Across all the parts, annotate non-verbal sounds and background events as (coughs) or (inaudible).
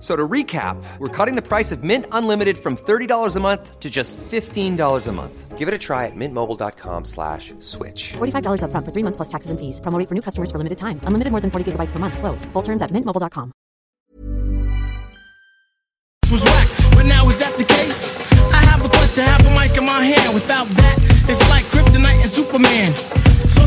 So to recap, we're cutting the price of Mint Unlimited from $30 a month to just $15 a month. Give it a try at mintmobile.com slash switch. $45 upfront for three months plus taxes and fees. Promo rate for new customers for limited time. Unlimited more than 40 gigabytes per month. Slows. Full terms at mintmobile.com. was whack, but now is that the case? I have a quest to have a mic in my hand. Without that, it's like kryptonite and Superman.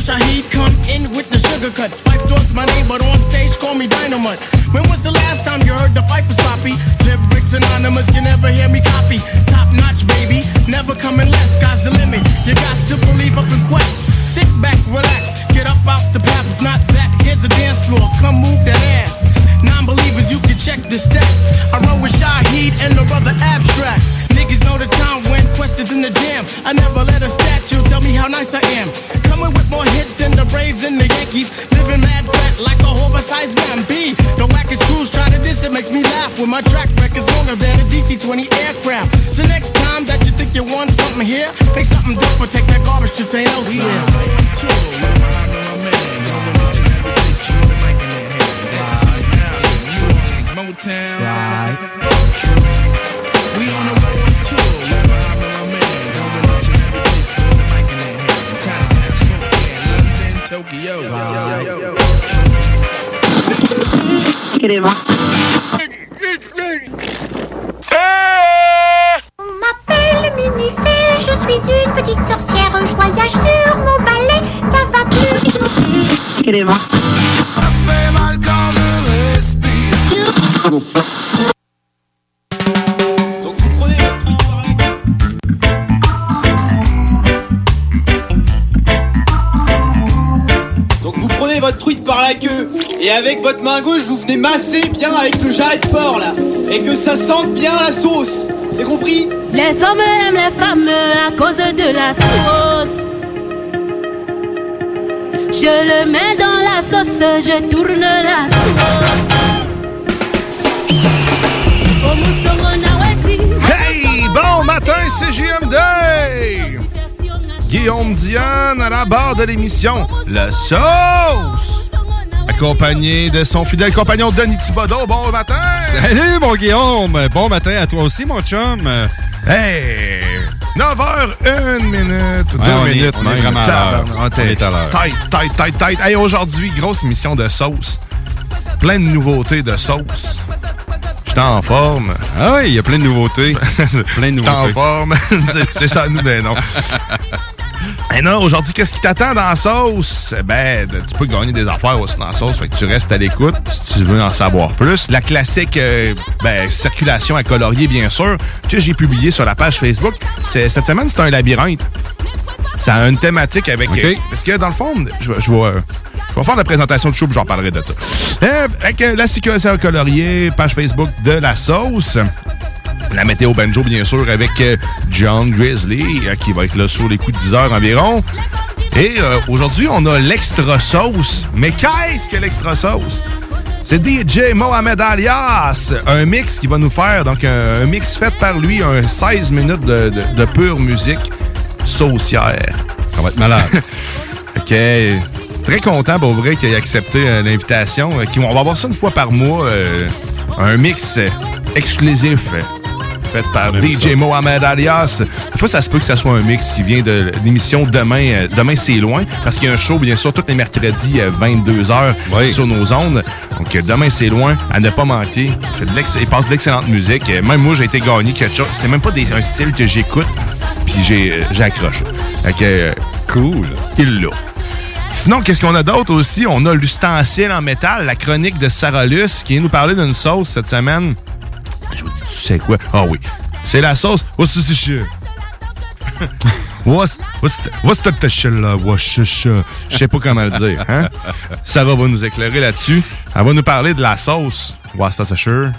So Shaheed come in with the sugar cuts. Fife towards my name, but on stage call me Dynamite. When was the last time you heard the fight for sloppy? Lyrics anonymous, you never hear me copy. Top notch, baby, never coming less. Sky's the limit. You got to believe up in quest. Sit back, relax, get up out the path. If not that, here's a dance floor. Come move that ass. Non-believers, you can check the steps. I run with Shaheed and the brother Abstract. Niggas know the time when questions in the jam. I never let a statue tell me how nice I am. Coming with more hits than the Braves and the Yankees. Living mad fat like a oversized man. B. The wackest crews try to diss it makes me laugh. When my track record's longer than a DC-20 aircraft. So next time that you think you want something here, make something different. Take that garbage to St. Elsewhere. Motown. Right. We on the road to tour. Don't let you have a taste for the mic in their hand. Chinatown, Spokane, London, Tokyo. On m'appelle Minifée, je suis une petite sorcière, je voyage sur mon balai, ça va plus vite. Ça fait mal quand votre truite par la queue et avec votre main gauche vous venez masser bien avec le jarret de porc là et que ça sente bien la sauce. C'est compris? Les hommes aiment les femmes à cause de la sauce. Je le mets dans la sauce, je tourne la sauce. Hey, bon matin, c'est JMD! Guillaume Diane à la barre de l'émission La Sauce! Accompagné de son fidèle compagnon Denis Thibodeau. Bon matin! Salut, mon Guillaume! Bon matin à toi aussi, mon chum! Hey! 9h, 1 minute, 2 on est- minutes. on est On est à l'heure. Tight, tight, tight, tight. Hey, aujourd'hui, grosse émission de sauce. Plein de nouveautés de sauce. J'étais en forme. Ah oui, il y a plein de nouveautés. (laughs) plein de J'étais en nouveautés. forme. (laughs) C'est- ça, nous, ben non. (laughs) Et non, aujourd'hui, qu'est-ce qui t'attend dans la sauce? Ben, de- tu peux gagner des affaires aussi dans la sauce, fait que tu restes à l'écoute si tu veux en savoir plus. La classique, euh, ben, circulation à colorier, bien sûr, que j'ai publié sur la page Facebook. C'est- Cette semaine, c'est un labyrinthe. Ça a une thématique avec... Euh, parce que, dans le fond, je, je vais... je vais faire la présentation du show, puis j'en parlerai de ça. Euh, avec euh, la à colorier, page Facebook de la sauce. La météo banjo, bien sûr, avec euh, John Grizzly, qui va être là sur les coups de 10 heures environ. Et euh, aujourd'hui, on a l'extra sauce. Mais qu'est-ce que l'extra sauce? C'est DJ Mohamed Alias, un mix qui va nous faire, donc un, un mix fait par lui, un 16 minutes de, de- de pure musique saucière. Ça va être malade. (laughs) Ok. Très content, pour vrai, qu'il ait accepté euh, l'invitation. Euh, on va avoir ça une fois par mois. euh, un mix exclusif fait par DJ. Mohamed Alias. Des fois, ça se peut que ça soit un mix qui vient de l'émission Demain. Demain, c'est loin. Parce qu'il y a un show, bien sûr, tous les mercredis à 22h Oui. sur nos ondes. Donc, Demain, c'est loin. À ne pas manquer. Il, passe de l'excellente musique. Même moi, j'ai été gagné quelque chose. C'est même pas des- un style que j'écoute. Puis j'ai j'ai accroché. Fait que, euh, cool. Il l'a. Sinon, qu'est-ce qu'on a d'autre aussi? On a l'ustensile en métal, la chronique de Sarah Luce, qui vient nous parler d'une sauce cette semaine. Je vous dis, tu sais quoi? Ah oui. C'est la sauce. What's, what's, the- what's the tashella, washisha? Je sais pas comment le dire. Hein? Sarah va nous éclairer là-dessus. Elle va nous parler de la sauce. Worcestershire.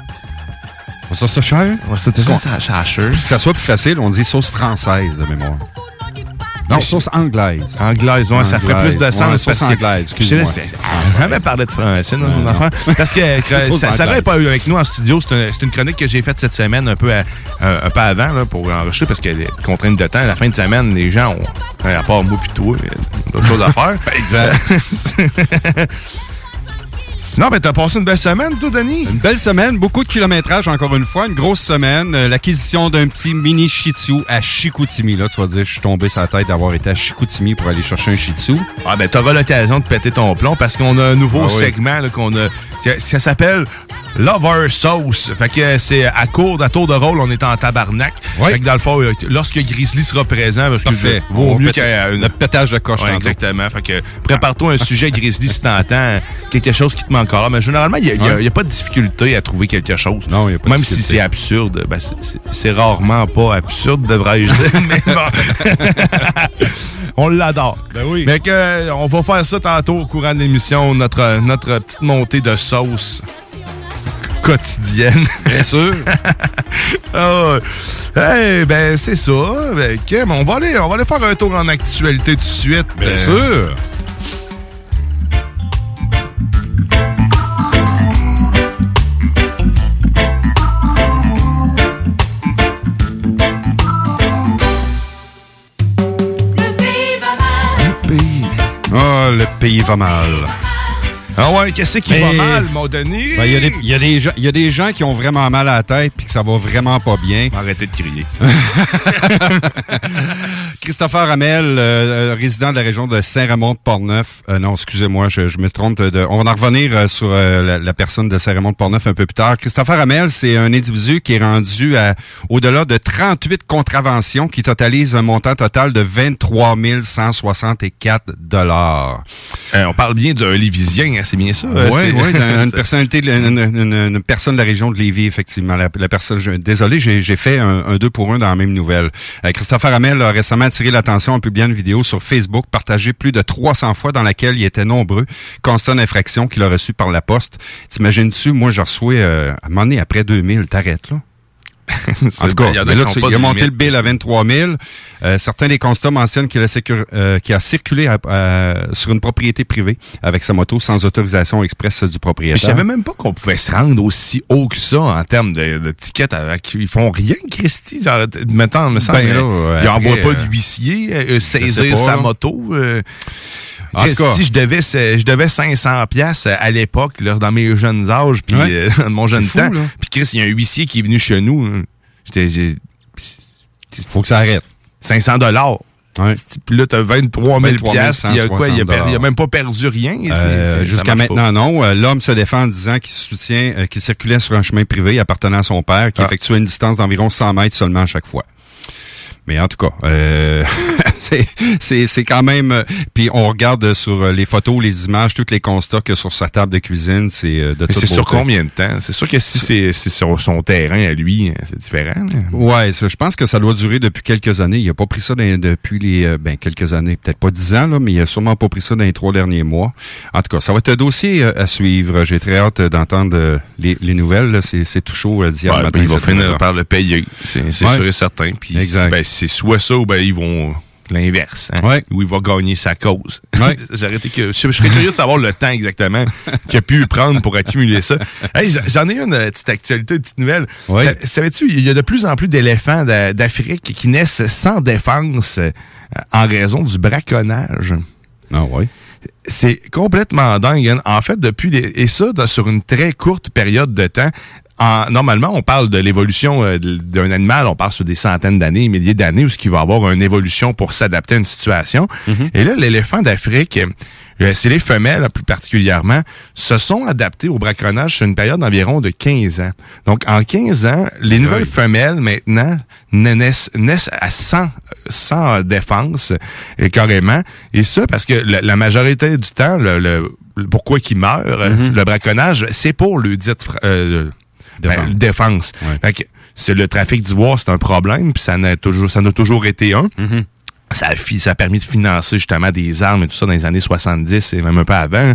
Worcestershire? Worcestershire. Pour que ça soit plus facile, on dit sauce française de mémoire. Non, sauce anglaise. Anglaise, ouais, ça ferait plus de sens. Ouais, sauce que- anglaise, Je excuse-moi. c'est- Jamais parlé de français dans une affaire. Parce que (laughs) que ça anglaise. n'est pas eu avec nous en studio. C'est une, chronique que j'ai faite cette semaine, un peu, à- un, peu avant, là, pour enregistrer, parce qu'il y a des contraintes de temps. À la fin de semaine, les gens ont, à part moi puis toi, d'autres choses à faire. (laughs) exact. (laughs) Sinon, ben, t'as passé une belle semaine, toi, Denis? Une belle semaine, beaucoup de kilométrage encore une fois, une grosse semaine. Euh, L'acquisition d'un petit mini Shih Tzu à Chicoutimi. Là, tu vas dire, je suis tombé sur la tête d'avoir été à Chicoutimi pour aller chercher un Shih Tzu. Ah ben t'auras l'occasion de péter ton plomb parce qu'on a un nouveau Ah oui. segment qu'on a. que- Ça s'appelle Lover Sauce. Fait que c'est à court, à tour de rôle, on est en tabarnak. Fait que dans le fond, euh, lorsque Grizzly sera présent, parce que Parfait. vaut On mieux le pétage de coche Ouais, exactement. Fait que prépare-toi un sujet Grizzly si t'entends quelque chose qui te encore. Mais généralement, il n'y a, pas de difficulté à trouver quelque chose. Non, il y a pas de Même si c'est absurde, ben, c'est- rarement pas absurde, devrais-je dire. (laughs) mais bon. (laughs) on l'adore. Ben oui. Mais que, on va faire ça tantôt au courant de l'émission, notre, notre petite montée de sauce quotidienne. Bien sûr. (laughs) Ah. Eh ben c'est ça. Ben, Kim, on va aller, on va aller faire un tour en actualité tout de suite. Bien Euh, sûr. Pays va mal. Ah ouais, qu'est-ce qui va mal, mon Denis? Ben, Il y, a des- il y il y a des gens qui ont vraiment mal à la tête puis que ça va vraiment pas bien. Arrêtez de crier. (laughs) Christopher Hamel, euh, euh, résident de la région de Saint-Raymond-de-Portneuf. Euh, non, excusez-moi, je, je me trompe. De, on va en revenir euh, sur euh, la, la personne de Saint-Raymond-de-Portneuf un peu plus tard. Christopher Hamel, c'est un individu qui est rendu à au-delà de 38 contraventions qui totalisent un montant total de 23 164 dollars. Euh, on parle bien d'un Lévisien, hein, c'est bien ça? euh, Oui, c'est- oui, (laughs) une personnalité, une, une- une personne de la région de Lévis, effectivement. La, la personne, je- désolé, j'ai fait un, un deux pour un dans la même nouvelle. Euh, Christopher Hamel a récemment attiré l'attention en publiant une vidéo sur Facebook partagée plus de 300 fois dans laquelle il était nombreux constats d'infraction qu'il a reçus par la poste. T'imagines-tu, moi, je reçois, euh, à un moment donné, après 2000, t'arrêtes, là? (laughs) En tout cas, il y a mais qui là, ont tu- pas il a de monté le bill à 23 000. Euh, certains des constats mentionnent qu'il a, sécur- euh, a circulé à- à- sur une propriété privée avec sa moto sans autorisation express du Mais propriétaire. je savais même pas qu'on pouvait se rendre aussi haut que ça en termes de, de tickets. Avec, ils font rien, Christy. Mettons, me semble, Ben là, euh, ils envoient après, pas d'huissier sais saisir sa moto. Euh. Christy, je devais, je devais 500 pièces à l'époque, là, dans mes jeunes âges, puis Ouais. euh, dans (laughs) mon jeune fou, temps. Puis Chris, il y a un huissier qui est venu chez nous. hein. J'étais, Faut que ça arrête. 500 dollars. Ouais. Puis là, t'as 23 000 23 piastres. Il y a quoi? Il a, a même pas perdu rien. Euh, Jusqu'à pas. maintenant, non. Euh, L'homme se défend en disant qu'il soutient, euh, qu'il circulait sur un chemin privé appartenant à son père, qui Ah. effectuait une distance d'environ 100 mètres seulement à chaque fois. Mais en tout cas, euh, (laughs) c'est- c'est c'est quand même... euh, Puis on regarde sur euh, les photos, les images, tous les constats que sur sa table de cuisine, c'est euh, de Mais c'est sur combien de temps? C'est sûr que si c'est c'est sur son terrain à lui, euh, c'est différent. là. Ouais, ça, je pense que ça doit durer depuis quelques années. Il a pas pris ça dans- depuis les ben quelques années, peut-être pas dix ans là, mais il a sûrement pas pris ça dans les trois derniers mois. En tout cas, ça va être un dossier à suivre. J'ai très hâte d'entendre les, les nouvelles. là. C'est, c'est tout chaud d'hier Ouais, matin. puis il va finir par le payer. C'est Ouais. sûr et certain. Puis Exact. ben, c'est soit ça ou ben ils vont l'inverse. Hein, Ouais. Où il va gagner sa cause. Ouais. (laughs) Que. Je, je serais curieux de savoir le temps exactement qu'il a pu prendre pour accumuler ça. Hey, j'en ai une euh, petite actualité, une petite nouvelle. Ouais. Savais-tu, il y a de plus en plus d'éléphants d'a- d'Afrique qui naissent sans défense euh, en raison du braconnage. Ah ouais. C'est complètement dingue. hein. En fait, depuis et ça dans- sur une très courte période de temps. En- normalement, on parle de l'évolution euh, d'un animal, on parle sur des centaines d'années, milliers d'années, où ce qui va avoir une évolution pour s'adapter à une situation. Et là, l'éléphant d'Afrique, euh, c'est les femelles plus particulièrement, se sont adaptées au braconnage sur une période d'environ de 15 ans. Donc, en 15 ans, les nouvelles femelles, maintenant, naissent, naissent à 100, 100 défense, euh, carrément. Et ça, parce que la, la majorité du temps, le, le- pourquoi qu'ils meurent, euh, le braconnage, c'est pour le dit fra- ben, Défense. défense. Ouais. Fait que c'est le trafic d'ivoire, c'est un problème, puis ça n'a toujours, ça n'a toujours été un. Ça a, ça a permis de financer justement des armes et tout ça dans les années 70 et même un peu avant.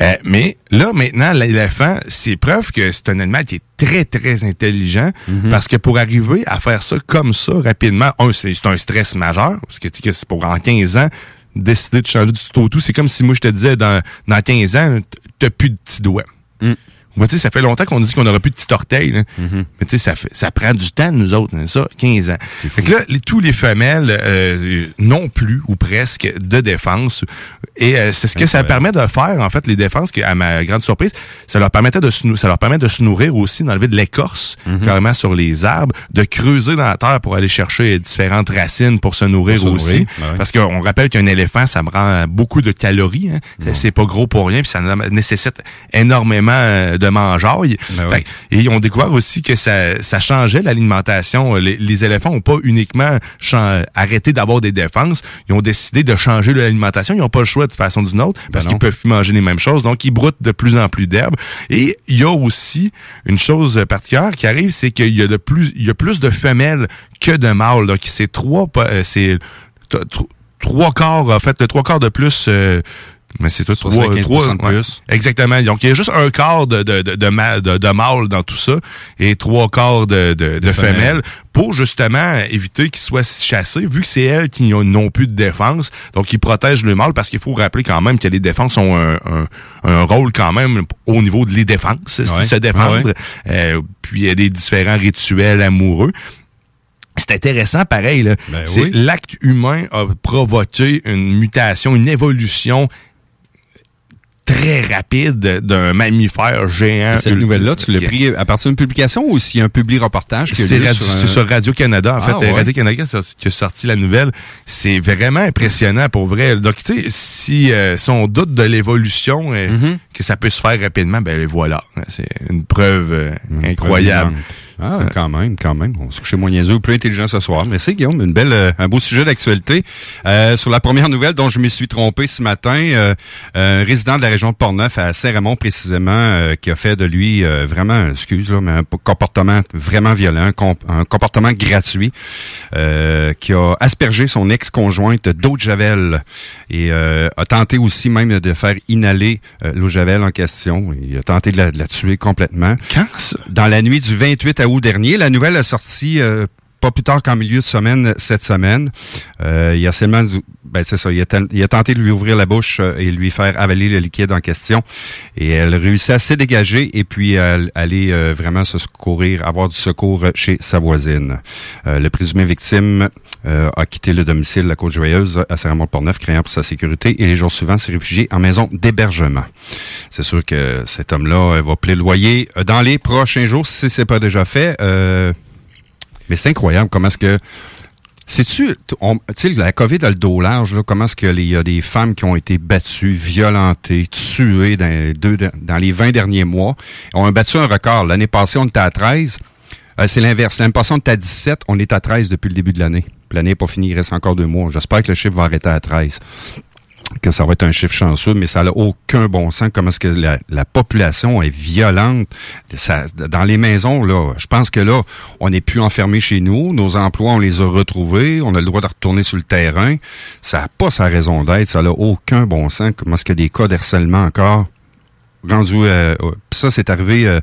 Euh, mais là, maintenant, l'éléphant, c'est preuve que c'est un animal qui est très, très intelligent parce que pour arriver à faire ça comme ça rapidement, un, c'est un stress majeur parce que, tu sais, que c'est pour en 15 ans décider de changer du tout au tout. C'est comme si moi, je te disais, dans, dans 15 ans, t'as plus de petits doigts. Moi, tu sais, ça fait longtemps qu'on dit qu'on n'aura plus de petits orteils. là. Mais tu sais, ça, ça prend du temps, nous autres, hein, ça, 15 ans. Fait que là, les- tous les femelles euh, n'ont plus, ou presque, de défense. Et euh, c'est ce que ça permet de faire, en fait, les défenses, que, à ma grande surprise, ça leur permettait de se, ça leur permet de se nourrir aussi, d'enlever de l'écorce, carrément sur les arbres, de creuser dans la terre pour aller chercher différentes racines pour se nourrir Pour se aussi. nourrir, ben ouais. Parce qu'on rappelle qu'un éléphant, ça me rend beaucoup de calories. Hein. C'est- C'est pas gros pour rien, puis ça nécessite énormément euh, de. Ben Et ils ont découvert aussi que ça, ça changeait l'alimentation. Les, les éléphants n'ont pas uniquement arrêté d'avoir des défenses, ils ont décidé de changer l'alimentation. Ils n'ont pas le choix de façon d'une autre parce Ben qu'ils peuvent plus manger les mêmes choses. Donc, ils broutent de plus en plus d'herbes. Et il y a aussi une chose particulière qui arrive, c'est qu'il y a de plus, il y a plus de femelles que de mâles. Donc, c'est trois, euh, c'est trois quarts, en fait, le trois quarts de plus. euh, mais c'est tout 75% de plus. Exactement. Donc, il y a juste un quart de, de, de, de, de- de mâles dans tout ça et trois quarts de, de, de femelles. femelles pour justement éviter qu'ils soient chassés, vu que c'est elles qui n'ont- plus de défense. Donc, ils protègent le mâle parce qu'il faut rappeler quand même que les défenses ont un, un, un rôle quand même au niveau de les défenses, Ouais. se défendre. Ouais, Euh, puis, il y a des différents rituels amoureux. C'est intéressant, pareil. Ben c'est oui. l'acte humain a provoqué une mutation, une évolution très rapide d'un mammifère géant. Cette nouvelle-là, tu l'as pris à partir d'une publication ou s'il y a un public reportage qui a C'est Radio- un- c'est sur Radio-Canada, en Ah, fait. ouais. Radio-Canada qui a sorti- qui a sorti la nouvelle. C'est vraiment impressionnant pour vrai. Donc, tu sais, si, euh, si on doute de l'évolution, euh, Mm-hmm. que ça peut se faire rapidement, ben voilà. C'est une preuve euh, incroyable. Ah, quand même, quand même. On se couchait moins niaiseux plus intelligent ce soir. C'est Guillaume, une belle, euh, un beau sujet d'actualité. Euh, sur la première nouvelle dont je me suis trompé ce matin, euh, un résident de la région de Portneuf à Saint-Raymond précisément, euh, qui a fait de lui euh, vraiment, excuse là, mais un comportement vraiment violent, un com- un comportement gratuit, euh, qui a aspergé son ex-conjointe d'eau de javel et euh, a tenté aussi même de faire inhaler euh, l'eau de javel en question. Il a tenté de la, de la tuer complètement. Quand ça? Dans la nuit du 28 août dernier, la nouvelle a sorti euh, pas plus tard qu'en milieu de semaine cette semaine. Euh, il a seulement, ben c'est ça, il a, tenté de lui ouvrir la bouche euh, et lui faire avaler le liquide en question. Et elle réussit à se dégager et puis à aller euh, vraiment se secourir, avoir du secours chez sa voisine. Euh, le présumé victime euh, a quitté le domicile de la Côte-Joyeuse à Saint-Raymond-de-Portneuf, craignant pour sa sécurité, et les jours suivants s'est réfugié en maison d'hébergement. C'est sûr que cet homme-là euh, va plaidoyer euh, dans les prochains jours, si c'est pas déjà fait. Euh, mais c'est incroyable comment est-ce que... Sais-tu, on- tu la COVID a le dos large, là, comment est-ce qu'il y a des femmes qui ont été battues, violentées, tuées dans, les deux, dans les 20 derniers mois, ont battu un record. L'année passée, on était à 13. Euh, c'est l'inverse. L'année passée, on était à 17. On est à 13 depuis le début de l'année. L'année n'est pas finie, il reste encore deux mois. J'espère que le chiffre va arrêter à 13 que ça va être un chiffre chanceux, mais ça n'a aucun bon sens. Comment est-ce que la, la population est violente? Dans les maisons là Je pense que là, on n'est plus enfermé chez nous. Nos emplois, on les a retrouvés. On a le droit de retourner sur le terrain. Ça n'a pas sa raison d'être. Ça n'a aucun bon sens. Comment est-ce a des cas d'harcèlement encore? Rendu euh, ça c'est arrivé euh,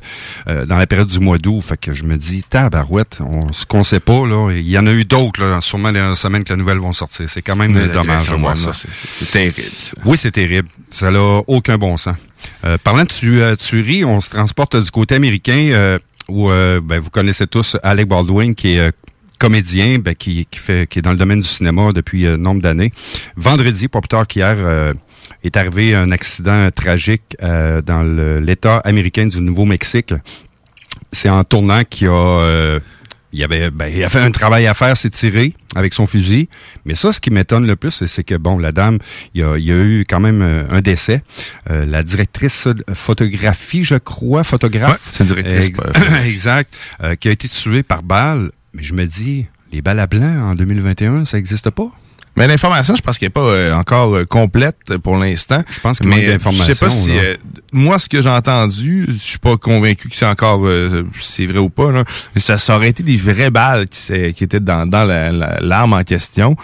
euh, dans la période du mois d'août fait que je me dis tabarouette on, ce qu'on sait pas là il y en a eu d'autres là sûrement dans les semaines que la nouvelle vont sortir c'est quand même dommage ouais, ça c'est- c'est c'est terrible. ça. oui, c'est terrible. Ça n'a aucun bon sens. Euh, parlant de tu, tuerie, on se transporte du côté américain où ben, vous connaissez tous Alec Baldwin qui est comédien ben, qui, qui fait qui est dans le domaine du cinéma depuis euh, nombre d'années. Vendredi, pas plus tard qu'hier, euh, est arrivé un accident tragique euh, dans l'État américain du Nouveau-Mexique. C'est en tournant qu'il a euh, il y avait ben, il a fait un travail à faire, c'est tiré avec son fusil. Mais ça, ce qui m'étonne le plus, c'est- que bon, la dame, il y a, il y a eu quand même euh, un décès. Euh, la directrice photographie, je crois, photographe. Ouais, c'est directrice, Ex- (coughs) exact. euh, qui a été tuée par balle. Mais je me dis, les balles à blanc en 2021, ça n'existe pas? Mais l'information, je pense qu'elle n'est pas euh, encore euh, complète pour l'instant. Je pense qu'il Mais manque euh, d'informations. Je sais pas si euh, moi ce que j'ai entendu, je suis pas convaincu que c'est encore euh, c'est vrai ou pas là. Mais ça, ça aurait été des vraies balles qui, étaient dans, dans la- la- l'arme en question.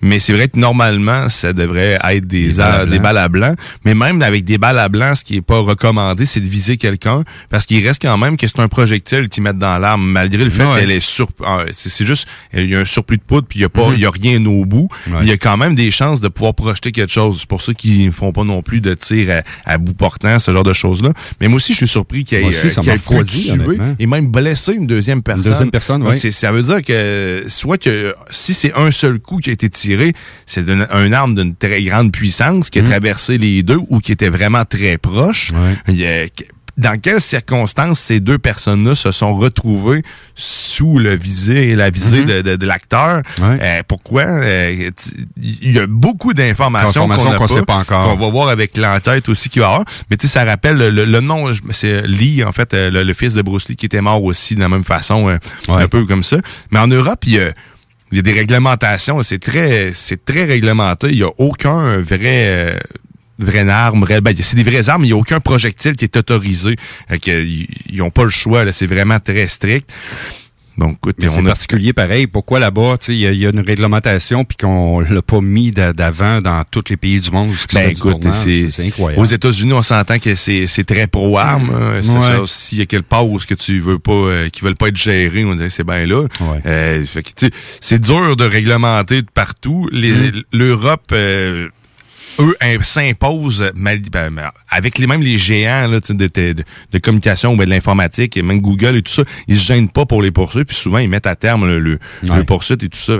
Mais c'est vrai que normalement ça devrait être des, Des balles à des blanc. balles à blanc. Mais même avec des balles à blanc, ce qui est pas recommandé, c'est de viser quelqu'un parce qu'il reste quand même que c'est un projectile qu'ils mettent dans l'arme malgré le fait qu'elle est sur. C'est juste il y a un surplus de poudre puis il y a pas Mhm. il y a rien au bout. Ouais. Il y a quand même des chances de pouvoir projeter quelque chose. C'est pour ça qu'ils ne font pas non plus de tir à, à bout portant, ce genre de choses-là. Mais moi aussi, je suis surpris qu'il y ait, aussi, euh, ça qu'il y ait tuer et même blessé une deuxième personne. deuxième personne, Donc, oui. c'est- Ça veut dire que soit que si c'est un seul coup qui a été tiré, c'est une, un arme d'une très grande puissance qui a traversé les deux ou qui était vraiment très proche. Ouais. Il y a- dans quelles circonstances ces deux personnes-là se sont retrouvées sous le visé, la visée de, de- de l'acteur? Ouais. Euh, pourquoi? Euh, Il y a beaucoup d'informations qu'on qu'on sait pas encore. qu'on va voir avec l'enquête aussi qu'il va y avoir. Mais tu sais, ça rappelle le, le- nom, c'est Lee, en fait, euh, le, le fils de Bruce Lee qui était mort aussi de la même façon, euh, Ouais. un peu comme ça. Mais en Europe, il y a, il y a des réglementations, c'est très, c'est très réglementé. Il y a aucun vrai, euh, vraie arme, ben, c'est des vraies armes, il n'y a aucun projectile qui est autorisé. Ils ils ont pas le choix, là, c'est vraiment très strict. Donc, écoute, Mais on a particulier pareil. Pourquoi là-bas, tu sais, il y, y a une réglementation puis qu'on l'a pas mis d'a- d'avant dans tous les pays du monde. Ben écoute, c'est c'est incroyable. Aux États-Unis, on s'entend que c'est c'est très pro arme. hein. C'est Ouais. ça. S'il y a quelque part où ce que tu veux pas, euh, qui veulent pas être gérés, on dirait que c'est bien là. Ouais. Euh, c'est dur de réglementer de partout. Les- Mm. L'Europe. euh, eux im- s'imposent mal- ben, ben, avec les mêmes les géants là, de, de, de- de communication ou ben, de l'informatique, et même Google et tout ça, ils se gênent pas pour les poursuites, puis souvent ils mettent à terme le, le, Ouais. le poursuite et tout ça.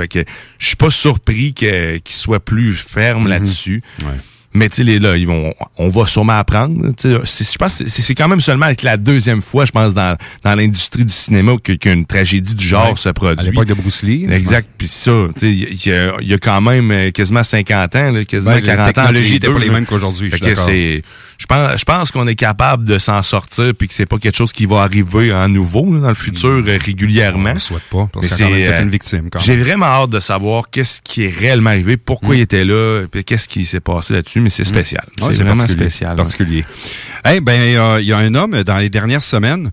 Je suis pas surpris que- qu'ils soient plus fermes là-dessus. Mm-hmm. Ouais. Mais tu sais, les- là, ils vont, on va sûrement apprendre. Tu sais, c'est- Je pense c'est quand même seulement avec la deuxième fois, je pense, dans, dans l'industrie du cinéma qu'une tragédie du genre Ouais. se À produit. l'époque de Bruce Lee. Exact. Puis ça, tu sais, il y, y a quand même euh, quasiment 50 ans, là, quasiment Ouais, 40 ans. la technologie n'était pas les mêmes qu'aujourd'hui. je je pense, je pense qu'on est capable de s'en sortir, puis que c'est pas quelque chose qui va arriver à nouveau là, dans le futur euh, régulièrement. On le souhaite pas, parce c'est, euh, une victime, J'ai vraiment hâte de savoir qu'est-ce qui est réellement arrivé, pourquoi Mm. il était là, puis qu'est-ce qui s'est passé là-dessus. Mais c'est spécial. Ouais, c'est vraiment particulier, spécial. Particulier. Eh ben, il y a- il y a un homme dans les dernières semaines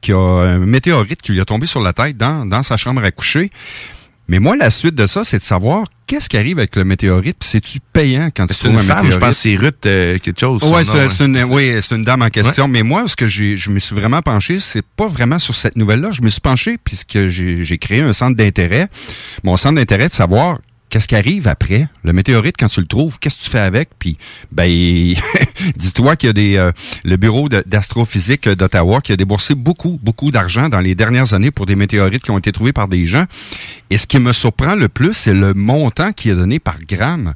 qui a un météorite qui lui a tombé sur la tête dans, dans sa chambre à coucher. Mais moi, la suite de ça, c'est de savoir qu'est-ce qui arrive avec le météorite. C'est-tu payant quand tu C'est trouves une un femme, je pense, c'est Ruth euh, quelque chose. Ouais, son c'est nom, c'est une, oui, c'est une dame en question. Mais moi, ce que j'ai, je me suis vraiment penché, c'est pas vraiment sur cette nouvelle-là. Je me suis penché puisque j'ai j'ai créé un centre d'intérêt. Mon centre d'intérêt, de savoir qu'est-ce qui arrive après? Le météorite quand tu le trouves, qu'est-ce que tu fais avec? Puis, ben, (laughs) dis-toi qu'il y a des euh, le bureau d'astrophysique d'Ottawa qui a déboursé beaucoup, beaucoup d'argent dans les dernières années pour des météorites qui ont été trouvés par des gens. Et ce qui me surprend le plus, c'est le montant qui est donné par gramme.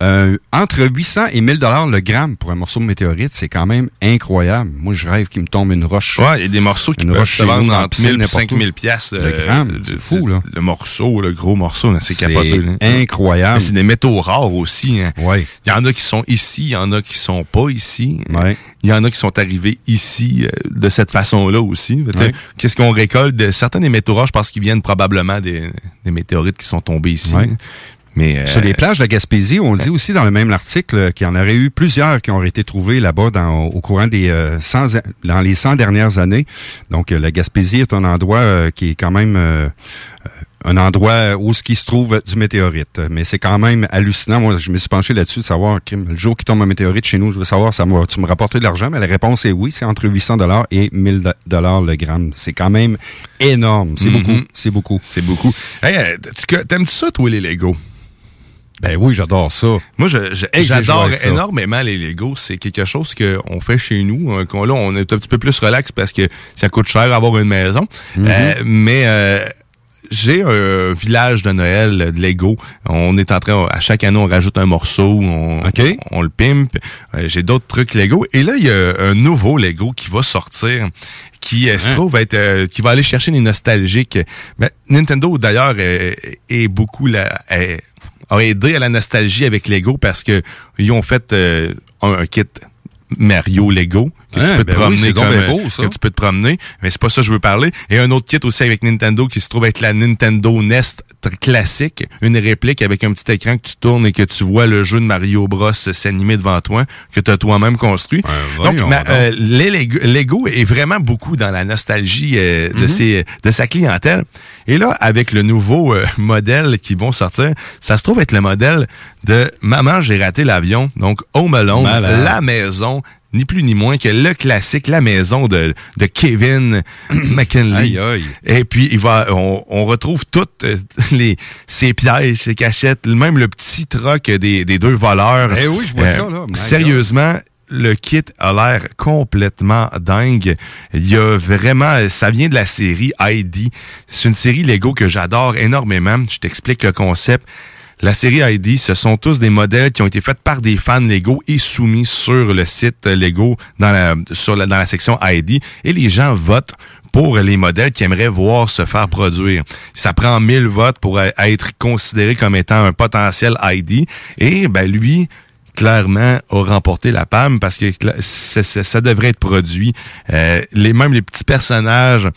Euh, entre 800 et 1000 dollars le gramme pour un morceau de météorite, c'est quand même incroyable. Moi, je rêve qu'il me tombe une roche. Ouais, il y a des morceaux qui peuvent roche se vendre entre piscine, 1000 et n'importe 5000 piastres. Le euh, gramme, le- c'est fou, là. Le morceau, le gros morceau, c'est capoté. là. incroyable. Mais C'est des métaux rares aussi. hein. Ouais. Il y en a qui sont ici, il y en a qui sont pas ici. Ouais. Il y en a qui sont arrivés ici euh, de cette façon-là aussi. Ouais. Qu'est-ce qu'on récolte? De, certains des métaux rares, je pense qu'ils viennent probablement des, des météorites qui sont tombés ici. Ouais. Mais, euh, Sur les plages de la Gaspésie, on dit aussi dans le même article euh, qu'il y en aurait eu plusieurs qui ont été trouvés là-bas dans, au courant des euh, 100, a- dans les 100 dernières années. Donc, euh, la Gaspésie est un endroit euh, qui est quand même euh, euh, un endroit où ce qui se trouve du météorite. Mais c'est quand même hallucinant. Moi, je me suis penché là-dessus de savoir, le jour qui tombe un météorite chez nous, je veux savoir, ça va, tu me rapporter de l'argent? Mais la réponse est oui, c'est entre 800 dollars et 1000 dollars le gramme. C'est quand même énorme. C'est Mhm. beaucoup. C'est beaucoup. c'est beaucoup. Hey, euh, tu- T'aimes-tu ça, toi, les Legos? Ben oui, j'adore ça. Moi, Hey, j'adore énormément les Legos. C'est quelque chose qu'on fait chez nous. hein, qu'on- là, on est un petit peu plus relax parce que ça coûte cher avoir une maison. Mhm. Euh, mais euh, j'ai un village de Noël euh, de Lego. On est en train, à chaque année, on rajoute un morceau, on, OK. on, le pimpe. Euh, j'ai d'autres trucs Lego. Et là, il y a un nouveau Lego qui va sortir qui se Hein? trouve être euh, qui va aller chercher les nostalgiques. Ben, Nintendo d'ailleurs euh, est beaucoup la est- a aidé à la nostalgie avec Lego parce que ils ont fait euh, un, un kit Mario Lego que Hein, tu peux te ben oui, promener donc comme, euh, beau, ça. que tu peux te promener, mais c'est pas ça que je veux parler. Et un autre kit aussi avec Nintendo qui se trouve être la Nintendo Nest classique, une réplique avec un petit écran que tu tournes et que tu vois le jeu de Mario Bros s'animer devant toi, que tu as toi-même construit. donc, voyons ma- donc. euh, les Lego, Lego est vraiment beaucoup dans la nostalgie euh, de, ses, de sa clientèle. Et là, avec le nouveau euh, (laughs) modèle qui vont sortir, ça se trouve être le modèle de Maman, j'ai raté l'avion. Donc, Home Alone, Malade. la maison, ni plus ni moins que le classique, la maison de, de Kevin (clears throat) McKinley. Aïe, aïe. Et puis, il va, on, on retrouve toutes euh, (laughs) les, ses pièges, ses cachettes, même le petit troc des, des deux voleurs. Eh oui, je vois ça, là. My Sérieusement, le kit a l'air complètement dingue. Il y a vraiment, ça vient de la série ID. C'est une série Lego que j'adore énormément. Je t'explique le concept. La série ID, ce sont tous des modèles qui ont été faits par des fans Lego et soumis sur le site Lego dans la, section ID. Et les gens votent pour les modèles qu'ils aimeraient voir se faire produire. Ça prend 1000 votes pour être considéré comme étant un potentiel ID. Et ben lui, clairement, a remporté la PAM parce que ça devrait être produit. Euh, les, même les petits personnages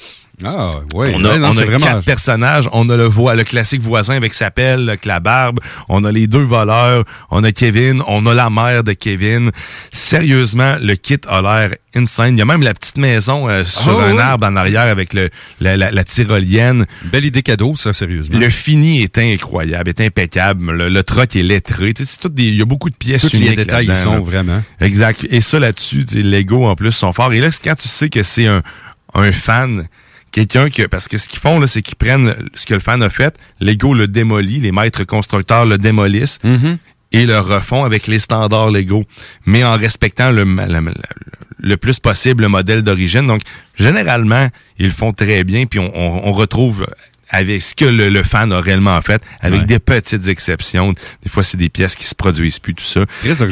Ah, oui. on a, Ouais, non, on a vraiment. quatre personnages. On a le, vo- le classique voisin avec sa pelle, avec la barbe. On a les deux voleurs. On a Kevin. On a la mère de Kevin. Sérieusement, le kit a l'air insane. Il y a même la petite maison euh, sur Ah, un arbre en arrière avec le, la, la- la tyrolienne. Belle idée cadeau, ça, sérieusement. Le fini est incroyable, est impeccable. Le, le truck est lettré. Tu sais, c'est tout des- il y a beaucoup de pièces Tous les détails, ils sont là. vraiment. Exact. Et ça là-dessus, sais, Lego en plus sont forts. Et là, quand tu sais que c'est un, un fan, quelqu'un que parce que ce qu'ils font là, c'est qu'ils prennent ce que le fan a fait, Lego le démolit, les maîtres constructeurs le démolissent Mm-hmm. et le refont avec les standards Lego, mais en respectant le, plus possible le modèle d'origine. Donc généralement, ils le font très bien, puis on, on- on retrouve avec ce que le, le fan a réellement fait, avec Ouais. des petites exceptions. Des fois, c'est des pièces qui se produisent plus, tout ça.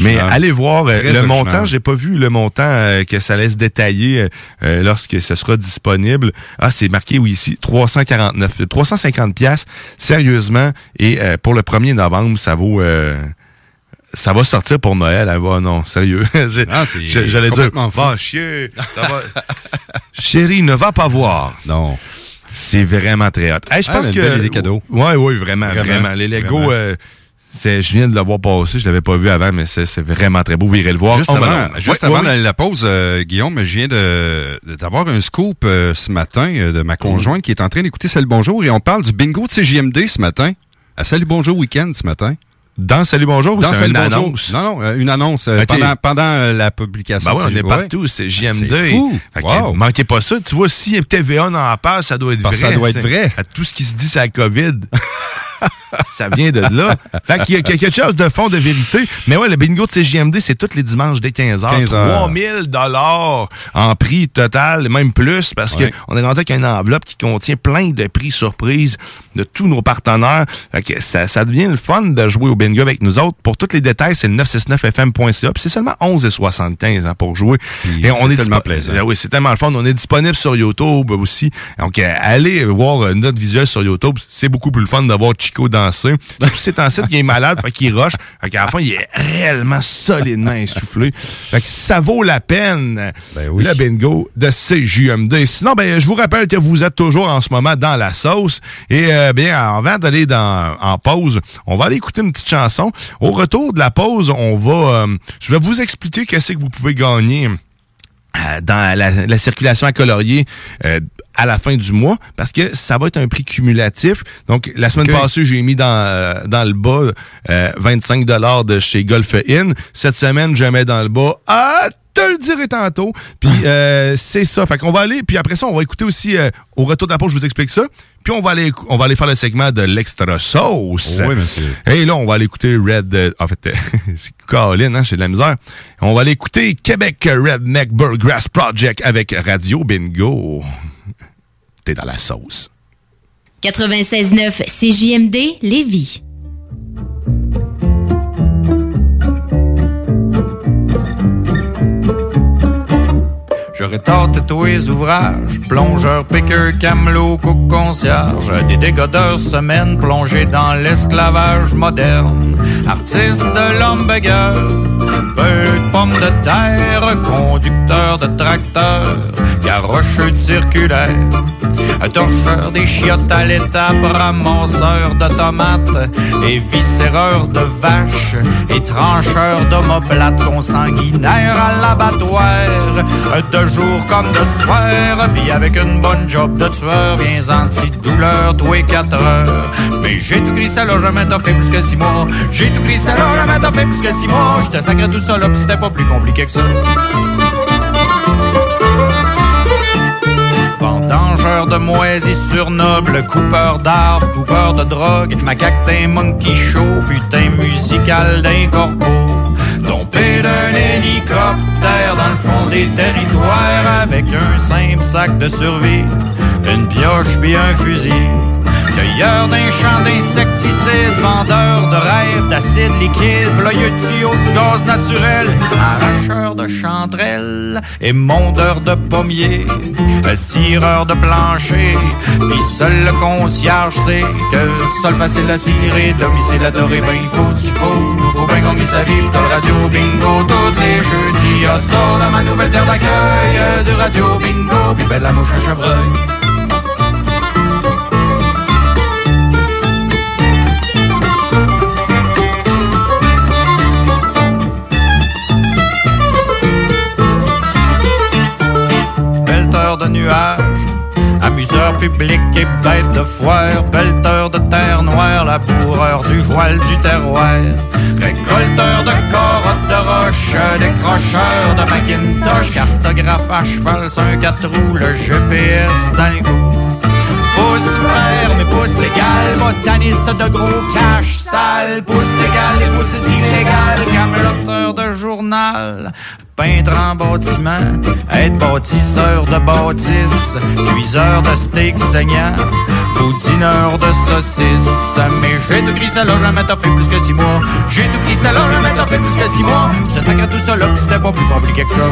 Mais allez voir euh, Très le montant. J'ai pas vu le montant euh, que ça laisse détailler euh, euh, lorsque ce sera disponible. Ah, c'est marqué oui ici 349, 350 pièces. Sérieusement. Et euh, pour le 1er novembre, ça vaut. euh, ça va sortir pour Noël. Ah, bah, non, sérieux. (laughs) Ah, J'allais dire, va chier. Ça va. (laughs) Chérie, ne va pas voir. Non. C'est vraiment très hot. Hey, je Ah, pense une que. belle idée cadeau. Ouais, oui, vraiment, vraiment. Vraiment, Les Lego, vraiment. euh, je viens de le voir passer, je l'avais pas vu avant, mais c'est, vraiment très beau. Vous irez le voir. Juste Oh, avant, ben juste avant la, la pause, euh, Guillaume, je viens d'avoir un scoop euh, ce matin de ma conjointe qui est en train d'écouter Salut Bonjour et on parle du bingo de CJMD ce matin. À Salut Bonjour Week-end ce matin. Dans Salut Bonjour, ou Dans c'est une Bonjour. annonce? Non, non, euh, une annonce euh, pendant, pendant euh, la publication. Ben ouais, on est partout, c'est JM2. C'est fou. Fait que, Wow. Manquez pas ça. Tu vois, si TVA n'en parle, ça doit être Parce que vrai. ça doit être vrai. À tout ce qui se dit, c'est la COVID. (laughs) ça vient de là. Fait qu'il y a quelque chose de fond de vérité. Mais ouais, le bingo de CJMD, c'est tous les dimanches dès 15h. 15 heures. 3000 dollars en prix total, même plus, parce Ouais. que on est rendu avec une enveloppe qui contient plein de prix surprises de tous nos partenaires. Fait que ça, ça devient le fun de jouer au bingo avec nous autres. Pour tous les détails, c'est le 969fm.ca. Puis c'est seulement 11,75 hein, pour jouer. Puis Et on est tellement plaisant. Ah oui, c'est tellement le fun. On est disponible sur YouTube aussi. Donc, euh, allez voir euh, notre visuel sur YouTube. C'est beaucoup plus le fun d'avoir Chico danser. (laughs) Surtout si c'est un site qui est malade, fait qu'il rush. Fait qu'à la fin, il est réellement solidement (laughs) essoufflé. Fait que ça vaut la peine. Ben oui. Le bingo de CJMD. Sinon, ben, je vous rappelle que vous êtes toujours en ce moment dans la sauce. Et euh, bien, avant d'aller dans en pause, on va aller écouter une petite chanson. Au retour de la pause, on va, euh, je vais vous expliquer qu'est-ce que vous pouvez gagner dans la, la circulation à colorier euh, à la fin du mois parce que ça va être un prix cumulatif. Donc la semaine passée, j'ai mis dans euh, dans le bas euh, 25 dollars de chez Golf In. Cette semaine, je mets dans le bas ah te le dirai tantôt. Puis (laughs) euh, c'est ça. Fait qu'on va aller puis après ça, on va écouter aussi euh, au retour de la pause, je vous explique ça. Puis on va aller on va aller faire le segment de l'extra sauce. Oui, monsieur. Et là, on va aller écouter Red... euh, en fait, euh, (laughs) c'est Colin, hein, j'ai de la misère. On va aller écouter Québec Redneck Burgrass Project avec Radio Bingo. T'es dans la sauce. 96.9 CJMD Lévis. J'aurais tous les ouvrages, plongeur, piqueur, camelot, cook, concierge, des dégodeurs semaines plongés dans l'esclavage moderne, artiste de l'hamburger, peu de pommes de terre, conducteur de tracteur, garocheux circulaire, torcheur des chiottes à l'étape, ramasseur de tomates et viscéreur de vaches et trancheur d'omoplates consanguinaire à l'abattoir, de jour comme de soir, puis avec une bonne job de tueur, viens anti-douleur, tous les quatre heures. Mais j'ai tout gris, ça là, jamais t'as fait plus que six mois. J'ai tout gris, ça là, jamais t'as fait plus que six mois. J'étais sacré tout là, pis c'était pas plus compliqué que ça. Vendangeur de moisissures nobles, coupeur d'arbres, coupeur de drogue, macaque d'un monkey show, putain musical d'un corbeau. D'un hélicoptère dans le fond des territoires avec un simple sac de survie, une pioche puis un fusil. Cueilleur d'un champ d'insecticides, vendeur de rêves d'acide liquide, ployeux de tuyaux de gaz naturel, arracheur de chanterelles et mondeur de pommiers, cireur de plancher, pis seul le concierge sait que sol facile à cirer, domicile adoré, ben il faut ce qu'il faut, faut bien gagner sa vie, t'as le radio bingo tous les jeudis, y'a ça dans ma nouvelle terre d'accueil, du radio bingo, pis belle la mouche à chevreuil. Amuseur public et bête de foire, pelleteur de terre noire, laboureur du voile du terroir, récolteur de corottes de roche, décrocheur de Macintosh, cartographe à cheval sur un quatre roues, le GPS dans le goût. Pouce vert, mais pouce égal, botaniste de gros cash sale, pouce légal et pouce illégal, peintre en bâtiment, être bâtisseur de bâtisse, cuiseur de steak saignant, boudineur de saucisses. Mais j'ai tout gris, là, jamais t'as fait plus que six mois. J'ai tout gris, là, jamais t'as fait plus que six mois. J'te sacré tout ça là, c'était pas plus compliqué que ça.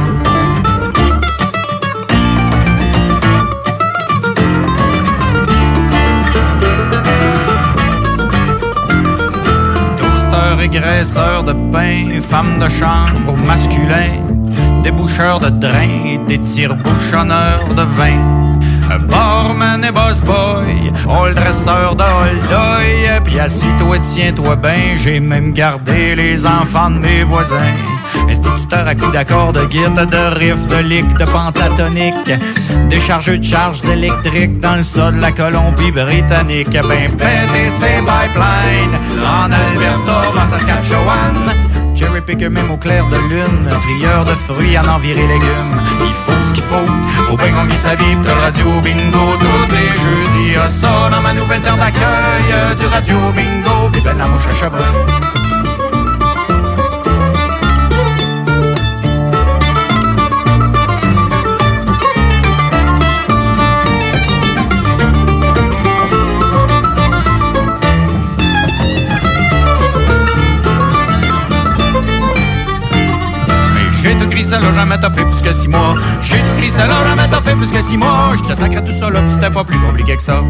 Graisseur de pain, femme de chambre masculin, déboucheur de drain des tire-bouchonneurs de vin. Barman et boss boy, all dresseur de hold Puis assis-toi, tiens-toi ben, j'ai même gardé les enfants de mes voisins. Instituteur à coups d'accords de guitare, de riff, de lick, de pentatonique? Déchargeux de charges électriques dans le sol de la Colombie-Britannique. Ben péter ses pipelines en Alberta, en Saskatchewan. Cherry picker même au clair de lune, un trieur de fruits en enviré légumes. Il faut ce qu'il faut, faut bien gagner sa vie, pis le radio bingo tous les jeudis. Ça dans ma nouvelle terre d'accueil, du radio bingo, pis ben la mouche à. Ça là, jamais t'as fait plus que six mois. J'ai tout ça là, jamais t'as fait plus que six mois. Je te sacre tout ça là, c'était pas plus compliqué que ça.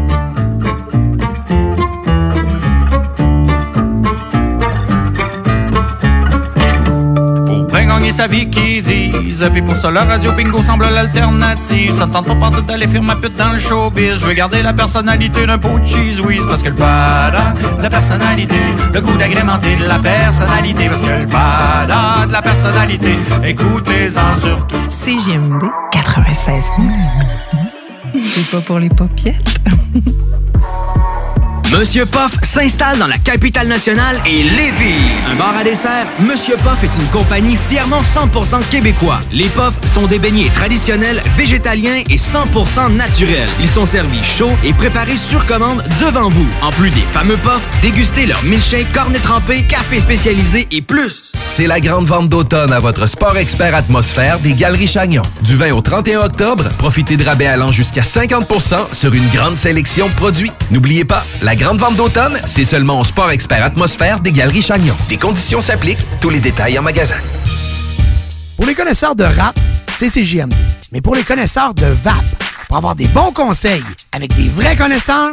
Sa vie qui disent. Puis pour ça, la radio bingo semble l'alternative. Ça ne tente pas partout d'aller faire ma pute dans le showbiz. Je veux garder la personnalité d'un pot de cheese. Parce que le bada de la personnalité, le goût d'agrémenter de la personnalité. Parce que le bada de la personnalité, écoutez-en surtout. CGMD 96. C'est pas pour les popiettes. (laughs) Monsieur Poff s'installe dans la capitale nationale et Lévis. Un bar à dessert, Monsieur Poff est une compagnie fièrement 100% québécois. Les Poffs sont des beignets traditionnels, végétaliens et 100% naturels. Ils sont servis chauds et préparés sur commande devant vous. En plus des fameux Poffs, dégustez leur milkshake, cornet trempé, café spécialisé et plus. C'est la grande vente d'automne à votre Sport Expert Atmosphère des Galeries Chagnon. Du 20 au 31 octobre, profitez de rabais allant jusqu'à 50% sur une grande sélection de produits. N'oubliez pas, la grande vente d'automne, c'est seulement au Sport Expert Atmosphère des Galeries Chagnon. Des conditions s'appliquent, tous les détails en magasin. Pour les connaisseurs de rap, c'est CJMD. Mais pour les connaisseurs de VAP, pour avoir des bons conseils avec des vrais connaisseurs,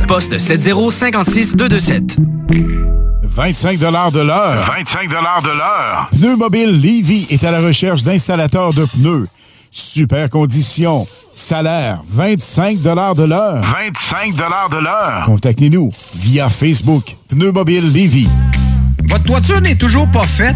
poste 7056 227. 25 de l'heure. 25 de l'heure. Pneu Mobile Levy est à la recherche d'installateurs de pneus. Super conditions. Salaire 25 de l'heure. 25 de l'heure. Contactez-nous via Facebook. Pneu Mobile Levy. Votre toiture n'est toujours pas faite?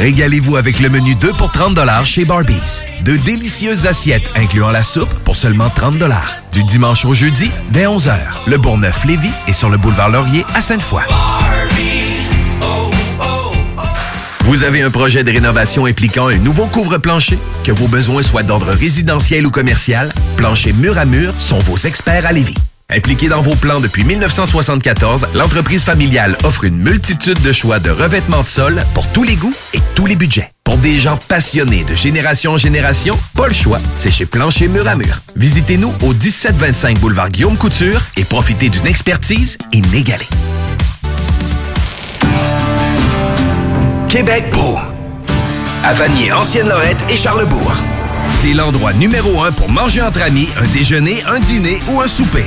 Régalez-vous avec le menu 2 pour 30 chez Barbies. De délicieuses assiettes incluant la soupe pour seulement 30 Du dimanche au jeudi, dès 11h. Le Bourgneuf-Lévis est sur le boulevard Laurier à Sainte-Foy. Vous avez un projet de rénovation impliquant un nouveau couvre-plancher? Que vos besoins soient d'ordre résidentiel ou commercial, Plancher Mur à Mur sont vos experts à Lévis. Impliqué dans vos plans depuis 1974, l'entreprise familiale offre une multitude de choix de revêtements de sol pour tous les goûts et tous les budgets. Pour des gens passionnés de génération en génération, pas le choix, c'est chez Plancher Mur à Mur. Visitez-nous au 1725 boulevard Guillaume Couture et profitez d'une expertise inégalée. Québec beau. À Vanier, Ancienne-Lorette et Charlebourg. C'est l'endroit numéro un pour manger entre amis, un déjeuner, un dîner ou un souper.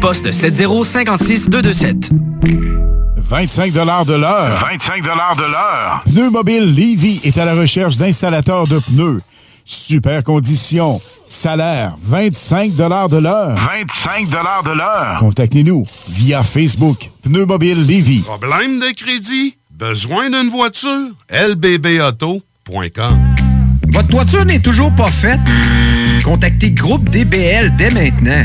poste 7056 227. 25 de l'heure. 25 de l'heure. Pneu Mobile Levy est à la recherche d'installateurs de pneus. Super conditions. Salaire 25 de l'heure. 25 de l'heure. Contactez-nous via Facebook. Pneu Mobile Levy. Problème de crédit? Besoin d'une voiture? lbbauto.com Votre toiture n'est toujours pas faite? Contactez Groupe DBL dès maintenant.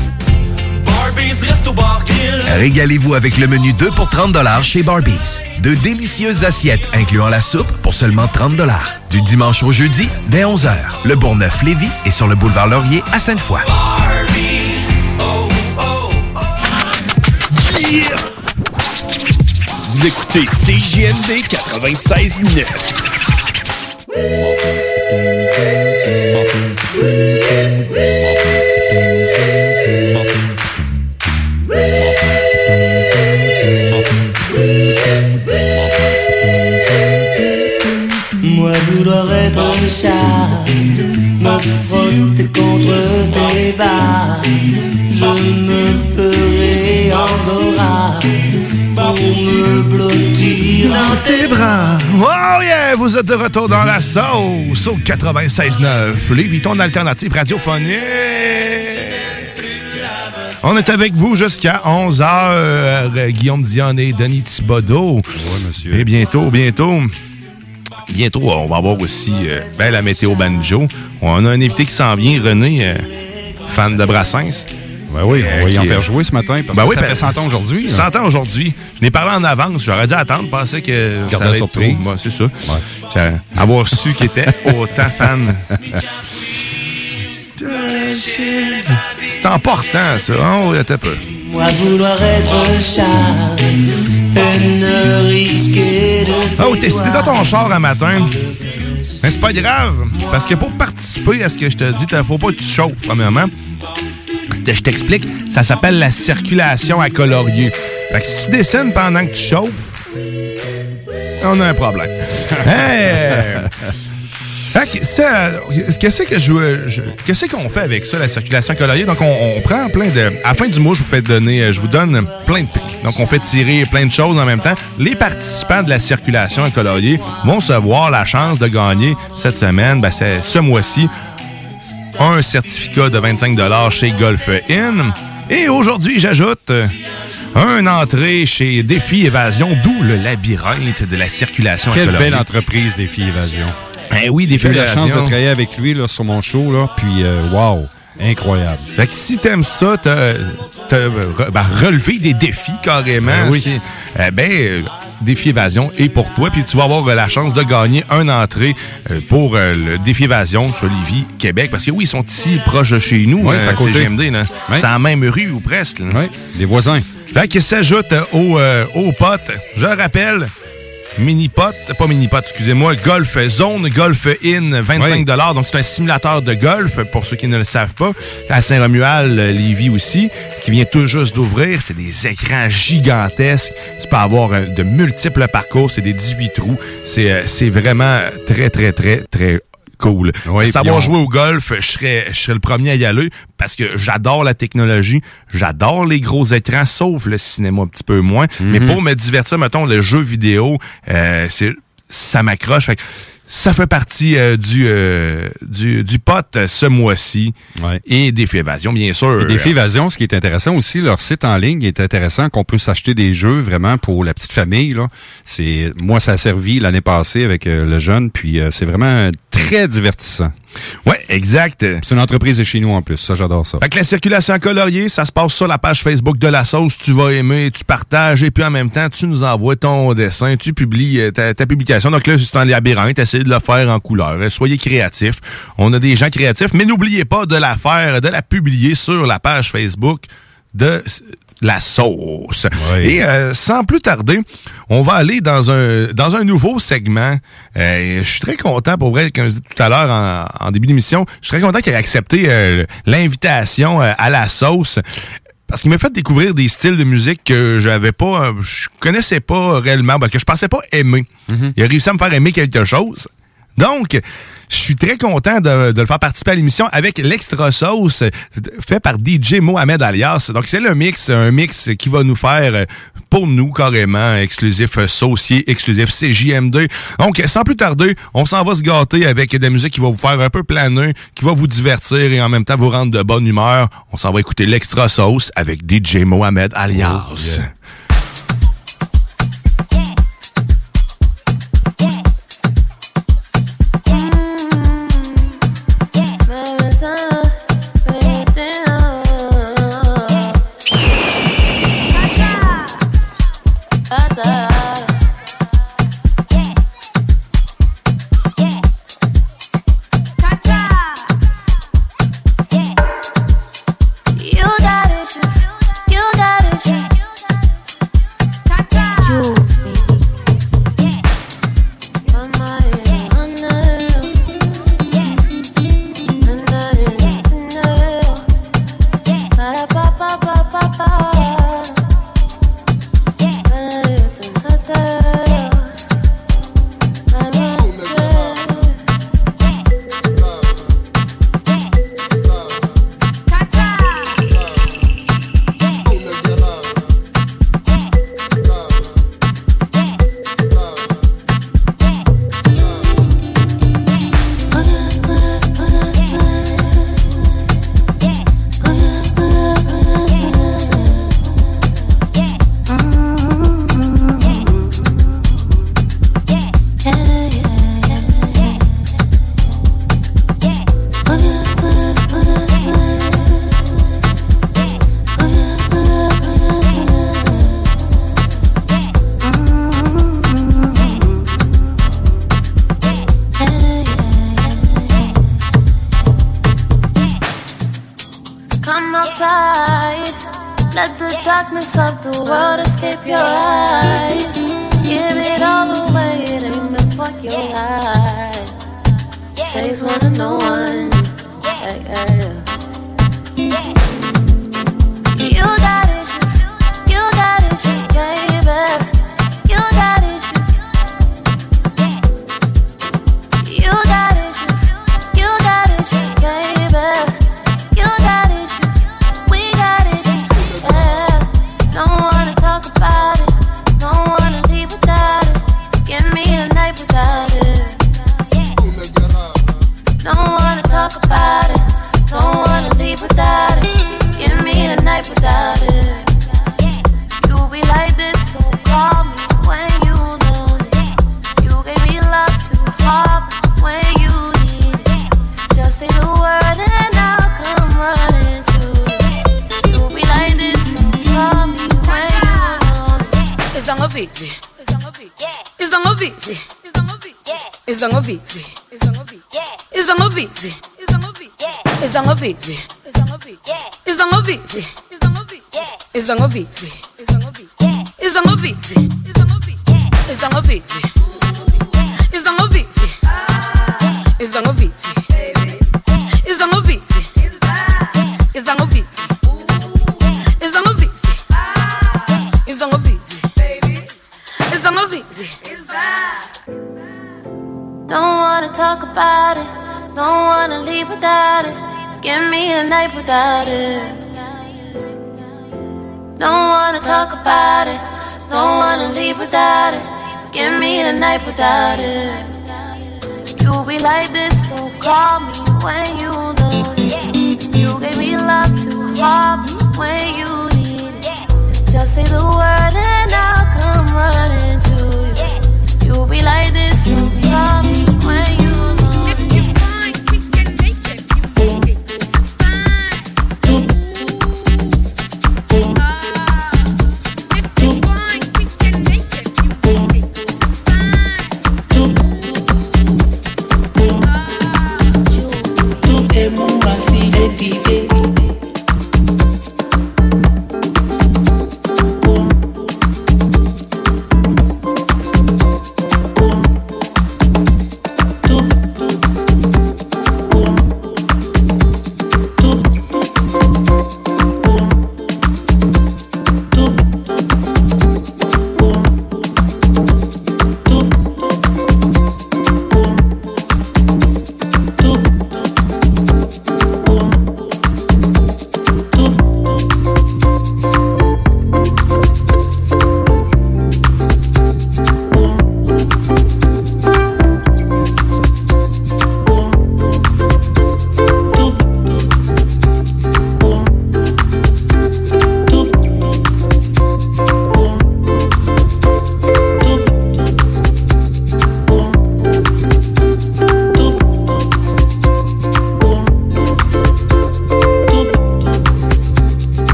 Régalez-vous avec le menu 2 pour 30 chez Barbies. De délicieuses assiettes incluant la soupe pour seulement 30 Du dimanche au jeudi, dès 11h. Le Bourgneuf-Lévis est sur le boulevard Laurier à Sainte-Foy. Vous écoutez CJMD 96.9. chat, me frotter contre tes bas. Je me ferai angora pour me blottir dans tes bras. Oh yeah! Vous êtes de retour dans la sauce au 96.9. Lévis, ton alternative radiophonique. On est avec vous jusqu'à 11h. Guillaume Dion et Denis Thibodeau. Oui, monsieur. Et bientôt, bientôt... Bientôt, on va avoir aussi euh, ben, la météo banjo. On a un invité qui s'en vient, René, euh, fan de Brassens. Ben oui, on va y en qui- faire jouer ce matin parce Ben que oui, ça ben, fait 100 ans aujourd'hui. 100 ans aujourd'hui. Je n'ai parlé en avance. J'aurais dû attendre. Je pensais que Garde ça la allait être trop. C'est ça. Avoir su qu'il était autant fan. C'est important, ça. Oh, attends un peu. Moi vouloir être Oh, t'es t'es dans ton char un matin. Mais c'est pas grave, parce que pour participer à ce que je te dis, t'as- faut pas que tu chauffes, premièrement. Je je t'explique, ça s'appelle la circulation à colorier. Fait que si tu dessines pendant que tu chauffes, on a un problème. (laughs) Hey! Qu'est-ce que je, qu'est-ce qu'on fait avec ça, la circulation coloriée? Donc, on, on prend plein de. À la fin du mois, je vous fais donner, euh, je vous donne plein de prix. Donc, on fait tirer plein de choses en même temps. Les participants de la circulation coloriée vont se voir la chance de gagner cette semaine, ben, c'est ce mois-ci, un certificat de 25 chez Golf Inn. Et aujourd'hui, j'ajoute euh, un entrée chez Défi Évasion, d'où le labyrinthe de la circulation Quelle belle entreprise, Défi Évasion. Ben oui, Défi J'ai eu la chance de travailler avec lui là, sur mon show, là, puis euh, wow, incroyable. Fait que si t'aimes ça, t'as, t'as, ben, relever des défis carrément. Ben oui. euh, ben, défi évasion est pour toi. Puis tu vas avoir la chance de gagner un entrée euh, pour euh, le défi évasion sur Lévis, Québec. Parce que oui, ils sont ici proches de chez nous. Ouais, c'est à côté. CGMD, là. Ouais. C'est la même rue ou presque. Oui, des voisins. Fait que s'ajoute euh, au, euh, au pote, je le rappelle, Mini-pot, pas mini-pot, excusez-moi, Golf Zone, Golf In, 25 Donc, c'est un simulateur de golf, pour ceux qui ne le savent pas. À Saint-Romuald, euh, Lévis aussi, qui vient tout juste d'ouvrir. C'est des écrans gigantesques. Tu peux avoir euh, de multiples parcours. C'est des 18 trous. C'est euh, c'est vraiment très, très, très, très cool. Oui, Savoir on- jouer au golf, je serais, je serais le premier à y aller parce que j'adore la technologie, j'adore les gros écrans, sauf le cinéma un petit peu moins. Mais Mhm. pour me divertir, mettons, le jeu vidéo, euh, c'est ça m'accroche. Fait que ça fait partie euh, du, euh, du, du pot ce mois-ci. Et Défi Évasion, bien sûr. Défi Évasion, ce qui est intéressant aussi, leur site en ligne est intéressant qu'on peut s'acheter des jeux vraiment pour la petite famille. Là. C'est Moi, ça a servi l'année passée avec euh, le jeune, puis euh, c'est vraiment très divertissant. Ouais, exact. C'est une entreprise de chez nous en plus, ça j'adore ça. Fait que la circulation coloriée, ça se passe sur la page Facebook de la sauce. Tu vas aimer, tu partages et puis en même temps, tu nous envoies ton dessin, tu publies euh, ta, ta publication. Donc là, c'est un labyrinthe, essayez de le faire en couleur. Euh, Soyez créatifs. On a des gens créatifs, mais n'oubliez pas de la faire, de la publier sur la page Facebook de la sauce. Et euh, sans plus tarder, on va aller dans un dans un nouveau segment. Euh, je suis très content pour vrai, comme je disais tout à l'heure en, en début d'émission, je suis très content qu'il ait accepté euh, l'invitation euh, à la sauce. Parce qu'il m'a fait découvrir des styles de musique que j'avais pas, je connaissais pas réellement, ben, que je pensais pas aimer. Il a réussi à me faire aimer quelque chose. Donc, je suis très content de, de le faire participer à l'émission avec l'extra sauce fait par DJ Mohamed Alias. Donc, c'est le mix, un mix qui va nous faire pour nous carrément exclusif saucier, exclusif CJM2. Donc, sans plus tarder, on s'en va se gâter avec de la musique qui va vous faire un peu planer, qui va vous divertir et en même temps vous rendre de bonne humeur. On s'en va écouter l'extra sauce avec DJ Mohamed Alias. Got vivi izango vivi izango vivi izango vivi izango vivi izango vivi izango vivi izango vivi izango vivi don't wanna talk about it. Don't wanna leave without it. Give me a night without it. Don't wanna talk about it. Don't wanna leave without it. Give me the night without it. You'll be like this, so call me when you know. You gave me love to harm when you need it. Just say the word and I'll come running to you. You be like this, so call me.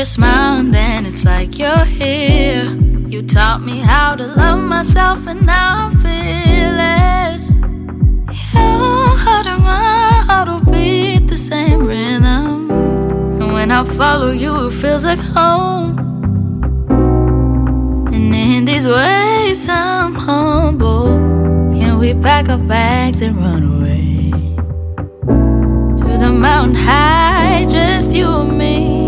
your smile, and then it's like you're here. You taught me how to love myself, and now I'm fearless. Your heart and my heart will beat the same rhythm. And when I follow you, it feels like home. And in these ways, I'm humble. And we pack our bags and run away to the mountain high, just you and me.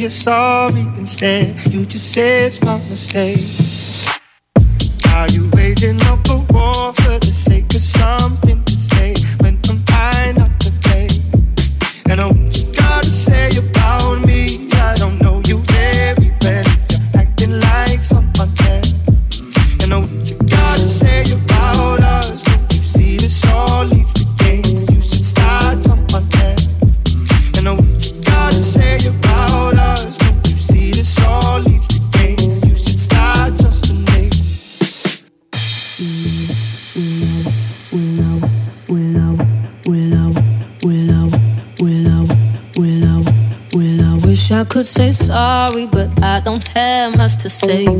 you're sorry instead. You just say it's my mistake. same.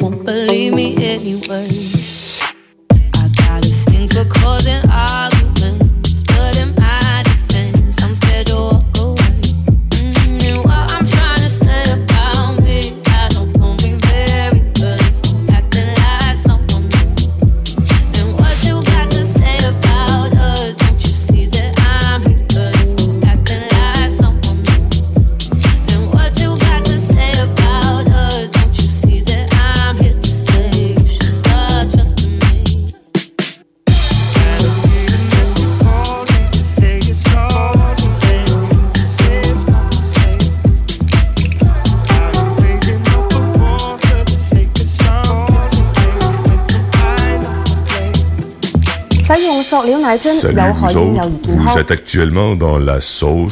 salut vous autres, vous êtes actuellement dans la sauce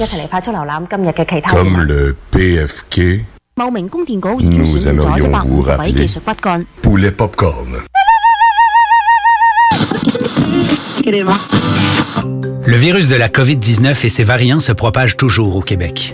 comme le PFK. Nous aimerions vous rappeler poulet popcorn. Le virus de la COVID-19 et ses variants se propagent toujours au Québec.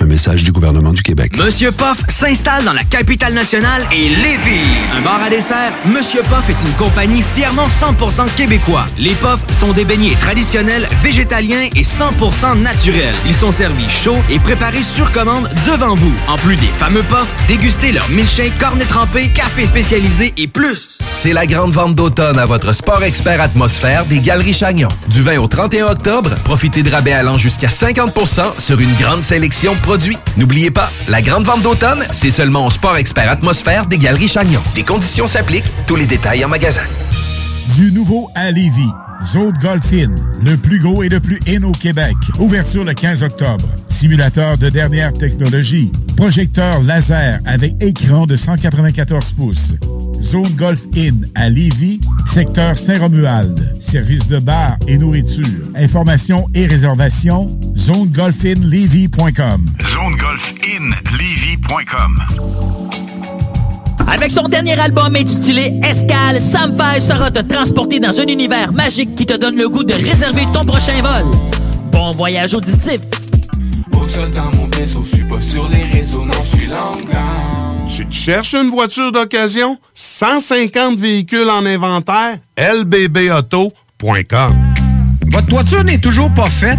Un message du gouvernement du Québec. Monsieur Poff s'installe dans la capitale nationale et Lévis. Un bar à dessert, Monsieur Poff est une compagnie fièrement 100% québécois. Les Poffs sont des beignets traditionnels, végétaliens et 100% naturels. Ils sont servis chauds et préparés sur commande devant vous. En plus des fameux Poffs, dégustez leur milkshake, cornet trempé, café spécialisé et plus. C'est la grande vente d'automne à votre Sport Expert Atmosphère des Galeries Chagnon. Du 20 au 31 octobre, profitez de rabais allant jusqu'à 50% sur une grande sélection de N'oubliez pas, la grande vente d'automne, c'est seulement au Sport Expert Atmosphère des Galeries Chagnon. Des conditions s'appliquent, tous les détails en magasin. Du nouveau à Lévis. Zone Golf In, le plus gros et le plus in au Québec. Ouverture le 15 octobre. Simulateur de dernière technologie. Projecteur laser avec écran de 194 pouces. Zone Golf In à Lévis, secteur Saint-Romuald. Service de bar et nourriture. Informations et réservations, zonegolfinlevy.com. ZoneGolfInLevy.com Avec son dernier album intitulé Escale, Sam Fay sera te transporter dans un univers magique qui te donne le goût de réserver ton prochain vol. Bon voyage auditif! Au sol dans mon vaisseau, je suis pas sur les réseaux, non, je suis. Tu te cherches une voiture d'occasion? 150 véhicules en inventaire? lbbauto.com Votre toiture n'est toujours pas faite?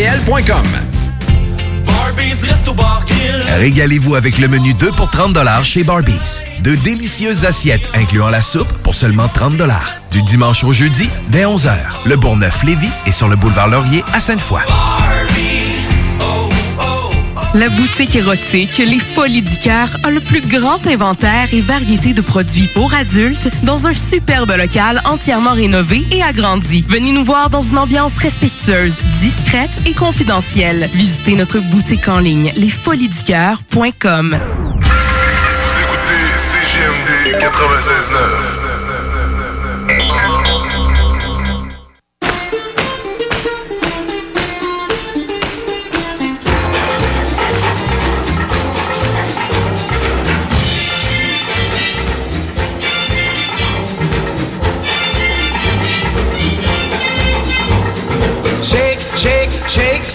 Régalez-vous avec le menu 2 pour 30 chez Barbies. De délicieuses assiettes incluant la soupe pour seulement 30 Du dimanche au jeudi, dès 11h. Le Bourgneuf-Lévis est sur le boulevard Laurier à Sainte-Foy. La boutique érotique Les Folies du Cœur a le plus grand inventaire et variété de produits pour adultes dans un superbe local entièrement rénové et agrandi. Venez nous voir dans une ambiance respectueuse, discrète et confidentielle. Visitez notre boutique en ligne lesfoliesducoeur.com. Vous écoutez CGMD 96.9.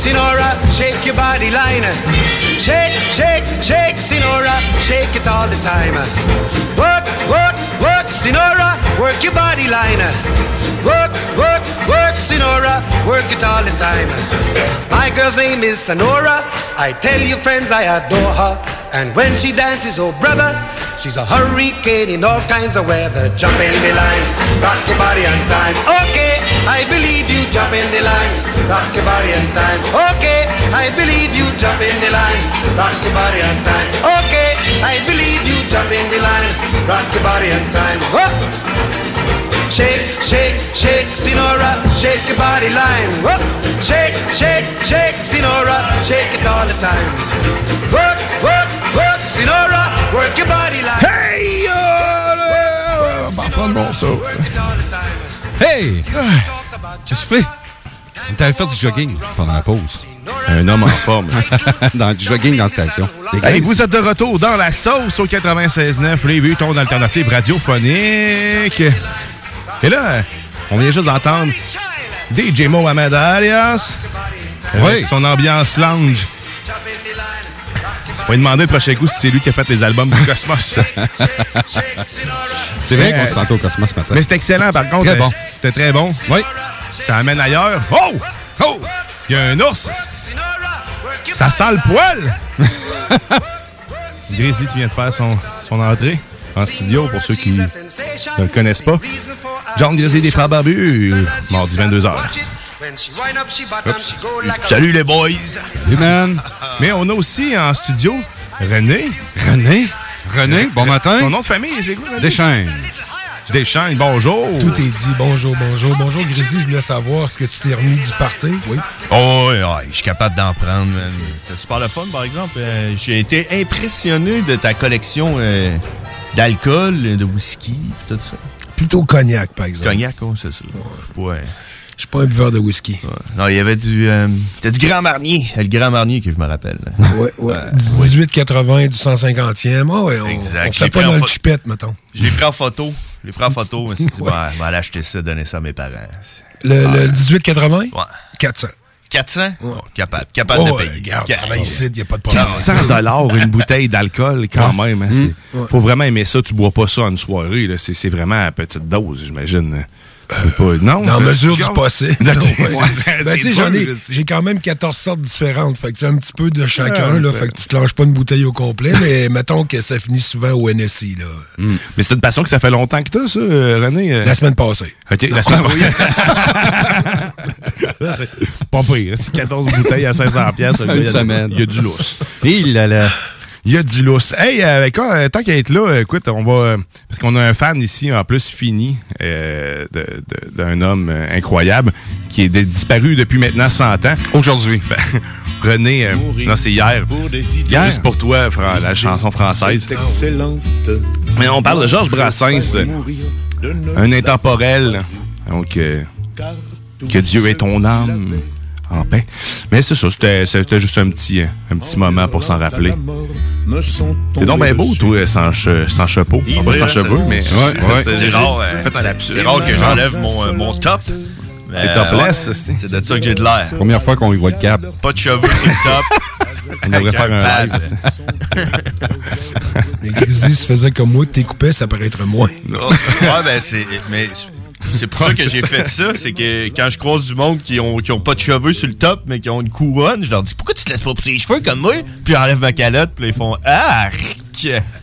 Sinora, shake your body line. shake, shake, shake, Sinora, shake it all the time. Work, work, work, Sinora, work your body line. Work, work, work, Sinora, work it all the time. My girl's name is Sonora. I tell you, friends, I adore her. And when she dances, oh brother, she's a hurricane in all kinds of weather. Jump in the line, rock your body on time. Okay, I believe you. Jump in the line, rock your body on time. Okay, I believe you. Jump in the line, rock your body on time. Okay, I believe you. Jump in the line, rock your body on time. Whoa. Shake, shake, shake, Sinora, shake your body line. Whoa. Shake, shake, shake, Sinora, shake it all the time. Work, work, work, Sinora, work your body line. Hey! On va prendre mon souffle. Hey! Qu'est-ce que tu fais? On t'avait fait du jogging pendant la pause. Un homme en (laughs) forme. dans du jogging dans la station. Hey, vous êtes de retour dans la sauce au 96.9 Les ton alternative radiophonique. Et là, on vient juste d'entendre DJ Mohamed Alias. Oui. Son ambiance lounge. On va lui demander le prochain coup si c'est lui qui a fait les albums du Cosmos. (laughs) C'est vrai qu'on Euh, se sentait au Cosmos ce matin. Mais c'est excellent, par contre. Très Euh, bon. C'était très bon. Oui. Ça amène ailleurs. Oh! Oh! Il y a un ours. Ça sent le poil! (laughs) Grizzly, tu viens de faire son, son entrée en studio, pour ceux qui ne le connaissent pas. John Grizzly des Frères Barbus, mardi 22h. Salut les boys! Salut, man! Mais on a aussi en studio René. René? René, bon matin. Ton nom de famille, c'est quoi? René? Deschênes. Deschênes, bonjour. Tout est dit. Bonjour, bonjour. Bonjour, Grizzly. Je voulais savoir, est-ce que tu t'es remis du party? Oui. Oh, ouais, ouais, je suis capable d'en prendre, man. C'était super le fun, par exemple. Euh, J'ai été impressionné de ta collection euh, d'alcool, de whisky, tout ça. Plutôt cognac, par exemple. Cognac, oh, c'est ça. Ouais. Je suis pas un buveur de whisky. Non, il y avait du, euh, c'était du Grand Marnier. C'est le Grand Marnier que je me rappelle. Ouais, ouais. Du 1880, du 150e. Ah ouais, on, Exact. on fait pas dans le chipette, mettons. Je l'ai pris en photo. Je l'ai pris en photo. Je me suis dit, je vais aller acheter ça, donner ça à mes parents. Le, Ah. le 1880? Ouais. 400. 400? Bon, capable. Capable Oh, de ouais, payer. regarde, Ca- ici, y a pas de problème. 400 dollars (laughs) une bouteille d'alcool quand Ouais. même. hein, c'est- Ouais. Faut vraiment aimer ça. Tu bois pas ça en une soirée. c'est vraiment à petite dose, j'imagine. C'est pas- Non, Dans mesure du possible. (laughs) Ouais. Ben, j'ai quand même 14 sortes différentes. Fait que tu sais, un petit peu de chacun, Ah, là. Fait que tu te lâches pas une bouteille au complet, (laughs) mais mettons que ça finit souvent au NSI, là. Mais c'est une passion que ça fait longtemps que t'as, ça, euh, René? euh? La semaine passée. OK, la semaine (laughs) C'est pas pire. hein, C'est 14 bouteilles à 500 pièces. Une semaine. Il y a du lousse. Il là. Il y a du lousse. Hey, euh, quand, euh, tant qu'à être là, écoute, on va... euh, parce qu'on a un fan ici, en plus, fini, euh, d'un homme incroyable, qui est disparu depuis maintenant 100 ans. Aujourd'hui. (laughs) René, euh, Mourir non, c'est hier. pour. Hier. Juste pour toi, Fran- la chanson française. Excellente. Mais on parle de Georges Brassens, un intemporel. Donc, euh, que Dieu ait ton âme en paix. Mais c'est ça, c'était c'était juste un petit, euh, un petit moment pour s'en rappeler. C'est donc bien beau, toi, sans, che- sans chapeau. Il Pas sans cheveux, mais... Ouais, c'est rare, euh, c'est- c'est rare que j'enlève mon, euh, mon top. Mais, T'es topless, ouais, C'est de ça que j'ai de l'air. Première fois qu'on y voit le cap. Pas de cheveux sur le top. (laughs) On devrait faire un live. Les Grizzly se faisaient comme moi, t'es coupé, ça paraîtrait moins. Oh, ouais, ben c'est. Mais c'est pour ça que (laughs) j'ai fait ça. C'est que quand je croise du monde qui ont, qui ont pas de cheveux sur le top, mais qui ont une couronne, je leur dis pourquoi tu te laisses pas pousser les cheveux comme moi? Puis j'enlève ma calotte, puis là, ils font Ah!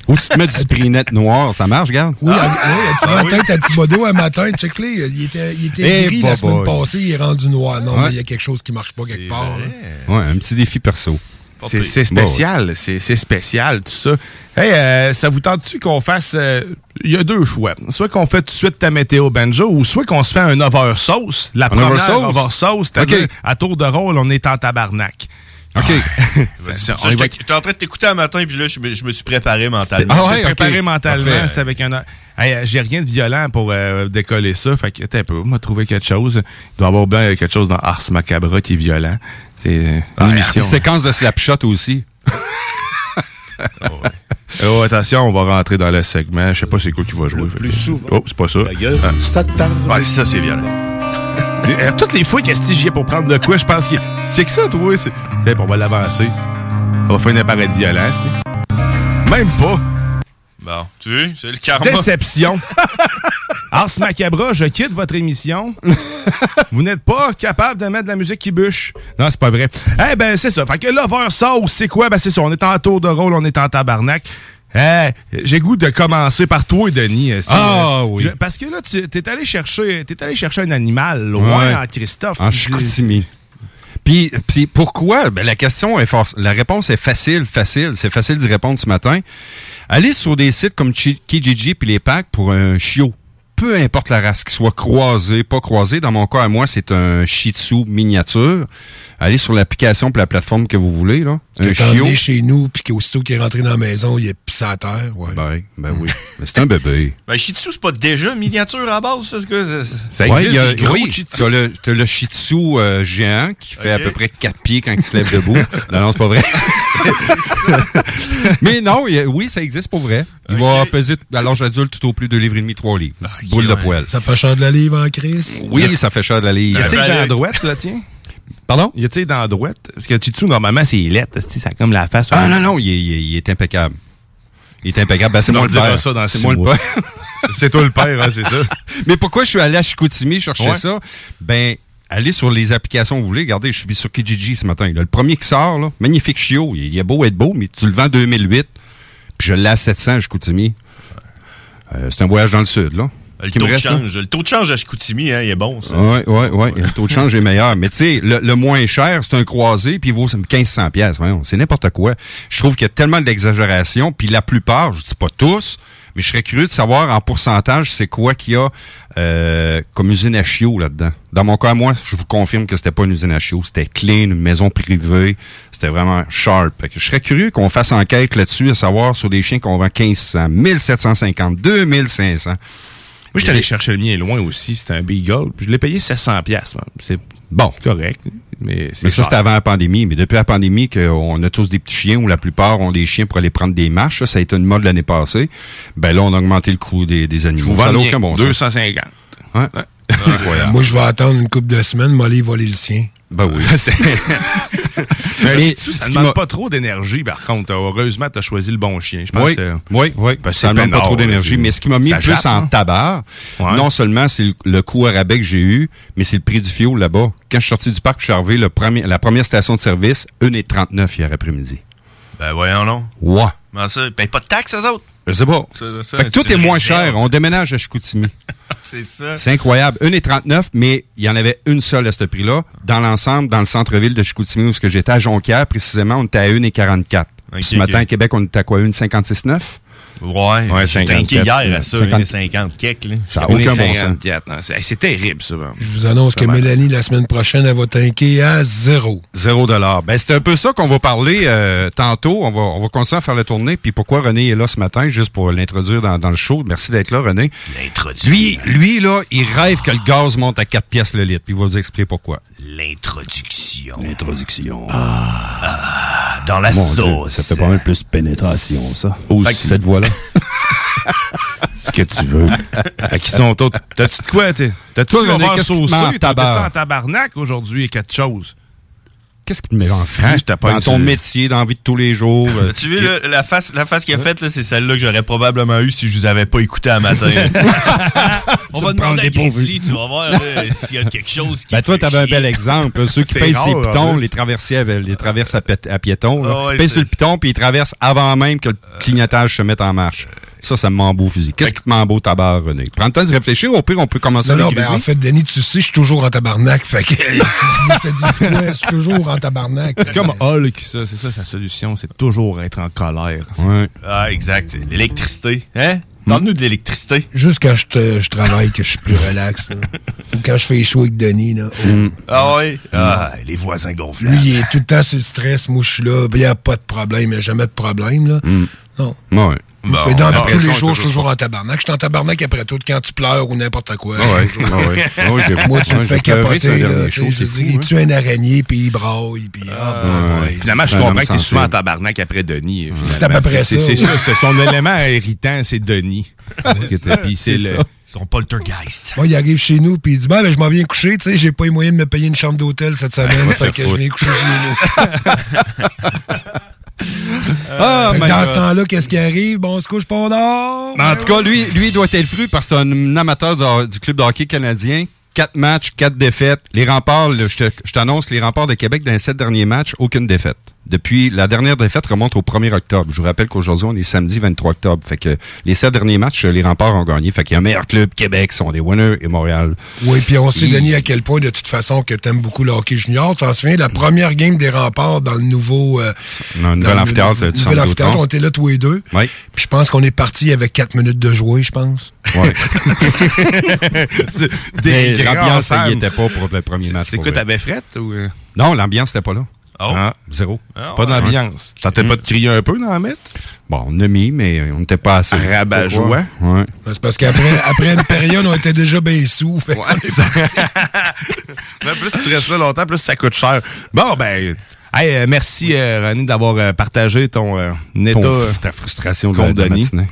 Ou tu te mets du sprinette noir, ça marche, regarde. Oui, Ah. oui, tu vois, Ah oui. tête à Thibodeau un matin, check-les, il était, il était Eh, gris bah, la semaine bah. passée, il est rendu noir. Non, Ouais. mais il y a quelque chose qui marche pas quelque part. là. Ouais, un petit défi perso. C'est c'est spécial, c'est c'est spécial, tout ça. Hey, euh, ça vous tente-tu qu'on fasse... euh, Il y a deux choix. Soit qu'on fait tout de suite ta météo banjo, ou soit qu'on se fait un over sauce. La Un première over sauce? over sauce, c'est-à-dire, Ok. à tour de rôle, on est en tabarnak. OK. (laughs) Va- J'étais en train de t'écouter un matin, puis là, je me, je me suis préparé mentalement. Ah ouais, préparé mentalement, Parfait. c'est avec un... Hey, euh, J'ai rien de violent pour euh, décoller ça, fait que, attends un peu, on m'a trouvé quelque chose. Il doit y avoir bien quelque chose dans Ars Macabra qui est violent. C'est Ah, une une émission. séquence de slapshot aussi. (laughs) Oh, attention, on va rentrer dans le segment. Je sais pas c'est quoi qui va jouer. fait que- Oh, c'est pas ça. Ah. Ouais, ça, c'est violent. Euh, Toutes les fois qu'est-ce que j'y ai pour prendre de quoi, je pense que. C'est que ça, toi. C'est... On va l'avancer. Ça va finir par être violent, c'est. Même pas. Bon, tu vois, c'est le karma. Déception. (laughs) Ars Macabra, je quitte votre émission. Vous n'êtes pas capable de mettre de la musique qui bûche. Non, c'est pas vrai. Eh ben, c'est ça. Fait que Lover Sauce, c'est quoi? Ben, c'est ça. On est en tour de rôle, on est en tabarnak. Eh, j'ai goût de commencer par toi, Denis. euh, Ah, oui. je- parce que là, tu t'es allé chercher, t'es allé chercher un animal loin Ouais. en Christophe. En Chicoutimi. Puis, puis pourquoi? Ben, la question est force. La réponse est facile, facile. C'est facile d'y répondre ce matin. Allez sur des sites comme Kijiji puis les packs pour un chiot. Peu importe la race, qu'il soit croisé, pas croisé. Dans mon cas, à moi, c'est un Shih Tzu miniature. Allez sur l'application pour la plateforme que vous voulez, là. Qui Un est chiot. chez nous, puis qu'aussitôt qu'il est rentré dans la maison, il est pissé à terre. Ouais. Ben, ben oui. (laughs) Mais c'est un bébé. Ben, Shih Tzu, c'est pas déjà miniature à base, ça, c'est quoi? Ça, Ouais, il y a- des gros oui, Shih Tzu. t'as le, t'as le Shih Tzu euh, géant qui fait à peu près 4 pieds quand il se lève debout. (laughs) non, non, c'est pas vrai. (laughs) Mais non, a- oui, ça existe pour vrai. Il va peser à l'âge adulte tout au plus 2 livres et demi, 3 livres. Boule de poêle. Ça fait cher de la livre en crise? Oui, ça fait cher de la livre. Y a-t-il dans la droite, là, tiens? Pardon? Y a-t-il dans la droite? Parce que Chitu, normalement, c'est lettre. Ça a comme la face? Ah non, non, il est, il est- il est impeccable. Il est impeccable. Ben, c'est moi le père. ça dans c'est le père. (laughs) Toi le père, hein, c'est ça. (laughs) Mais pourquoi je suis allé à Chicoutimi chercher Ouais. ça? Ben, allez sur les applications que vous voulez. Regardez, je suis sur Kijiji ce matin. là. Le premier qui sort, là, magnifique chiot. Il, il est beau être beau, mais tu le vends 2008. Puis je l'ai à 700 à Chicoutimi. Euh, c'est un voyage dans le sud, là. Le taux, de change, le taux de change à Chicoutimi, hein, il est bon. Oui, oui, oui. Le taux de change est meilleur. Mais tu sais, le, le moins cher, c'est un croisé, puis il vaut 1500 pièces. C'est n'importe quoi. Je trouve qu'il y a tellement d'exagération, puis la plupart, je dis pas tous, mais je serais curieux de savoir en pourcentage, c'est quoi qu'il y a euh, comme usine à chiots là-dedans. Dans mon cas, moi, je vous confirme que c'était pas une usine à chiots. C'était clean, une maison privée. C'était vraiment sharp. Fait que je serais curieux qu'on fasse enquête là-dessus, à savoir sur des chiens qu'on vend 1500, 1750, 2500. Moi, j'étais allé chercher le mien loin aussi. C'était un Beagle. puis Je l'ai payé 700 pièces. C'est bon, correct. Mais, ça, c'était avant la pandémie. Mais depuis la pandémie, qu'on a tous des petits chiens ou la plupart ont des chiens pour aller prendre des marches, ça, ça a été une mode l'année passée. Ben là, on a augmenté le coût des, des Je animaux. vous Ça n'a aucun bon sens. 250. Ouais. Euh, Moi, je vais attendre une couple de semaines, m'aller voler le sien. Ben oui. (laughs) Mais, ça ne demande m'a- pas trop d'énergie, par contre. Heureusement, tu as choisi le bon chien. Je pense Oui, que- oui, oui. Parce que ça ne demande pas trop d'énergie. Mais ce qui m'a mis le plus jappe, en hein? tabac, Ouais. non seulement c'est le, le coût arabe que j'ai eu, mais c'est le prix du fioul là-bas. Quand je suis sorti du parc, je suis arrivé, le premier, la première station de service, 1,39 hier après-midi. Ben voyons non. Ouais. Comment ça? Ils payent pas de taxes, eux autres? Je sais pas. Ça- ça, Fait que tout est moins cher. On déménage à Chicoutimi. (laughs) C'est ça. C'est incroyable. 1,39, mais il y en avait une seule à ce prix-là. Dans l'ensemble, dans le centre-ville de Chicoutimi, où j'étais à Jonquière, précisément, on était à 1,44. Puis ce matin, à Québec, on était à quoi? 1,59? Ouais, Ouais, j'ai 54, tanké hier à ça, 50. 50 kek, là. Ça a aucun bon sens. 54, non, C'est c'est terrible, ça. Je vous annonce que. Mélanie, la semaine prochaine, elle va tanker à zéro. Zéro dollar. Ben, c'est un peu ça qu'on va parler euh, tantôt. On va, on va continuer à faire la tournée. Puis pourquoi René est là ce matin, juste pour l'introduire dans, dans le show. Merci d'être là, René. L'introduire. Lui, lui, là, il rêve que le gaz monte à 4 pièces le litre. Puis il va vous expliquer pourquoi. L'introduction. L'introduction. Ah, dans la Mon Dieu, sauce. ça fait pas mal plus pénétration, ça. Aussi. que- Cette voix-là. (laughs) Ce que tu veux. à qui sont autres? T'as-tu de quoi? t'es- T'as-tu de en T'as-tu tabarnak? en tabarnak aujourd'hui quelque chose? Qu'est-ce qui te met en t'ai pas Dans ton métier, dans la vie de tous les jours? (laughs) vu là, la face, la face qu'il a faite, là, c'est celle-là que j'aurais probablement eu si je vous avais pas écouté à matin. (laughs) (laughs) On va demander à Grizzly, tu vas voir s'il y a quelque chose qui Ben toi, t'avais un bel exemple. là. Ceux qui payent rare, en pitons, les traversiers, les traversent à, à piétons. Ah ouais, c'est- sur le piton, puis ils traversent avant même que le clignotage se mette en marche. Ça, ça me m'embaut au fusil. Qu'est-ce qui te ta barre, René? Prends le temps de réfléchir. Au pire, on peut commencer Non, avec non, ben, en fait, Denis, tu sais, je suis toujours en tabarnak. Fait que, (laughs) je te dis quoi, je suis toujours en tabarnak. C'est comme Hulk, ça. C'est ça, sa solution. C'est toujours être en colère. Ouais. Ah, exact. L'électricité. Hein? Parle-nous de l'électricité. Juste quand je, te- je travaille, que je suis plus relax. là. Ou quand je fais les shows avec Denis. Là. Mm. Ah oui? Ah, les voisins gonflables. Lui, il est tout le temps sur le stress. Moi, je suis là. Il n'y a pas de problème. Il n'y a jamais de problème. Là. Non. Ouais. Mais dans Bon, tous les jours, je suis toujours en tabarnak. Je suis en tabarnak après tout, quand tu pleures ou n'importe quoi. Ah ouais, (laughs) ah ouais. Ah Moi, tu me fais capoter. là, tu show, fou, hein. Il tue un araignée, puis il braille, puis... ah, ouais. Finalement, je comprends que t'es souvent sensible. en tabarnak après Denis. C'est à peu près C'est- ça, C'est ça. c'est son élément irritant, c'est Denis. (laughs) Puis c'est le. Son poltergeist. Moi, il arrive chez nous, puis il dit, ben, ben, je m'en viens coucher, tu sais, j'ai pas les moyens de me payer une chambre d'hôtel cette semaine, fait que je viens coucher chez nous. (laughs) my dans ce temps-là, qu'est-ce qui arrive? Bon, on se couche pas. Mais en tout cas, lui, lui, il doit être fru parce que c'est un amateur du, du club de hockey canadien. Quatre matchs, quatre défaites. Les remparts, je t'annonce, les remparts de Québec dans les sept derniers matchs, aucune défaite. Depuis, la dernière défaite remonte au 1er octobre. Je vous rappelle qu'aujourd'hui, on est samedi 23 octobre. Fait que les sept derniers matchs, les remparts ont gagné. Fait qu'il y a un meilleur club, Québec, sont des winners et Montréal. Oui, puis on sait, Il- Denis, à quel point, de toute façon, que t'aimes beaucoup le hockey junior. T'en souviens, la première game des remparts dans le nouveau... euh, nouvel amphithéâtre du nouvel amphithéâtre, on était là tous les deux. Oui. Puis je pense qu'on est parti avec quatre minutes de jouer, je pense. (laughs) Des Mais grands l'ambiance, ça y était pas pour le premier match. C'est quoi, t'avais frette ou... euh? Non, l'ambiance n'était pas là. Ah. Zéro. Pas d'ambiance. Tentais pas de crier un peu dans la mettre? Bon, on a mis, mais on n'était pas assez. Rabat-joie. Ouais. C'est parce qu'après après une période, on était déjà bien sous. Fait. Mais (laughs) plus tu restes là longtemps, plus ça coûte cher. Bon, ben, hey, euh, merci, euh, René, d'avoir euh, partagé ton euh, état. Ton- ta frustration de- Denis. matinée.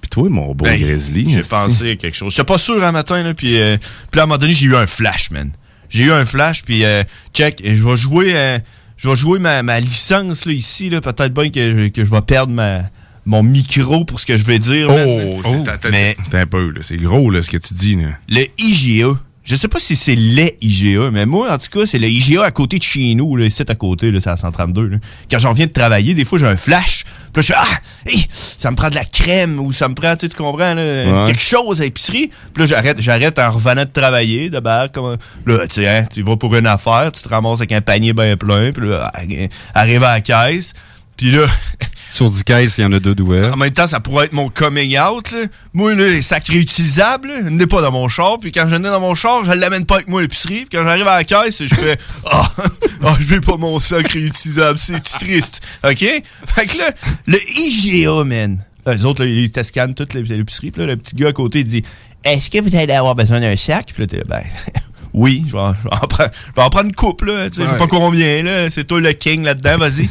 Puis toi, mon beau Hey, Grizzly. J'ai pensé à quelque chose. J'étais pas sûr un matin, là, puis, euh, puis à un moment donné, j'ai eu un flash, man. J'ai eu un flash, puis euh, check, je vais jouer, euh, je vais jouer ma, ma licence là, ici, là, peut-être bien que, que je vais perdre ma, mon micro pour ce que je vais dire. Oh, t'as- t'as un peu, là. C'est gros, là, ce que tu dis, là. le IGA, je sais pas si c'est les IGA, mais moi, en tout cas, c'est le IGA à côté de chez nous, là, ici à côté, là, c'est à 132. Là. Quand j'en viens de travailler, des fois, j'ai un flash. Puis là, je fais Ah, hey, ça me prend de la crème ou ça me prend, tu sais, tu comprends, là, Ouais. quelque chose à l'épicerie. Puis là, j'arrête, j'arrête en revenant de travailler, de bas, comme là, tu sais, hein, tu vas pour une affaire, tu te ramasses avec un panier bien plein, puis là, arrive à la caisse. Puis là, (laughs) Sur 10 caisses, il y en a deux d'ouverts. en même temps, ça pourrait être mon coming out. Là. Moi, là, les sacs réutilisables, là, il n'est pas dans mon char. Puis quand je l'ai dans mon char, je l'amène pas avec moi à l'épicerie. Puis quand j'arrive à la caisse, je fais Ah, (laughs) ah, je vais pas mon sac réutilisable. C'est triste. OK? Fait que là, le IGA, man. Là, les autres, là, ils te scannent toute l'épicerie. Puis là, le petit gars à côté, il dit Est-ce que vous allez avoir besoin d'un sac? Puis là, t'es ben. (laughs) Oui, je vais, en, je vais en prendre, je vais en prendre une coupe, là. Tu sais, Je sais pas combien, là. C'est toi le king là-dedans, vas-y.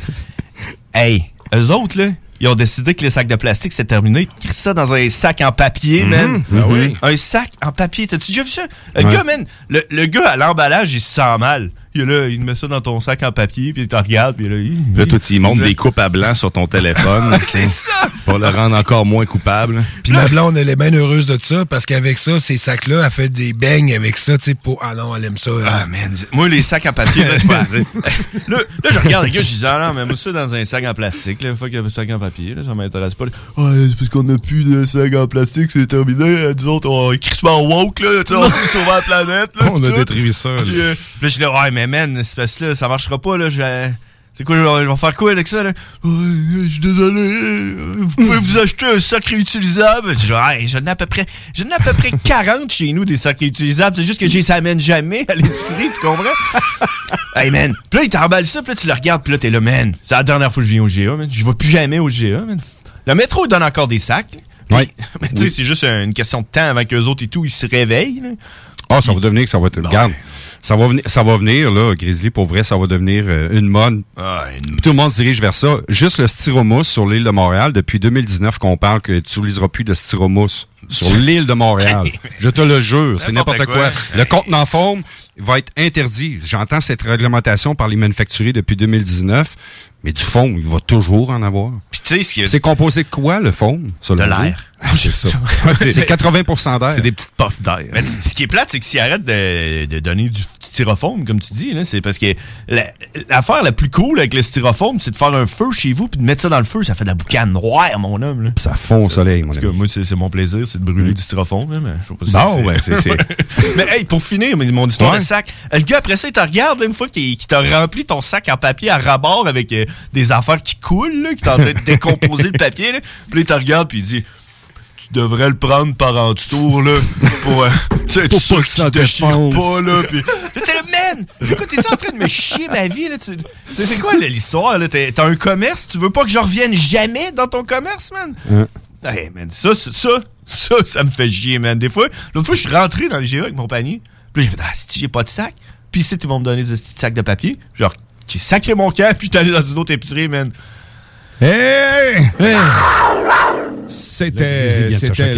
Hey, eux autres, là, ils ont décidé que les sacs de plastique, c'est terminé. Ils ça dans un sac en papier, Mhm. man. Ah oui. Un sac en papier. T'as-tu déjà vu ça? Le Ouais. gars, man, le, le gars à l'emballage, il se sent mal. Il, est là, il met ça dans ton sac en papier, puis il te regarde, puis là, il... Là, toi, tu y montres des coupes à blanc sur ton téléphone. (laughs) C'est ça! Pour le rendre encore moins coupable. Puis ma blonde, elle est bien heureuse de ça parce qu'avec ça, ces sacs-là, elle fait des beignes avec ça, tu sais, pour. Ah non, elle aime ça. elle. Ah, man. Moi, les sacs en papier, là, je (laughs) là, là, je regarde les gars, je dis, ah non, mais moi, ça dans un sac en plastique, là, une fois qu'il y a un sac en papier, là, ça m'intéresse pas. Ah, c'est parce qu'on a plus de sac en plastique, c'est terminé. Euh, Nous autres, on est crissement woke, là, tu sais, on sauver la planète, là. (laughs) On a détruit ça. là. Puis, euh, puis là, je là, ouais, mais man, c'est parce que là, ça marchera pas, là. C'est quoi, je vais faire quoi avec ça, là? Ouais, je suis désolé, vous pouvez vous acheter un sac réutilisable. Je ouais, j'en ai à peu près, j'en ai à peu près 40 chez nous des sacs réutilisables. C'est juste que je les amène jamais à l'épicerie, tu comprends? (laughs) hey, man. Puis là, il t'emballe ça, puis là, tu le regardes, puis là, t'es là, man. C'est la dernière fois que je viens au GA, man. Je vais plus jamais au GA, man. Le métro, donne encore des sacs. là. Puis- (laughs) mais tu sais, c'est juste une question de temps avant qu'eux autres et tout, ils se réveillent, là. Ah, ça va devenir que ça va être. Regarde, ça va venir, ça va venir, là, Grizzly, pour vrai, ça va devenir euh, une mode. Ah, une- Tout le monde se dirige vers ça. Juste le styromousse sur l'île de Montréal, depuis 2019 qu'on parle que tu n'utiliseras plus de styromousse sur (laughs) l'île de Montréal. Je te le jure, c'est N'importe n'importe quoi. quoi. Le contenant forme va être interdit. J'entends cette réglementation par les manufacturiers depuis 2019, mais du fond, il va toujours en avoir. Tu sais, C'est composé de quoi, le foam? selon De l'air. Ah, c'est ça. (laughs) c'est 80% d'air. C'est des petites puffs d'air. Mais ce qui est plate, c'est que s'ils arrêtent de, de donner du styrofoam, comme tu dis, là, c'est parce que la- l'affaire la, plus cool avec le styrofoam, c'est de faire un feu chez vous puis de mettre ça dans le feu. Ça fait de la boucane noire, mon homme. Là. Ça fond au soleil, mon En tout cas, moi, c'est mon plaisir, c'est de brûler du styrofoam. là, mais je sais pas si Bon, c'est- ben, c'est- c'est- (laughs) mais hey, pour finir, mon histoire Ouais. de sac, euh, le gars, après ça, il te regarde là, une fois qu'il t'a rempli ton sac en papier à rabord avec euh, des affaires qui coulent, là, qui t'en décomposer le papier. Là. Puis là, il te regarde puis il dit tu devrais le prendre par en dessous, là, pour, euh, (laughs) tu sais, Pour pas que ça déchire défonce. pas, là. Là, t'es là, man! C'est quoi, t'es en train de me chier ma vie, là? Tu- C'est c'est quoi, l'histoire, là? T'as un commerce, tu veux pas que je revienne jamais dans ton commerce, man? Hein. Hey, man, ça, ça, ça, ça me fait chier, man. Des fois, l'autre fois, je suis rentré dans le GA avec mon panier, puis j'ai fait, ah, si j'ai pas de sac, puis ici, ils vont me donner des petits sacs de papier. Genre, j'ai sacré mon camp, puis j'étais allé dans une autre épicerie, man. Hey! C'était. C'était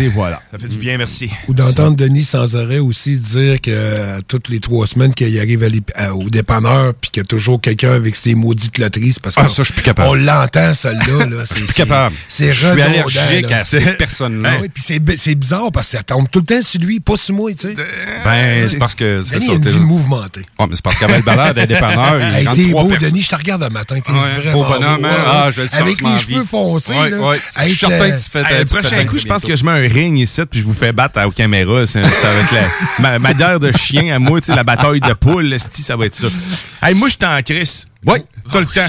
Et voilà. Ça fait du bien, merci. Ou d'entendre Denis sans arrêt aussi dire que euh, toutes les trois semaines qu'il arrive à l'ép- à- au dépanneur puis qu'il y a toujours quelqu'un avec ses maudites loteries, parce Ah, qu'on ça, je suis plus capable. on l'entend, celle-là. Là. C'est, (laughs) Je suis plus capable. C'est Je suis redondant, allergique là. à ces C'est- personnes-là. Ah oui, puis c'est, bi- c'est bizarre parce que ça tombe tout le temps sur lui, pas sur moi, tu sais. Ben, c'est parce que. c'est Denis ça, a une vie mouvementée. Ouais, mais c'est parce qu'avec le balade des dépanneurs, il (laughs) Hey, t'es beau, personnes. Denis, je te regarde un matin. T'es Ouais, vraiment beau bonhomme, beau, hein? ouais. Ah, je le sens, Avec les cheveux foncés. Ouais, là. ouais. Je suis Être, certain euh, que tu fais Hey, le prochain coup, je pense que je mets un ring ici puis je vous fais battre aux caméras. C'est c'est avec la, (laughs) ma, guerre de chien à moi, tu sais, la bataille de poule, ça va être ça. Hey, moi, je suis en crise. Oui, tout le temps.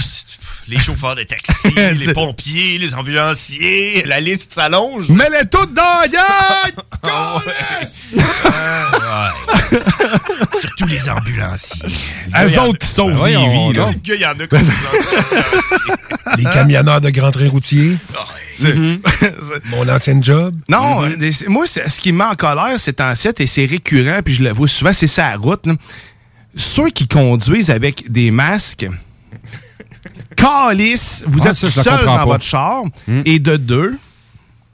Les chauffeurs de taxi, (laughs) les pompiers, les ambulanciers, la liste s'allonge. Mets-les toutes dans la gueule! (laughs) Ah ouais. Surtout les ambulanciers. Eux autres qui sauvent Ben des vies, là. il y en a comme Les camionneurs de grands trains routiers. C'est- (laughs) Mon ancien job. Non, des- c'est- moi, ce qui me met en colère, c'est en fait, et c'est récurrent, puis je le vois souvent, c'est ça la route. Ceux qui conduisent avec des masques, calice, vous Ouais, êtes ça, seul dans pas. votre char, et de deux,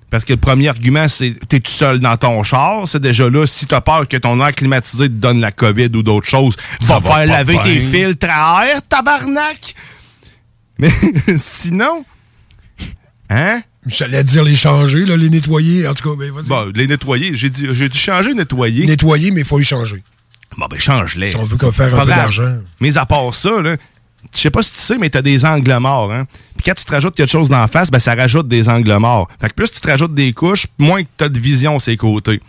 parce que le premier argument, c'est t'es tout seul dans ton char. C'est déjà là, si t'as peur que ton air climatisé te donne la COVID ou d'autres choses, va va faire laver bien. tes filtres à air, tabarnak! Mais (laughs) sinon, hein? J'allais dire les changer, là, les nettoyer. En tout cas, ben, vas-y. Bon, les nettoyer. J'ai dit, j'ai changer, nettoyer. Nettoyer, mais il faut les changer. Bon, ben, change-les. Si on veut qu'on faire un Pas peu d'argent. Mais à part ça, là, je sais pas si tu sais, mais t'as des angles morts, hein. Puis quand tu te rajoutes quelque chose d'en face, ben, ça rajoute des angles morts. Fait que plus tu te rajoutes des couches, moins que t'as de vision sur les côtés.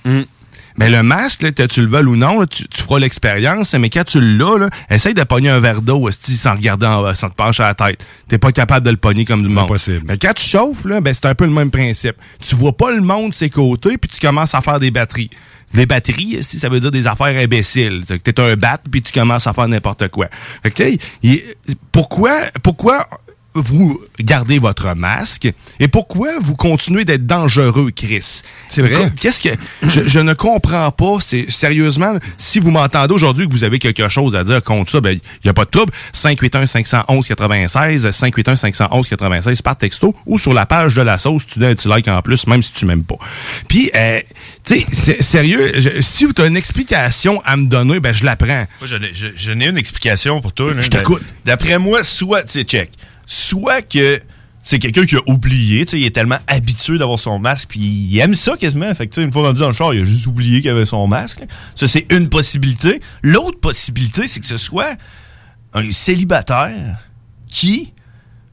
Mais le masque, là, que tu le veuilles ou non, là, tu, tu feras l'expérience, mais quand tu l'as, essaye de pogner un verre d'eau sans regarder en bas, sans te pencher la tête. T'es pas capable de le pogner comme du monde. Impossible. Mais quand tu chauffes, là, ben, c'est un peu le même principe. Tu vois pas le monde de ses côtés, puis tu commences à faire des batteries. Des batteries, esti, ça veut dire des affaires imbéciles. T'es un bat, puis tu commences à faire n'importe quoi. Là, il- pourquoi, pourquoi vous gardez votre masque et pourquoi vous continuez d'être dangereux, Chris? C'est vrai. Qu'est-ce que. Je, je ne comprends pas. C'est sérieusement, si vous m'entendez aujourd'hui que vous avez quelque chose à dire contre ça, ben, il n'y a pas de trouble. 581-511-96, 581-511-96 par texto ou sur la page de la sauce, tu donnes un petit like en plus, même si tu m'aimes pas. Puis, euh, tu sais, sérieux, je- si tu as une explication à me donner, ben, je la prends. Moi, j'en ai- je, je n'ai une explication pour toi. là. Je t'écoute. D'après moi, soit, tu sais, check, soit que c'est quelqu'un qui a oublié, tu sais, il est tellement habitué d'avoir son masque, puis il aime ça quasiment. Fait que, tu une fois rendu dans le char, il a juste oublié qu'il avait son masque. Ça, c'est une possibilité. L'autre possibilité, c'est que ce soit un célibataire qui,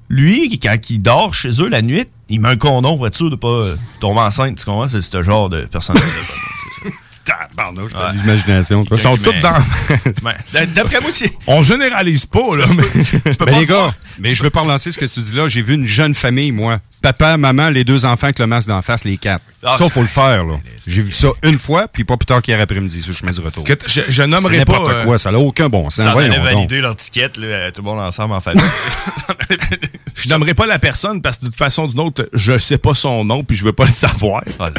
lui, quand il dort chez eux la nuit, il met un condom pour être sûr de pas euh, tomber enceinte. Tu comprends? C'est ce genre de personne. (laughs) Tabarnouche, t'as de l'imagination, toi. Ils sont tous dans. (laughs) D'après moi, c'est. On généralise pas, là. (laughs) mais- les gars, mais je veux pas relancer ce que tu dis là. J'ai vu une jeune famille, moi. Papa, maman, les deux enfants avec le masque d'en face, les quatre. Ah, ça, faut le faire, là. J'ai vu ça une fois, puis pas plus tard qu'hier après-midi, sur le chemin du retour. Je- je nommerai C'est n'importe pas, euh, quoi, ça n'a aucun bon sens. Ça en donc. valider leur ticket, là, tout le monde ensemble en famille. (laughs) Je nommerai pas la personne parce que de toute façon d'une autre, je sais pas son nom puis je veux pas le savoir. Ah,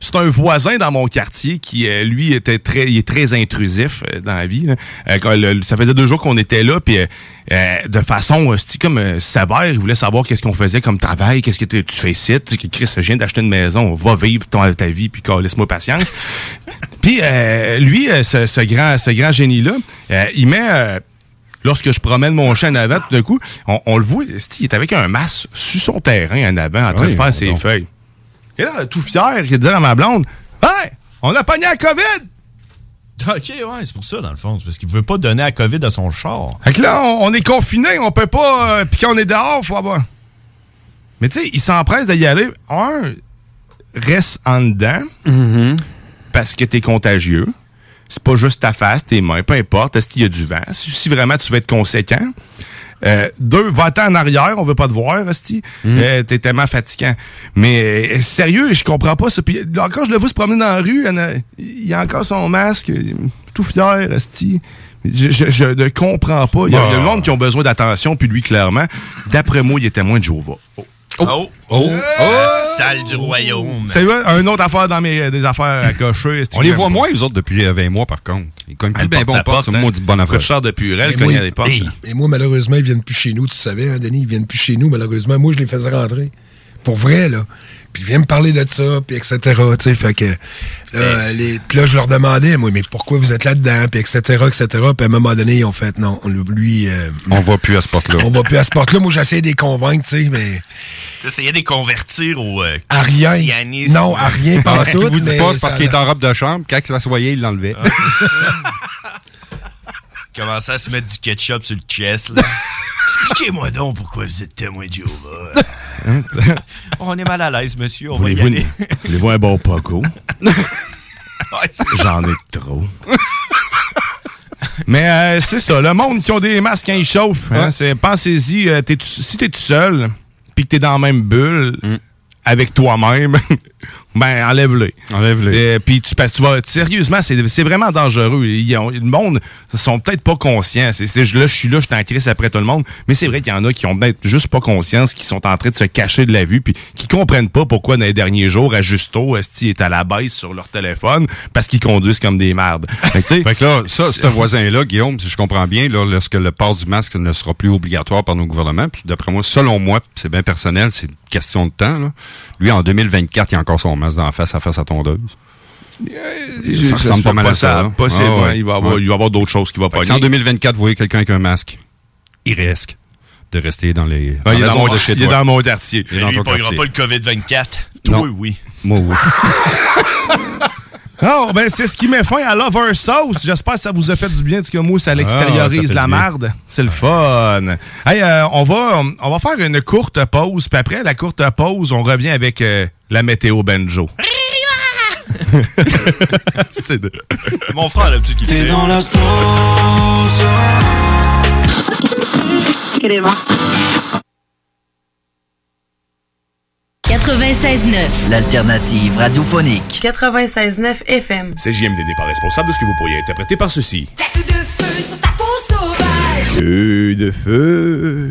c'est un voisin dans mon quartier qui euh, lui était très il est très intrusif euh, dans la vie. là. Euh, quand le- ça faisait deux jours qu'on était là puis euh, de façon c'était comme euh, sévère, il voulait savoir qu'est-ce qu'on faisait comme travail, qu'est-ce que tu fais ici, que Chris je viens d'acheter une maison, va vivre ton, ta vie puis laisse-moi patience. (laughs) puis euh, lui ce, ce grand ce grand génie là, il met lorsque je promène mon chien en avant, tout d'un coup, on, on le voit, il est avec un masque sur son terrain en avant, en train Oui, de faire ses donc. feuilles. Et là, tout fier, il dit à ma blonde, Hey, on a pogné la COVID! ok, ouais, c'est pour ça, dans le fond. C'est parce qu'il veut pas donner la COVID à son char. Fait que là, on, on est confiné, on peut pas. euh, Puis quand on est dehors, faut avoir. Mais tu sais, il s'empresse d'y aller. Un, reste en dedans parce que t'es contagieux. C'est pas juste ta face, tes mains, peu importe. Est-ce qu'il y a du vent? Si, si vraiment tu veux être conséquent. Euh, deux, va-t'en en arrière, on veut pas te voir, Esti. Euh, T'es tellement fatigant. Mais euh, sérieux, je comprends pas ça. Puis là, encore, je le vois se promener dans la rue. Il a encore son masque, tout fier, Esti. Je, je, je ne comprends pas. Il y a, a le monde qui ont besoin d'attention, puis lui, clairement, d'après moi, il est témoin de Jéhovah. Oh. Oh! Oh! La salle du royaume. C'est vrai, un autre affaire dans mes des affaires à cocher. On les voit moins, les autres, depuis euh, 20 mois, par contre. Ils cognent plus Ah, bien bon porte c'est une hein. maudite bonne affaire. Richard de Purel Mais cognait moi, à l'époque. Et moi, malheureusement, ils viennent plus chez nous, tu savais, hein, Denis, ils viennent plus chez nous, malheureusement. Moi, je les faisais rentrer. pour vrai, là. Puis viennent me parler de ça, puis etc. Tu sais, fait que là, les, puis là, je leur demandais, moi, mais pourquoi vous êtes là-dedans, puis etc., etc. Puis à un moment donné, ils ont fait, non, on- lui... euh, On va plus à ce porte-là. on va plus à ce porte-là. Moi, j'essaie de les convaincre, tu sais, mais... T'essayais de les convertir au euh, À rien. christianisme. Non, à rien, pas Ah, tout, vous dit pas, c'est parce qu'il est en robe de chambre. Quand il s'assoyait, il l'enlevait. (laughs) Commençait à se mettre du ketchup sur le chest. là. (laughs) Expliquez-moi donc pourquoi vous êtes témoin de Jéhovah. On est mal à l'aise, monsieur. On va y Voulez-vous une- un bon poco? (laughs) J'en ai trop. Mais euh, c'est ça, le monde qui ont des masques quand ils chauffent, hein, c'est- pensez-y, euh, si t'es tout seul, puis que t'es dans la même bulle, avec toi-même, ben enlève-les. Enlève-les. Puis tu, parce que tu vas, sérieusement, c'est vraiment dangereux. Ils ont- le monde ils sont peut-être pas conscients. C'est là, je suis là, je suis en crise après tout le monde. Mais c'est vrai qu'il y en a qui ont peut-être juste pas conscience, qui sont en train de se cacher de la vue, puis qui comprennent pas pourquoi dans les derniers jours, à Justo, Esti est à la baisse sur leur téléphone parce qu'ils conduisent comme des merdes. (laughs) Fait que, Fait là, ça, ce voisin-là, Guillaume, si je comprends bien, là, lorsque le port du masque ne sera plus obligatoire par nos gouvernements, puis d'après moi, selon moi, c'est bien personnel, c'est une question de temps, là. Lui, en 2024, il a encore son masque dans la face à face à tondeuse. Je- ça ressemble pas mal à ça. possible, là. possible, Ah ouais. ouais, il va avoir- il va y avoir d'autres choses qui vont pas Si en 2024, vous voyez quelqu'un avec un masque, il risque de rester dans les. Ouais, il est la dans mon- de il est dans mon quartier. Il est dans Lui, il quartier. pas le COVID-24. Toi, oui. Moi, oui. (laughs) Oh, ben c'est ce qui met fin à Lover Sauce. J'espère que ça vous a fait du bien, parce que moi, ça Ah, l'extériorise la marde. C'est le fun. Hey, euh, on, va, on va faire une courte pause, puis après la courte pause, on revient avec euh, la météo banjo. (laughs) C'est de- Mon frère, le petit qui T'es dans la sauce. 96.9. L'alternative radiophonique. 96.9 FM. CJMD n'est pas responsable de ce que vous pourriez interpréter par ceci. Coup de feu sur ta peau sauvage. Feu de feu.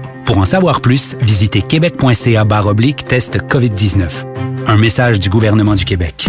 Pour en savoir plus, visitez québec.ca test COVID-19. Un message du gouvernement du Québec.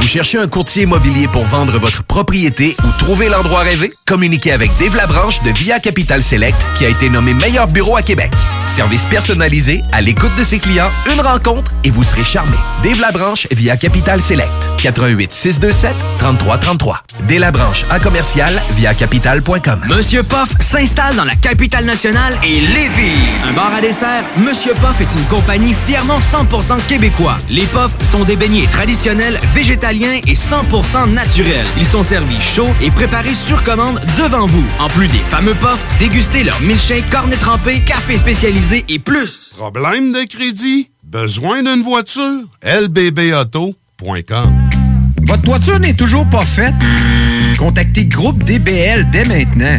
Vous cherchez un courtier immobilier pour vendre votre propriété ou trouver l'endroit rêvé? Communiquez avec Dave Labranche de Via Capital Select qui a été nommé meilleur bureau à Québec. Service personnalisé, à l'écoute de ses clients, une rencontre et vous serez charmé. Dave Labranche via Capital Select. 88 627 3333. Dave Labranche à commercial via capital.com. Monsieur Poff s'installe dans la capitale nationale et Lévis. Un bar à dessert, Monsieur Poff est une compagnie fièrement 100% québécois. Les Poffs sont des beignets traditionnels, végétaliens et 100% naturels. Ils sont servis chauds et préparés sur commande devant vous. En plus des fameux Poffs, dégustez leur milkshake, cornet trempé, café spécialisé et plus. Problème de crédit? Besoin d'une voiture? lbbauto.com Votre toiture n'est toujours pas faite? Contactez Groupe DBL dès maintenant.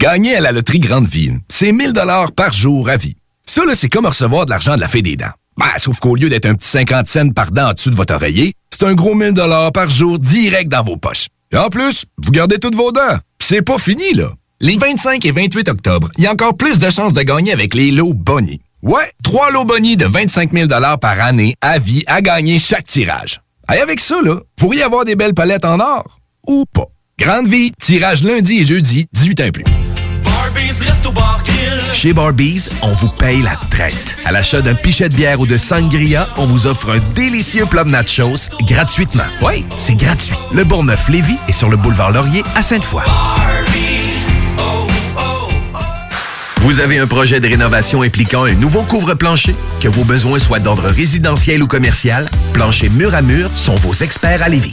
Gagner à la loterie Grande Ville, c'est 1000 dollars par jour à vie. Ça, là, c'est comme recevoir de l'argent de la Fée des dents. Ben, sauf qu'au lieu d'être un petit 50 cents par dent en dessous de votre oreiller, c'est un gros 1000 dollars par jour direct dans vos poches. Et en plus, vous gardez toutes vos dents. C'est pas fini, là. Les 25 et 28 octobre, il y a encore plus de chances de gagner avec les lots Bonnie. Ouais, trois lots Bonnie de 25 000 par année à vie à gagner chaque tirage. Et avec ça, là, vous pourriez avoir des belles palettes en or. Ou pas. Grande vie, tirage lundi et jeudi, 18 ans plus. Chez Barbies, on vous paye la traite. À l'achat d'un pichet de bière ou de sangria, on vous offre un délicieux plat de nachos gratuitement. Oui, c'est gratuit. Le Bourgneuf-Lévis est sur le boulevard Laurier à Sainte-Foy. Vous avez un projet de rénovation impliquant un nouveau couvre-plancher? Que vos besoins soient d'ordre résidentiel ou commercial, Plancher Mur à Mur sont vos experts à Lévis.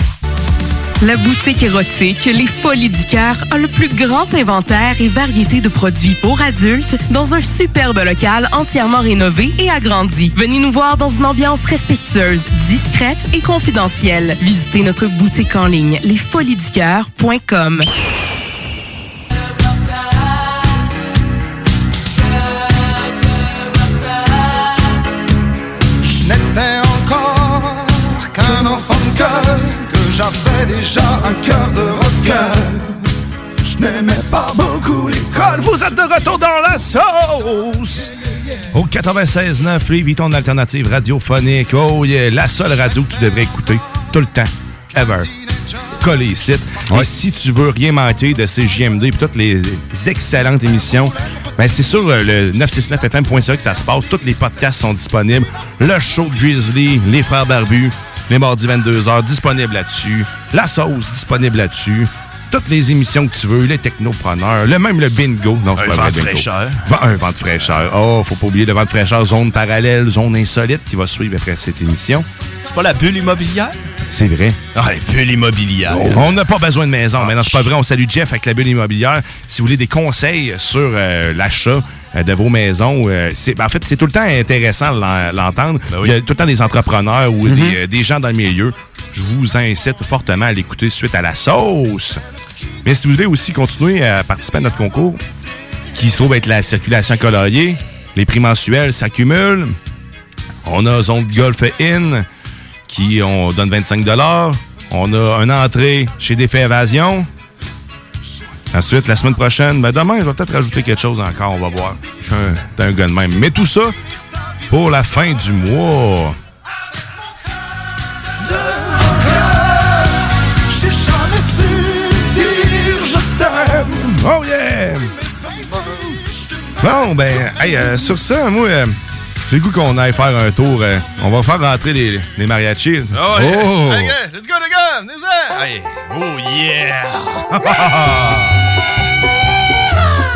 La boutique érotique Les Folies du Cœur a le plus grand inventaire et variété de produits pour adultes dans un superbe local entièrement rénové et agrandi. Venez nous voir dans une ambiance respectueuse, discrète et confidentielle. Visitez notre boutique en ligne lesfoliesducoeur.com. j'avais déjà un cœur de rocker. Je n'aimais pas beaucoup l'école. Vous êtes de retour dans la sauce! Au 96.9, Lévis, ton alternative radiophonique. Oh yeah, la seule radio que tu devrais écouter tout le temps, ever. Collé ici. Et si tu veux rien manquer de CJMD et toutes les excellentes émissions, ben c'est sur le 969fm.ca que ça se passe. Tous les podcasts sont disponibles. Le show de Grizzly, les frères barbus, les mardis 22h, disponible là-dessus. La sauce, disponible là-dessus. Toutes les émissions que tu veux, les technopreneurs, le même le bingo. Non, c'est Un pas vent de fraîcheur. Vent- Un vent de fraîcheur. Oh, faut pas oublier le vent de fraîcheur, zone parallèle, zone insolite qui va suivre après cette émission. C'est pas la bulle immobilière? C'est vrai. Ah, la bulle immobilière. On n'a pas besoin de maison. Mais non, c'est pas vrai. On salue Jeff avec la bulle immobilière. Si vous voulez des conseils sur euh, l'achat de vos maisons, euh, c'est, ben, en fait, c'est tout le temps intéressant de l'en- l'entendre. Il y a tout le temps des entrepreneurs ou des, euh, des gens dans le milieu. Je vous incite fortement à l'écouter suite à la sauce. Mais si vous voulez aussi continuer à participer à notre concours, qui se trouve être la circulation coloriée, les prix mensuels s'accumulent. On a Zone Golf In qui on donne 25 On a une entrée chez Défait Évasion. Ensuite, la semaine prochaine, ben demain, je vais peut-être rajouter quelque chose encore, on va voir. Je suis un, un gars de même. Mais tout ça pour la fin du mois. Oh yeah! Bon, ben, hey, euh, sur ça, moi, euh, j'ai le goût qu'on aille faire un tour. euh, on va faire rentrer les, les mariachis. Oh, yeah. Hey, gars, let's go, les gars! Oh, yeah! (laughs) (laughs)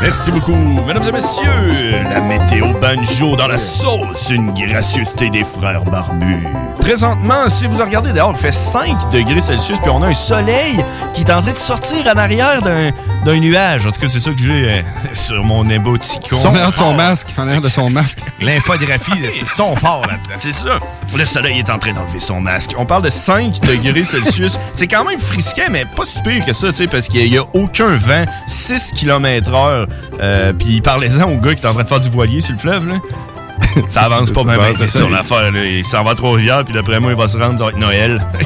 Merci beaucoup, mesdames et messieurs. La météo banjo dans la sauce, une gracieuseté des frères barbus. Présentement, si vous regardez dehors, il fait 5 degrés Celsius, puis on a un soleil qui est en train de sortir en arrière d'un d'un nuage. En tout cas, c'est ça que j'ai euh, (laughs) sur mon émoticon. Son, de son masque. En l'air de son masque. (laughs) L'infographie, c'est son fort là-dedans. C'est ça. Le soleil est en train d'enlever son masque. On parle de 5 degrés Celsius. (laughs) C'est quand même frisquet, mais pas si pire que ça, tu sais, parce qu'il n'y a aucun vent. 6 km heure. Euh, Puis parlez-en au gars qui est en train de faire du voilier sur le fleuve, là. (laughs) Ça avance pas même sur l'affaire. là. Il s'en va à Trois-Rivières, puis d'après moi, il va se rendre, ça va être Noël. (laughs)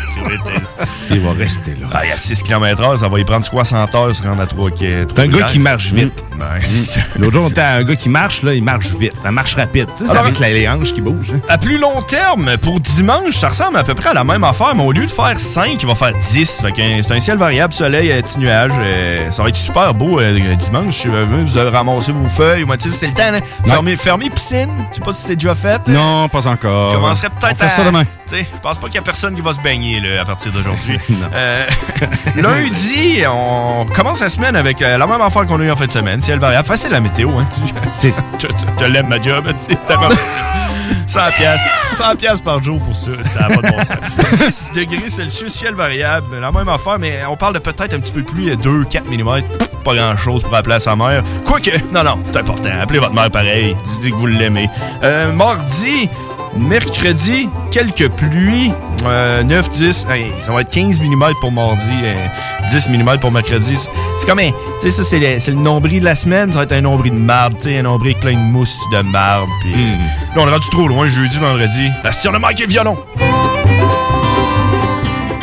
(laughs) C'est vrai, t'es- Il va rester là. Ah, il y a 6 km heure, ça va y prendre 60 heures se rendre à 3 C'est un gars qui marche vite. Ouais, c'est ça. L'autre jour, on était un gars qui marche, là, il marche vite. La marche rapide. C'est avec la- les hanches qui bougent. hein. À plus long terme, pour dimanche, ça ressemble à peu près à la même affaire, mais au lieu de faire 5, il va faire 10. Fait que euh, c'est un ciel variable, soleil, euh, petit nuage. euh, ça va être super beau euh, dimanche. Si vous avez ramassé vos feuilles, ou c'est le temps. Là. Fermer, fermer piscine. Je sais pas si c'est déjà fait. Non, pas encore. Je commencerait peut-être à... ça demain. Je pense pas qu'il y a personne qui va se baigner là, à partir d'aujourd'hui. (laughs) Euh, (laughs) lundi, on commence la semaine avec euh, la même affaire qu'on a eu en fin de semaine. Ciel variable. Facile la météo. Hein. (laughs) je, je- je l'aime ma job. C'est tellement facile. 100 piastres. 100 piastres par jour pour ça. Ça pas de bon sens. 10 degrés ciel variable. La même affaire, mais on parle de peut-être un petit peu de pluie, 2-4 mm. Pas grand-chose pour appeler à sa mère. Quoique, non, non, c'est important. Appelez votre mère pareil. Dites que vous l'aimez. Euh, mardi, mercredi, quelques pluies. Euh, 9, 10. hey, ça va être 15 mm pour mardi. euh, 10 mm pour mercredi. C'est- comme un... Tu sais, ça, c'est le, nombril de la semaine. Ça va être un nombril de marde. Tu sais, un nombril avec plein de mousse de marde. Puis... Hmm. Là, on est rendu trop loin, jeudi, vendredi. La on a manqué le violon.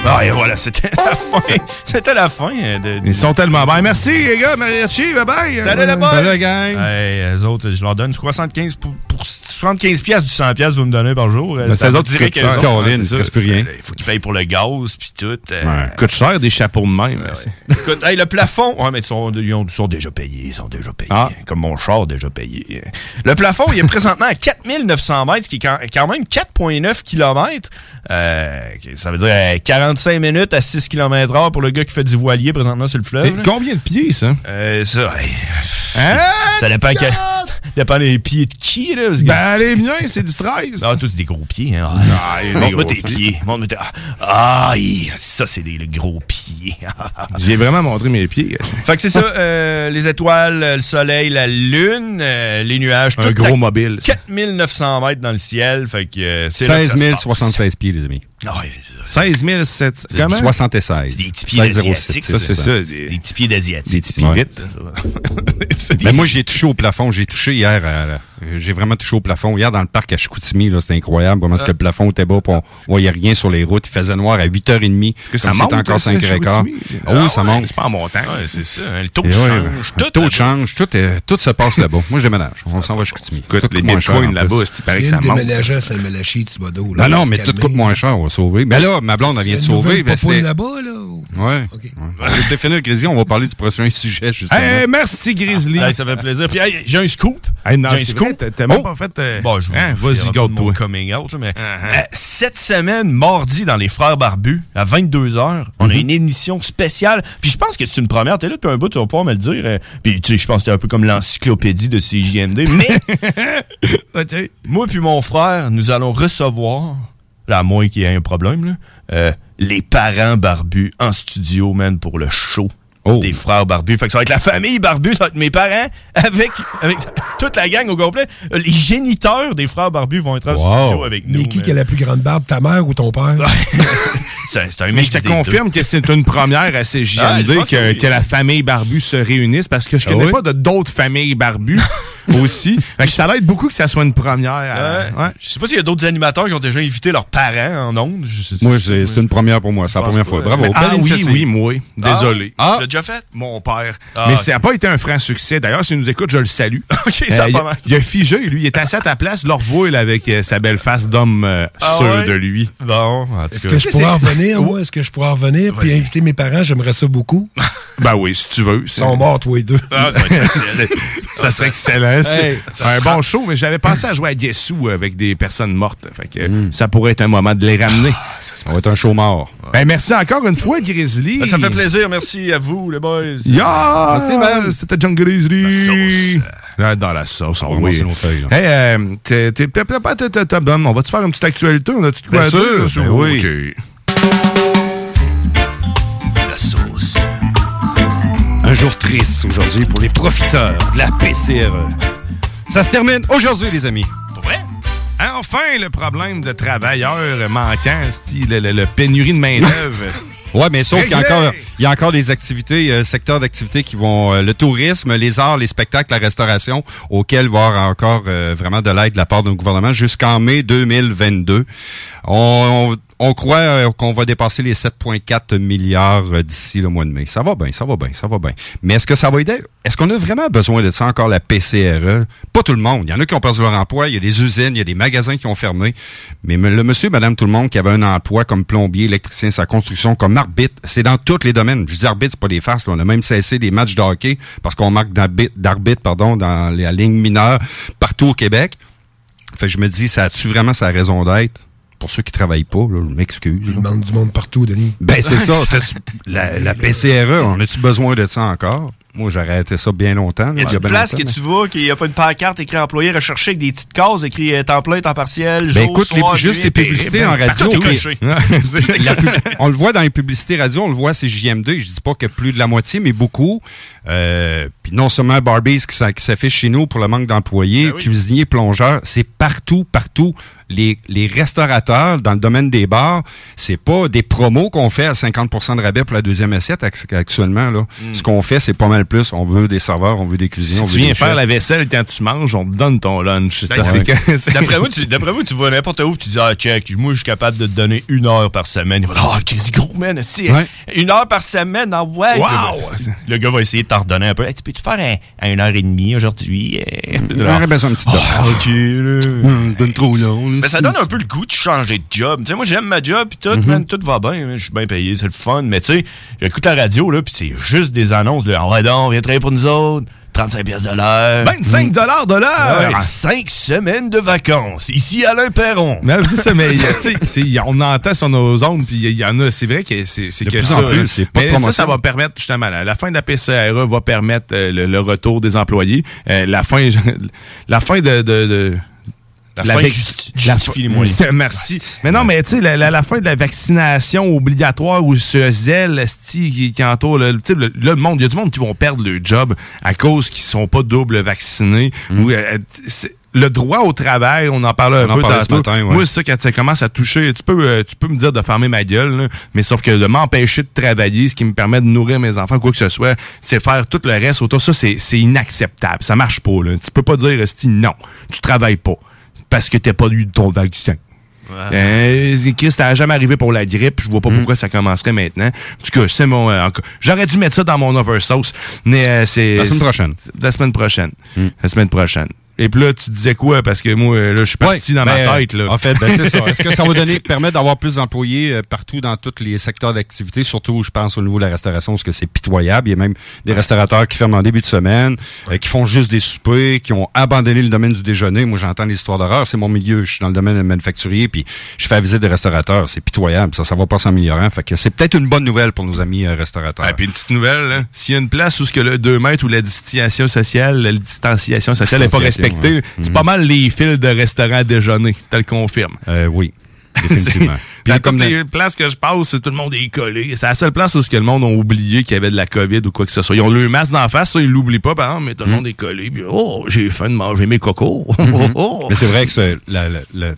Ah, et voilà, c'était la fin. (laughs) C'était la fin euh, de... Ils sont tellement bons. Merci, les gars. Mariachi, bye bye. Salut les boys! Salut, la gang. Hey, eux autres, je leur donne 75 pour 75 pièces du 100 pièces vous me donnez par jour. euh, Mais ça autres dirait qui que Caroline, reste ça. plus rien. Il faut qu'ils payent pour le gaz puis tout. euh, Ouais, coûte cher des chapeaux de même. Écoute, hey, le plafond, ouais, mais ils sont, ils ont- ils sont déjà payés, ils sont déjà payés. Ah. Comme mon char déjà payé. Le plafond, il est présentement à 4900 mètres, ce qui est quand, quand même 4,9 km. Euh, ça veut dire euh, 45 minutes à 6 km heure pour le gars qui fait du voilier présentement sur le fleuve. Et combien de pieds, ça? Euh, ça, hey, Hein? ça dépend, que- (laughs) dépend des pieds de qui, là. Ben, les miens, c'est du 13. non, tous des gros pieds. Hein. Ah, Montre-moi tes pieds. tes- Ah, ça, c'est des gros pieds. (laughs) J'ai vraiment montré mes pieds. Fait que c'est ça, euh, les étoiles, le soleil, la lune, euh, les nuages. Un tout gros mobile. 4900 mètres dans le ciel. Fait que euh, c'est là que 16 ça se passe. 076 pieds, les amis. Ah ouais, 16 700. Comment? 76. C'est des petits pieds 16 d'asiatiques. c'est c'est ça. ça. Des, des petits pieds d'asiatiques. Des petits pieds Ouais. vite. (laughs) Mais moi, j'ai touché au plafond. J'ai touché hier. à- j'ai vraiment touché au plafond. Hier, dans le parc à Chicoutimi, là, c'était incroyable. Comment est-ce que le plafond était bas, puis on voyait rien sur les routes. Il faisait noir à 8h30. Que ça monte, c'était encore là, ça, 5 h quart. Chicoutimi? Ah oui, ça ouais, monte. C'est pas en montant. Ouais, c'est ça. hein, Le taux de change. le tout taux de là-bas. change, tout, est- tout se passe là-bas. Moi, je déménage. On s'en va à Chicoutimi. Écoute, Tout les coûte moins cher, bitcoins là-bas, c'est que Viens ça monte. déménager à Saint-Malachie, Thibodeau. Non, non, on va mais tout coûte moins cher, on va sauver. Mais là, ma blonde, elle vient de C'est sauver. c'est- là-bas, là? ou- Ouais. OK. ouais. C'est fini le Grizzly, on va parler du prochain sujet, justement. Merci, Grizzly. Ça fait plaisir. Puis, j'ai un scoop. J'ai un c'est scoop. T'as- même Oh! pas fait... euh, Bon, je hein, Vas-y, garde-toi. coming out, mais Uh-huh. euh, cette semaine, mardi, dans les Frères Barbus, à 22h, on a Mm-hmm. une émission spéciale. Puis je pense que c'est une première. T'es là depuis un bout, tu vas pouvoir me le dire. euh, Puis tu sais, je pense que c'est un peu comme l'encyclopédie de CJMD. Mais (laughs) moi puis mon frère, nous allons recevoir, là, à moins qu'il y ait un problème, là, euh, les parents barbus en studio, man, pour le show. Oh. Des frères barbus. Fait que ça va être la famille barbus, ça va être mes parents (laughs) avec, avec toute la gang au complet. Euh, Les géniteurs des frères barbus vont être en Wow. studio avec nous. Mais qui a la plus grande barbe, ta mère ou ton père? (laughs) C'est c'est un Mais je te deux. confirme que c'est une première à Ah, CJMD que, que oui. que la famille Barbu se réunisse parce que je Ah connais oui? pas de d'autres familles Barbu (laughs) aussi. Fait que ça l'aide beaucoup que ça soit une première. euh, Ouais. ouais. Je sais pas s'il y a d'autres animateurs qui ont déjà invité leurs parents en ondes. Moi, c'est une première pour moi. C'est la première pas, fois. Bravo. Mais- ah oui, oui, moi. Désolé. Ah, Ah. tu l'as déjà fait? Mon père. Ah, Mais ça n'a pas été un franc succès. D'ailleurs, s'il nous écoute, je le salue. (laughs) ok, ça Euh, pas a- mal. il a figé, lui. Il est assis à ta place, leur voile avec euh, sa belle face d'homme euh, Ah sûr ouais? de lui. Bon, en tout Est-ce que je pourrais en revenir, moi? Est-ce que je pourrais en revenir puis inviter mes parents? J'aimerais ça beaucoup. (laughs) Ben oui, si tu veux. Ils sont morts, tous les deux. Ah, ça (laughs) serait excellent. C'est Hey, ça un sera- bon show, mais j'avais pensé à jouer à Guessou avec des personnes mortes. Fait que Hmm. ça pourrait être un moment de les ramener. Ça va être un show mort. Ben, merci encore une fois, Grizzly. Ben, Ça me fait plaisir. Merci à vous, les boys. Yeah! Merci, man. C'était John Grizzly. La sauce. Là, dans la sauce, On oh va euh. On va te faire une petite actualité? On a-tu de quoi Bien à dire? sûr, Ben ben oui. Jour triste aujourd'hui pour les profiteurs de la PCRE. Ça se termine aujourd'hui, les amis. Pour vrai? Enfin, le problème de travailleurs manquants, le, le- le pénurie de main-d'œuvre. (laughs) Ouais, mais sauf qu'il y a encore, il y a encore des activités, euh, secteurs d'activité qui vont, euh, le tourisme, les arts, les spectacles, la restauration, auxquels il va y avoir encore euh, vraiment de l'aide de la part de nos gouvernements jusqu'en mai 2022. On, croit euh, qu'on va dépasser les 7,4 milliards euh, d'ici le mois de mai. Ça va bien, ça va bien, ça va bien. Mais est-ce que ça va aider? Est-ce qu'on a vraiment besoin de ça encore, la PCRE? Pas tout le monde. Il y en a qui ont perdu leur emploi, il y a des usines, il y a des magasins qui ont fermé. Mais le monsieur, madame, tout le monde qui avait un emploi comme plombier, électricien, sa construction, comme arbitre, c'est dans tous les domaines. Je dis arbitre, c'est pas des farces. On a même cessé des matchs de hockey parce qu'on marque d'arbitre, pardon, dans la ligne mineure partout au Québec. Fait que je me dis, ça a-tu vraiment sa raison d'être? Pour ceux qui travaillent pas, là, je m'excuse. Il manque du monde partout, Denis. Ben, c'est ça. (laughs) La, la PCRE, on a-tu besoin de ça encore? Moi, j'aurais arrêté ça bien longtemps. là, Y a il y a une bien place longtemps, que mais- tu vas, qu'il n'y a pas une pancarte écrit employé recherché avec des petites cases écrit temps plein, temps partiel, Ben jour, écoute, les- soir, juste nuit, les publicités en terrible. radio. Les- (laughs) pub- on le voit dans les publicités radio, on le voit c'est JM2. Je dis pas que plus de la moitié, mais beaucoup. Euh, Puis non seulement Barbies qui, s'a- qui s'affiche chez nous pour le manque d'employés, Ben oui. cuisiniers, plongeurs, c'est partout, partout. Les, les restaurateurs dans le domaine des bars, c'est pas des promos qu'on fait à 50% de rabais pour la deuxième assiette ac- actuellement. Là. Mm. Ce qu'on fait, c'est pas mal plus. On veut des serveurs, on veut des cuisiniers, on Si veut tu viens des faire chefs. la vaisselle quand tu manges, on te donne ton lunch. Ben, (laughs) D'après moi, tu, d'après moi, tu vas n'importe où, tu dis, ah, check, moi, je suis capable de te donner une heure par semaine. Il va dire, ah, Chris, gros, man, si, Ouais. une heure par semaine, ah, ouais. Wow! Le gars va essayer de t'en redonner un peu. Hey, tu peux-tu faire un, à une heure et demie aujourd'hui? J'aurais besoin d'une petite Ah, ok, là. donne trop long. Mais ça donne un peu le goût de changer de job. Tu sais, moi, j'aime ma job, pis tout, Mhm. man, tout va bien, je suis bien payé, c'est le fun. Mais tu sais, j'écoute la radio, là, pis c'est juste des annonces, là. Ah ouais, donc, viens travailler pour nous autres. 35 pièces de l'heure. 25 dollars de l'heure! Ouais, cinq semaines de vacances, ici à Alain Perron. Mais c'est ça, mais tu sais, c'est- on entend sur nos ondes, puis il y en a, c'est vrai que c'est que plus ça. en plus, pas mais ça, ça va permettre justement, la, la fin de la PCRE va permettre euh, le, le retour des employés. Euh, la fin, (laughs) la fin de, de, de- La fin justifie les fin- moyens. (laughs) Merci. Mais non, mais tu sais, la, la- la fin de la vaccination obligatoire ou ce zèle qui, qui entoure le, le, le monde, il y a du monde qui vont perdre leur job à cause qu'ils sont pas double vaccinés. Mm. Ou, euh, c'est- le droit au travail, on en parlait un On en peu ce tantôt. matin, ouais. Moi, c'est ça, quand ça commence à toucher, tu peux, euh, tu peux me dire de fermer ma gueule, là, mais sauf que de m'empêcher de travailler, ce qui me permet de nourrir mes enfants, quoi que ce soit, c'est faire tout le reste autour. Ça, c'est inacceptable. Ça marche pas. Là. Tu peux pas dire, non, tu travailles pas parce que t'as pas eu ton vaccin. Euh, Chris, ça n'a jamais arrivé pour la grippe. Je vois Mm. pas pourquoi ça commencerait maintenant. En tout cas, c'est mon. euh, J'aurais dû mettre ça dans mon oversauce. Mais euh, c'est. La semaine prochaine. La semaine prochaine. Mm. La semaine prochaine. Et puis là, tu disais quoi? Parce que moi, là, je suis parti dans Ben, ma tête. Là. En fait, ben, c'est ça. Est-ce que ça va donner, (laughs) permettre d'avoir plus d'employés euh, partout dans tous les secteurs d'activité, surtout, je pense, au niveau de la restauration, parce que c'est pitoyable. Il y a même des restaurateurs qui ferment en début de semaine, euh, qui font juste des soupers, qui ont abandonné le domaine du déjeuner. Moi, j'entends les histoires d'horreur. C'est mon milieu. Je suis dans le domaine manufacturier, puis je fais la visite des restaurateurs. C'est pitoyable. Ça, ça va pas s'améliorer. Fait que c'est peut-être une bonne nouvelle pour nos amis euh, restaurateurs. Et puis une petite nouvelle, s'il y a une place où ce que le 2 mètres ou la distanciation sociale, la distanciation sociale n'est pas Distanciation, ouais. c'est pas mal les fils de restaurants à déjeuner, tu le confirme. Euh, oui, (laughs) définitivement. Comme toutes dans- les places que je passe, tout le monde est collé. C'est la seule place où ce que le monde a oublié qu'il y avait de la COVID ou quoi que ce soit. Ils ont le masque d'en face, ça, ils l'oublient pas, par exemple, mais tout le Mhm. monde est collé. Puis, oh, j'ai faim de manger mes cocos. (laughs) Mhm. Oh, oh. Mais c'est vrai que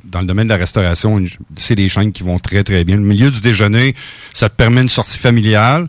dans le domaine de la restauration, c'est des chaînes qui vont très, très bien. Le milieu du déjeuner, ça te permet une sortie familiale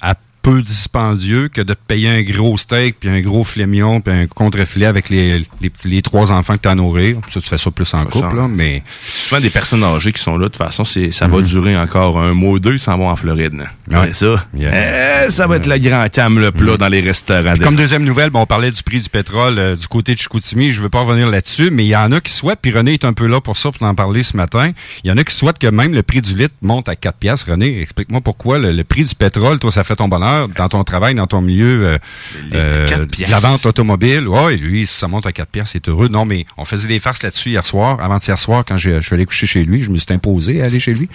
à peu dispendieux que de te payer un gros steak, puis un gros filet mignon, puis un contre-filet avec les, les, petits, les trois enfants que tu as à nourrir. Ça, tu fais ça plus en couple, là, mais... Souvent des personnes âgées qui sont là, de toute façon, c'est, ça va Mhm. durer encore un mois ou deux, ils s'en vont en Floride. Ouais. Ouais, ça. Yeah. Eh, ça va être le grand cam, le plat dans les restaurants. Puis Comme deuxième nouvelle, bon, on parlait du prix du pétrole euh, du côté de Chicoutimi. Je veux pas revenir là-dessus, mais il y en a qui souhaitent, puis René est un peu là pour ça, pour en parler ce matin. Il y en a qui souhaitent que même le prix du litre monte à 4 piastres. René, explique-moi pourquoi le, le prix du pétrole, toi, ça fait ton bonheur dans ton travail, dans ton milieu euh, euh, 4 de la vente automobile. Ouais, lui, si ça monte à 4 piastres, c'est heureux. Non, mais on faisait des farces là-dessus hier soir, avant-hier soir, quand je suis allé coucher chez lui. Je me suis imposé à aller chez lui.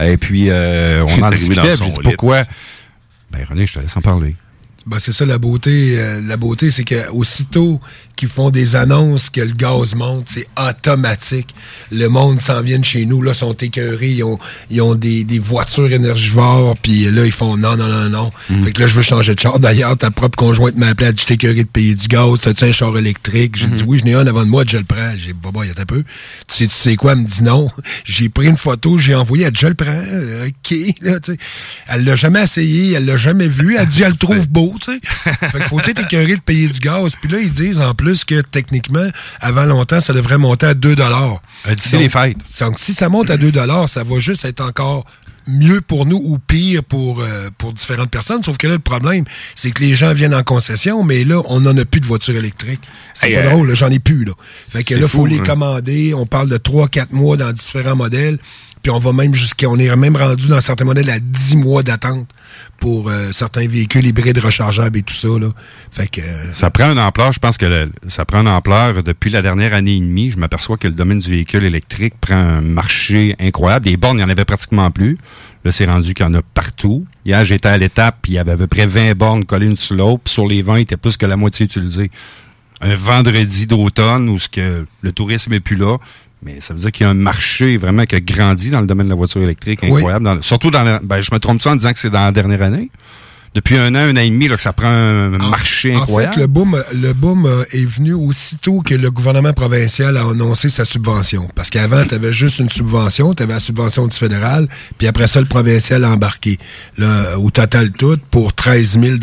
Et puis, euh, on (laughs) en discutait. dit lit. pourquoi... Ben, René, je te laisse en parler. Ben, c'est ça la beauté. euh, la beauté, c'est que aussitôt qu'ils font des annonces que le gaz monte, c'est automatique. Le monde s'en vient de chez nous, là, sont écœurés, ils ont, ils ont des, des voitures énergivores, puis là, ils font non, non, non, non. Mm. Fait que là, je veux changer de char. D'ailleurs, ta propre conjointe m'a appelé, elle dit, je écœuré de payer du gaz, t'as-tu un char électrique? J'ai Mm-hmm. dit, oui, j'en ai un avant de moi, je le prends. J'ai dit, bah, bah, y a un peu. Tu sais, tu sais quoi? Elle me dit non. (laughs) J'ai pris une photo, j'ai envoyé, elle dit, je le prends. Euh, OK, là, tu sais. Elle l'a jamais essayé, elle l'a jamais vu, elle dit, elle le trouve beau, tu sais. Fait qu'il faut être écœuré de payer du gaz. Puis là, ils disent en plus que techniquement, avant longtemps, ça devrait monter à 2 D'ici les fêtes. Donc, si ça monte à 2 ça va juste être encore mieux pour nous ou pire pour, euh, pour différentes personnes. Sauf que là, le problème, c'est que les gens viennent en concession, mais là, on n'en a plus de voitures électriques. C'est Hey, pas euh, drôle, j'en ai plus. Là. Fait que là, faut fou, les hein. commander. On parle de 3-4 mois dans différents modèles. Puis on va même jusqu'à. On est même rendu dans certains modèles à 10 mois d'attente pour euh, certains véhicules hybrides rechargeables et tout ça. Là. Euh, Ça prend une ampleur, je pense que ça prend une ampleur depuis la dernière année et demie. Je m'aperçois que le domaine du véhicule électrique prend un marché incroyable. Les bornes, il n'y en avait pratiquement plus. Là, c'est rendu qu'il y en a partout. Hier, j'étais à l'étape, puis il y avait à peu près 20 bornes collées une sur l'autre. Sur les 20, il était plus que la moitié utilisée. Un vendredi d'automne où ce que le tourisme est plus là. Mais ça veut dire qu'il y a un marché vraiment qui a grandi dans le domaine de la voiture électrique Oui. incroyable. Dans le- surtout dans la- ben, je me trompe ça en disant que c'est dans la dernière année? depuis un an, un an et demi, là, que ça prend un marché En incroyable. fait, le boom, le boom euh, est venu aussitôt que le gouvernement provincial a annoncé sa subvention. Parce qu'avant, tu avais juste une subvention, tu avais la subvention du fédéral, puis après ça, le provincial a embarqué. Là, au total tout, pour 13 000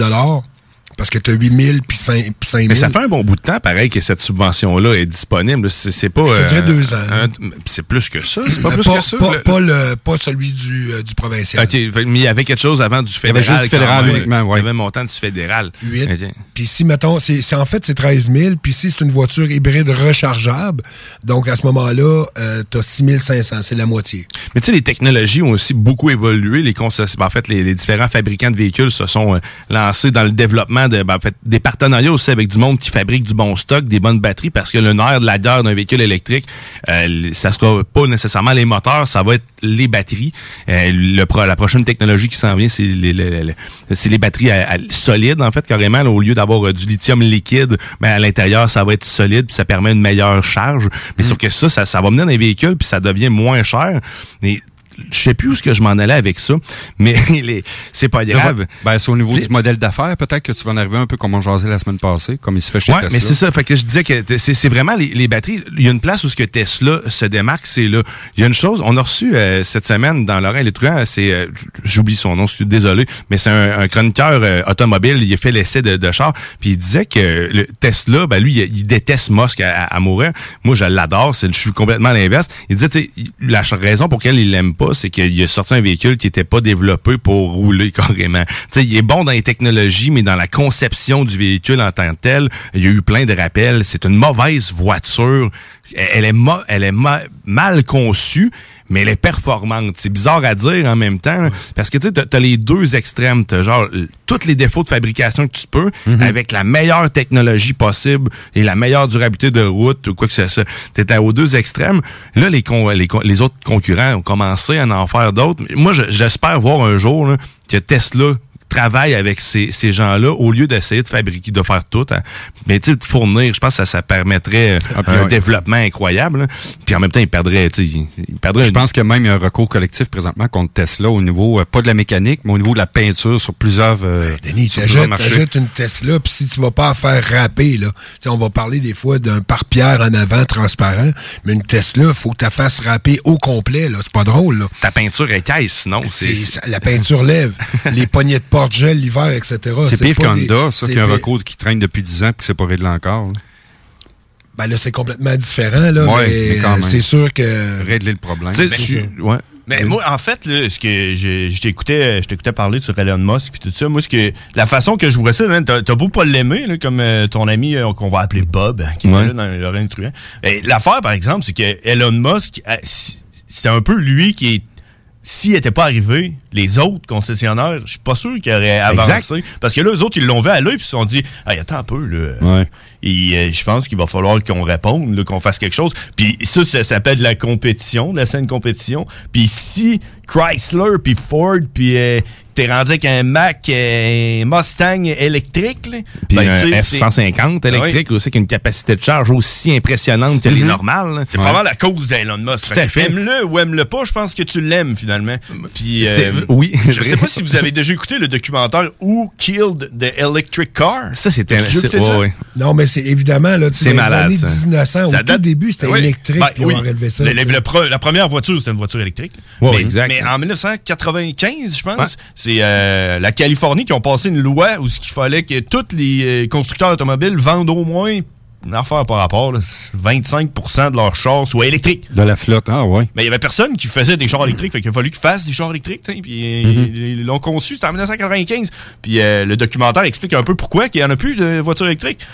parce que tu as 8 000 puis 5 000. Mais ça fait un bon bout de temps, pareil, que cette subvention-là est disponible. C'est c'est pas. Je te dirais euh, deux ans. un- c'est plus que ça. C'est pas Mais plus que ça. pas, Le- pas le- pas celui du, euh, du provincial. OK, mais il y avait quelque chose avant du y avait fédéral. juste du fédéral uniquement, Il y avait un montant du fédéral. 8. OK. Puis si, mettons, c'est c'est- en fait, c'est 13 000. Puis si c'est une voiture hybride rechargeable, donc à ce moment-là, euh, tu as 6 500. C'est la moitié. Mais tu sais, les technologies ont aussi beaucoup évolué. Les en fait, les, les différents fabricants de véhicules se sont euh, lancés dans le développement de, ben, en fait, des partenariats aussi avec du monde qui fabrique du bon stock, des bonnes batteries, parce que le nerf de la guerre d'un véhicule électrique, euh, ça sera pas nécessairement les moteurs, ça va être les batteries. Euh, le pro- la prochaine technologie qui s'en vient, c'est les, les- les- les batteries à- à- solides, en fait, carrément. là, au lieu d'avoir euh, du lithium liquide, ben, à l'intérieur, ça va être solide, puis ça permet une meilleure charge. Mais sauf que ça, ça, ça va mener dans les véhicules, puis ça devient moins cher. Mais je sais plus où ce que je m'en allais avec ça, mais (laughs) c'est pas grave. Ben, c'est au niveau du modèle d'affaires, peut-être que tu vas en arriver un peu comme on jasait la semaine passée, comme il se fait chez Ouais, Tesla. mais c'est ça. Fait que je disais que c'est vraiment les, les batteries. Il y a une place où ce que Tesla se démarque, c'est là. Il y a une chose, on a reçu euh, cette semaine dans Laurent Les Truands, c'est, euh, j'oublie son nom, je suis désolé, mais c'est un, un chroniqueur euh, automobile. Il a fait l'essai de, de char, puis il disait que le Tesla, ben lui, il, il déteste Musk à, à- à mourir. Moi, je l'adore. Je suis complètement à l'inverse. Il disait, la raison pour laquelle il l'aime pas, c'est qu'il a sorti un véhicule qui était pas développé pour rouler (laughs) carrément. Tu sais, il est bon dans les technologies, mais dans la conception du véhicule en tant que tel, il y a eu plein de rappels. C'est une mauvaise voiture. Elle est, mo- elle est ma- mal conçue, mais elle est performante. C'est bizarre à dire en même temps, là, parce que tu sais, t'as- les deux extrêmes. T'as genre tous les défauts de fabrication que tu peux, avec la meilleure technologie possible et la meilleure durabilité de route ou quoi que ce soit. T'étais aux deux extrêmes. Là, les, con- les, con- les autres concurrents ont commencé à en faire d'autres. Moi, je- j'espère voir un jour là, que Tesla travaille avec ces, ces gens-là au lieu d'essayer de fabriquer, de faire tout. hein. Mais tu sais, de fournir, je pense que ça, ça permettrait euh, Ah, puis un ouais. développement incroyable. là. Puis en même temps, ils perdraient, tu sais, ils- ils perdraient Je une- pense qu'il y a même un recours collectif présentement contre Tesla au niveau, euh, pas de la mécanique, mais au niveau de la peinture sur plusieurs, euh, Denis, sur plusieurs t'achètes une Tesla, puis si tu vas pas en faire râper, là, tu sais, on va parler des fois d'un pare-pierre en avant transparent, mais une Tesla, faut que tu la fasses râper au complet, là. C'est pas drôle, là. Ta peinture écaisse, sinon. C'est, ça- la peinture lève. (laughs) les poignées de porte-gel l'hiver, etc. C'est pire qu'Honda, ça, c'est qui a un recours qui traîne depuis 10 ans et qui s'est pas réglé encore. là. Ben là, c'est complètement différent, là. Ouais, mais mais quand euh, même. c'est sûr que. Régler le problème. Ben, tu- ouais. Mais moi, en fait, là, ce que je, je t'écoutais, je t'écoutais parler sur Elon Musk puis tout ça. Moi, ce que la façon que je vois ça, t'as, beau pas l'aimer, comme euh, ton ami euh, qu'on va appeler Bob, hein, qui Ouais. était là dans Lorraine Truand. Et L'affaire, par exemple, c'est que Elon Musk, euh, c'est un peu lui qui est s'il n'était pas arrivé, les autres concessionnaires, je suis pas sûr qu'ils auraient avancé. Exact. Parce que là, eux autres, ils l'ont vu à l'œil puis ils se sont dit Hey, attends un peu, là. Ouais. Et euh, je pense qu'il va falloir qu'on réponde, qu'on fasse quelque chose. Puis ça, ça s'appelle de la compétition, de la scène compétition. Puis si Chrysler, puis Ford, puis euh, t'es rendu avec un Mac, euh, un Mustang électrique, là, Puis ben, un tu sais, c'est- F-150 électrique aussi, qui a une capacité de charge aussi impressionnante que les Mhm. normales. C'est vraiment la cause d'Elon Musk. Tout à fait. Aime-le ou aime-le pas, je pense que tu l'aimes finalement. Puis, euh, oui. Je sais pas si vous avez déjà écouté le documentaire Who Killed the Electric Car? Ça, c'était... Ouais, ouais. Non, mais c'est évidemment, là, tu sais, C'est dans les malade, années ça. 1900, au tout début, c'était Oui. électrique, Ben puis oui. on a relevé ça. Le- tu le- sais. le pre- la première voiture, c'était une voiture électrique. Ouais, mais, ouais, exact. mais en 1995, je pense, c'est euh, la Californie qui ont passé une loi où ce qu'il fallait que tous les euh, constructeurs automobiles vendent au moins une affaire par rapport, là, 25% de leurs chars soient électriques. De la flotte, ah ouais. Mais il y avait personne qui faisait des chars électriques, fait qu'il a fallu qu'ils fassent des chars électriques, puis euh, Mhm. ils l'ont conçu, c'était en 1995. Puis euh, le documentaire explique un peu pourquoi qu'il y en a plus de voitures électriques.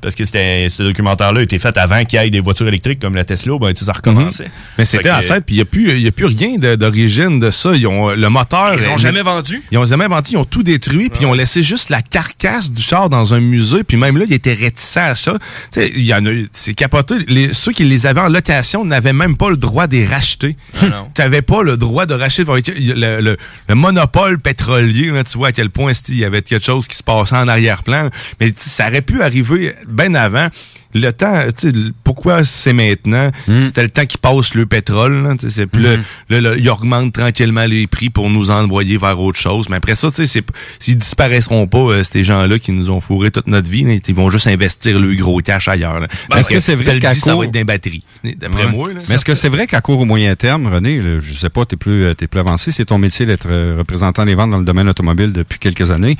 Parce que c'était ce documentaire-là a été fait avant qu'il y ait des voitures électriques comme la Tesla, ben ça recommençait. Mhm. Mais c'était en fait, puis il n'y a, plus- il y a plus rien d'origine de ça. Ils ont le moteur. Ils ont euh, jamais vendu? Ils ont jamais vendu, ils ont tout détruit, puis ils ont laissé juste la carcasse du char dans un musée, puis même là, ils étaient réticents à ça. Tu sais, il y en a, eu- c'est capoté. Les, ceux qui les avaient en location n'avaient même pas le droit de les racheter. non. (laughs) tu n'avais pas le droit de racheter le, le- le- le monopole pétrolier. Là, tu vois à quel point il y avait quelque chose qui se passait en arrière-plan. Mais ça aurait pu arriver bien avant, le temps, le- pourquoi c'est maintenant? C'était le temps qui passe le pétrole. C'est- là, là, là, ils augmentent tranquillement les prix pour nous envoyer vers autre chose. Mais après ça, s'ils disparaîtront pas, euh, ces gens-là qui nous ont fourré toute notre vie, là, ils vont juste investir le gros cash ailleurs. Ben, est-ce que c'est vrai le qu'à dis, ça court- va être des batteries? D'après Ouais. moi, là. Mais est-ce que c'est vrai qu'à court ou moyen terme, René, là, je sais pas, tu es plus, euh, t'es plus avancé, c'est ton métier d'être euh, représentant des ventes dans le domaine automobile depuis quelques années.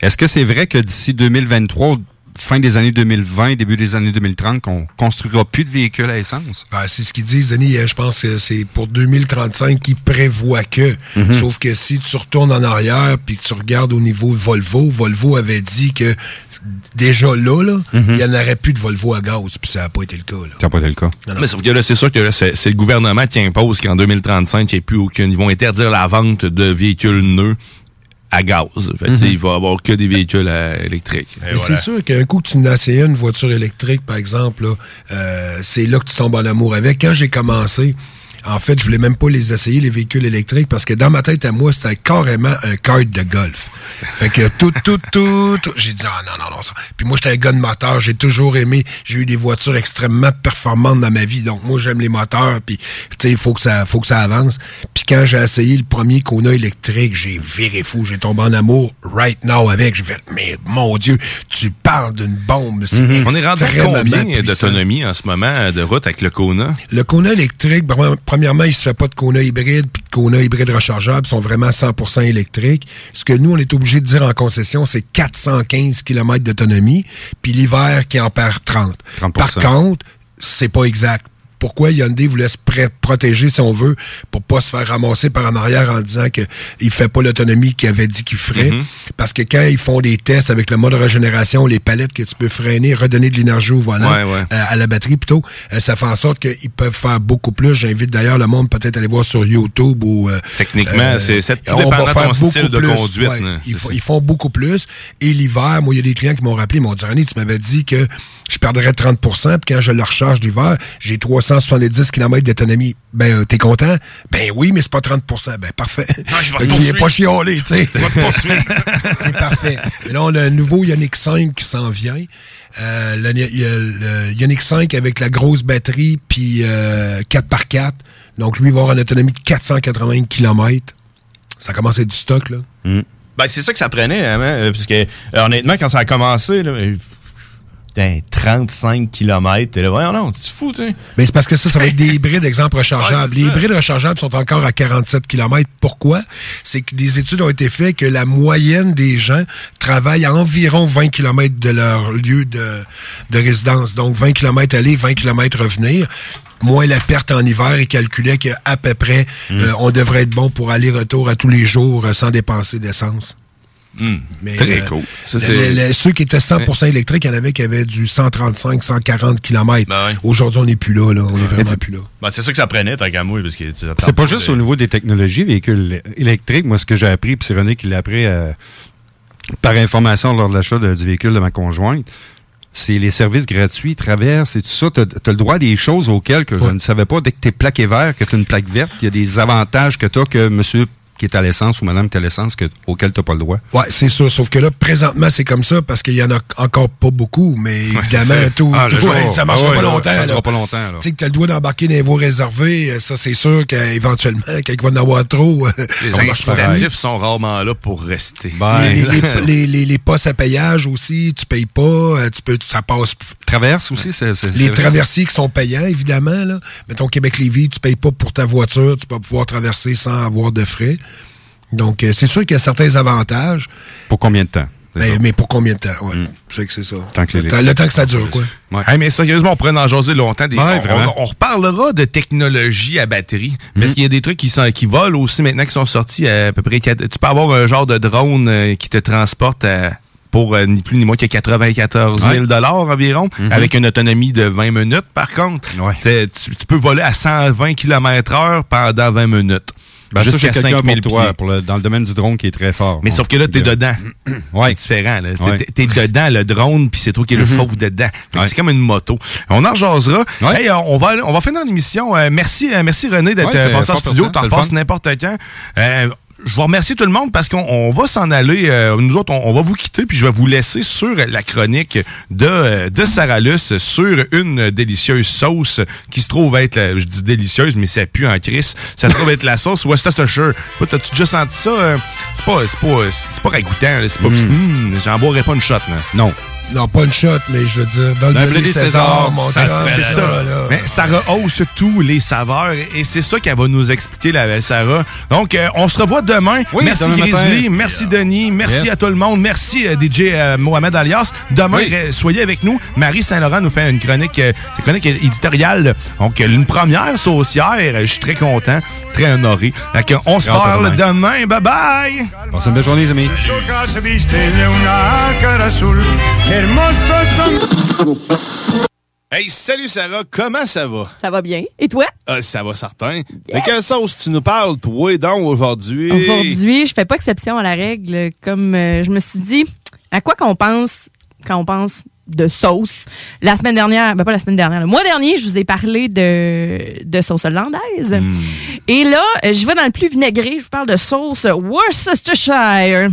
Est-ce que c'est vrai que d'ici 2023, fin des années 2020, début des années 2030, qu'on construira plus de véhicules à essence? Ben, c'est ce qu'ils disent, Denis. euh, Je pense que c'est pour 2035 qu'ils prévoient que. Mhm. Sauf que si tu retournes en arrière puis que tu regardes au niveau Volvo, Volvo avait dit que déjà là, là, Mhm. il n'y en aurait plus de Volvo à gaz, puis ça n'a pas été le cas. Là. Ça n'a pas été le cas. Mais sauf que là, c'est sûr que c'est le gouvernement qui impose qu'en 2035, il n'y ait plus aucun. Ils vont interdire la vente de véhicules neufs à gaz. Fait sais, Mhm. Il va avoir que des véhicules euh, électriques. Et c'est sûr qu'un coup que tu n'as essayé une voiture électrique, par exemple, euh, c'est là que tu tombes en amour avec. Quand j'ai commencé, en fait, je voulais même pas les essayer, les véhicules électriques, parce que dans ma tête à moi, c'était carrément un kart de golf. (laughs) Fait que tout, tout, tout, tout- j'ai dit, ah non, non, non. Ça. Puis moi, j'étais un gars de moteur, j'ai toujours aimé, j'ai eu des voitures extrêmement performantes dans ma vie, donc moi, j'aime les moteurs, puis tu sais, il faut que ça, faut que ça avance. Puis quand j'ai essayé le premier Kona électrique, j'ai viré fou, j'ai tombé en amour right now avec, j'ai fait, mais mon Dieu, tu parles d'une bombe, c'est Mhm. On est rendu à combien d'autonomie en ce moment euh, de route avec le Kona? Le Kona électrique, pre- premièrement, il se fait pas de Kona hybride puis de Kona hybride rechargeable, ils sont vraiment 100% électriques. Ce que nous, on est obligé de dire en concession, c'est 415 km d'autonomie, puis l'hiver qui en perd 30. 30%. Par contre, c'est pas exact. Pourquoi Hyundai vous laisse pré- protéger, si on veut, pour pas se faire ramasser par en arrière en disant que il fait pas l'autonomie qu'il avait dit qu'il ferait. Mhm. Parce que quand ils font des tests avec le mode régénération, les palettes que tu peux freiner, redonner de l'énergie au volant, Ouais, ouais. euh, à la batterie plutôt, euh, ça fait en sorte qu'ils peuvent faire beaucoup plus. J'invite d'ailleurs le monde peut-être à aller voir sur YouTube ou... euh, Techniquement, c'est- on va faire ton style de plus. conduite, Ouais, ils, ils font beaucoup plus. Et l'hiver, moi, il y a des clients qui m'ont rappelé, ils m'ont dit, René, tu m'avais dit que je perdrais 30% puis quand je le recharge l'hiver, j'ai 370 km d'autonomie. Ben, euh, t'es content? Ben oui, mais c'est pas 30% Ben, parfait. (laughs) Ah, je vais te pas chiolé, tu sais. (laughs) C'est parfait. Mais là, on a un nouveau Ioniq 5 qui s'en vient. Euh, le, le Ioniq 5 avec la grosse batterie, puis euh, 4x4. Donc, lui, il va avoir une autonomie de 480 km. Ça commence à être du stock, là. Ben, c'est ça que ça prenait, hein, hein, parce que, euh, honnêtement, quand ça a commencé, là, putain, 35 km, t'es là, voyons, non, tu te fous, tu. Mais c'est parce que ça, ça va être des hybrides, exemple, (laughs) rechargeables. Ouais, les hybrides rechargeables sont encore à 47 km. Pourquoi? C'est que des études ont été faites que la moyenne des gens travaillent à environ 20 km de leur lieu de, de résidence. Donc, 20 km aller, 20 km revenir. Moins la perte en hiver et calculait qu'à peu près, Mm. euh, on devrait être bon pour aller-retour à tous les jours euh, sans dépenser d'essence. Mais, Très euh, cool. Ça, le- c'est- le- le- ceux qui étaient 100% électriques, il y en avait qui avaient du 135, 140 km. Ben Aujourd'hui, on n'est plus là, là. On est vraiment plus là. Ben, c'est ça que ça prenait, tant qu'à moi, parce que ça C'est pas juste au niveau des technologies, véhicules électriques. Moi, ce que j'ai appris, puis c'est René qui l'a appris euh, par information lors de l'achat du véhicule de ma conjointe, c'est les services gratuits, traverses et tout ça. Tu as, le droit à des choses auxquelles que je ne savais pas. Dès que tu es plaqué vert, que tu as une plaque verte, il y a des avantages que tu as que monsieur qui est à l'essence ou madame qui est à l'essence que, auquel tu n'as pas le droit. Ouais, c'est sûr. Sauf que là, présentement, c'est comme ça parce qu'il y en a encore pas beaucoup, mais évidemment, tout, Ah, le tout- jour. ouais, ça marchera Ah ouais, pas longtemps. ça durera pas longtemps. Tu sais que tu as le droit d'embarquer dans les voies réservées, euh, ça, c'est sûr qu'éventuellement, (laughs) il va en avoir trop, euh, Les incitatifs sont rarement là pour rester. Les, les, (laughs) les, les, les- postes à payage aussi, tu payes pas, euh, tu peux, ça passe. Traverse aussi, c'est. Les traversiers qui sont payants, évidemment, là. Mettons Québec-Lévis, tu payes pas pour ta voiture, tu vas pouvoir traverser sans avoir de frais. Donc, euh, c'est sûr qu'il y a certains avantages. Pour combien de temps? Ben, mais pour combien de temps, ouais. C'est que c'est ça. Tant que le, temps, le temps que ça dure, quoi. Hey, mais sérieusement, on pourrait en jaser longtemps. Des- Ouais, on, vraiment. on- on reparlera de technologie à batterie. Parce Mhm. qu'il y a des trucs qui, sont, qui volent aussi maintenant qui sont sortis à, peu près. Tu peux avoir un genre de drone euh, qui te transporte à- pour euh, ni plus ni moins que 94 000 environ, Mhm. avec une autonomie de 20 minutes par contre. Tu, tu peux voler à 120 km heure pendant 20 minutes. Ben, Jusqu'à quelqu'un 5000 pour toi, pour le- dans le domaine du drone qui est très fort. Mais sauf que là, t'es Donc, dedans. (clears throat) Ouais. C'est différent. là. T'es- Ouais. Dedans, le drone, puis c'est toi qui le Mhm. chauffe dedans. Ouais. C'est comme une moto. On en jasera. Hey, euh, on va, on va finir l'émission. Euh, merci, euh, merci René d'être Ouais, euh, passé en studio. T'en passes n'importe quand. Euh, je vais remercier tout le monde parce qu'on on va s'en aller. euh, nous autres, on, on va vous quitter, puis je vais vous laisser sur la chronique de, euh, de Sarah Luce sur une délicieuse sauce qui se trouve être, la- je dis délicieuse, mais ça pue en crise. Ça se trouve être la sauce Worcestershire. T'as-tu déjà senti ça? euh? C'est pas, c'est pas, c'est pas ragoûtant. C'est pas, Hum, j'en boirai pas une shot, là. Non. Non, pas une shot, mais je veux dire, dans le blé le César, César, mon ça c'est ça. là. Mais ça rehausse tous les saveurs et c'est ça qu'elle va nous expliquer, la belle Sarah. Donc, euh, on se revoit demain. Oui, merci demain Grizzly, matin. merci Denis, merci Yes. à tout le monde, merci euh, DJ euh, Mohamed Alias. Demain, Oui. soyez avec nous. Marie Saint-Laurent nous fait une chronique, euh, c'est une chronique éditoriale. Donc, une première saucière. Je suis très content, très honoré. Fait que on se parle demain. demain. Bye bye! Passez une belle journée, les amis. Hermosos Hey, salut Sarah, comment ça va? Ça va bien. Et toi? Ah, ça va certain. De quelle sauce tu nous parles, toi, donc, aujourd'hui? Aujourd'hui, je fais pas exception à la règle. Comme euh, je me suis dit, à quoi qu'on pense quand on pense de sauce? La semaine dernière, ben pas la semaine dernière, le mois dernier, je vous ai parlé de, de sauce hollandaise. Hmm. Et là, euh, je vais dans le plus vinaigré, je vous parle de sauce Worcestershire.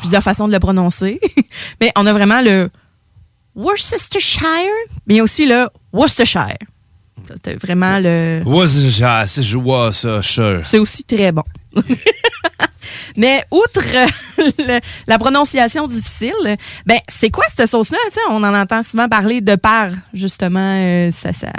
Plusieurs façons de le prononcer. (laughs) Mais on a vraiment le Worcestershire, mais il y a aussi le Worcestershire. C'est vraiment le... c'est cher. C'est aussi très bon. (laughs) Mais outre (laughs) le- la prononciation difficile, ben c'est quoi cette sauce-là? On en entend souvent parler de par, justement, euh, ça, ça,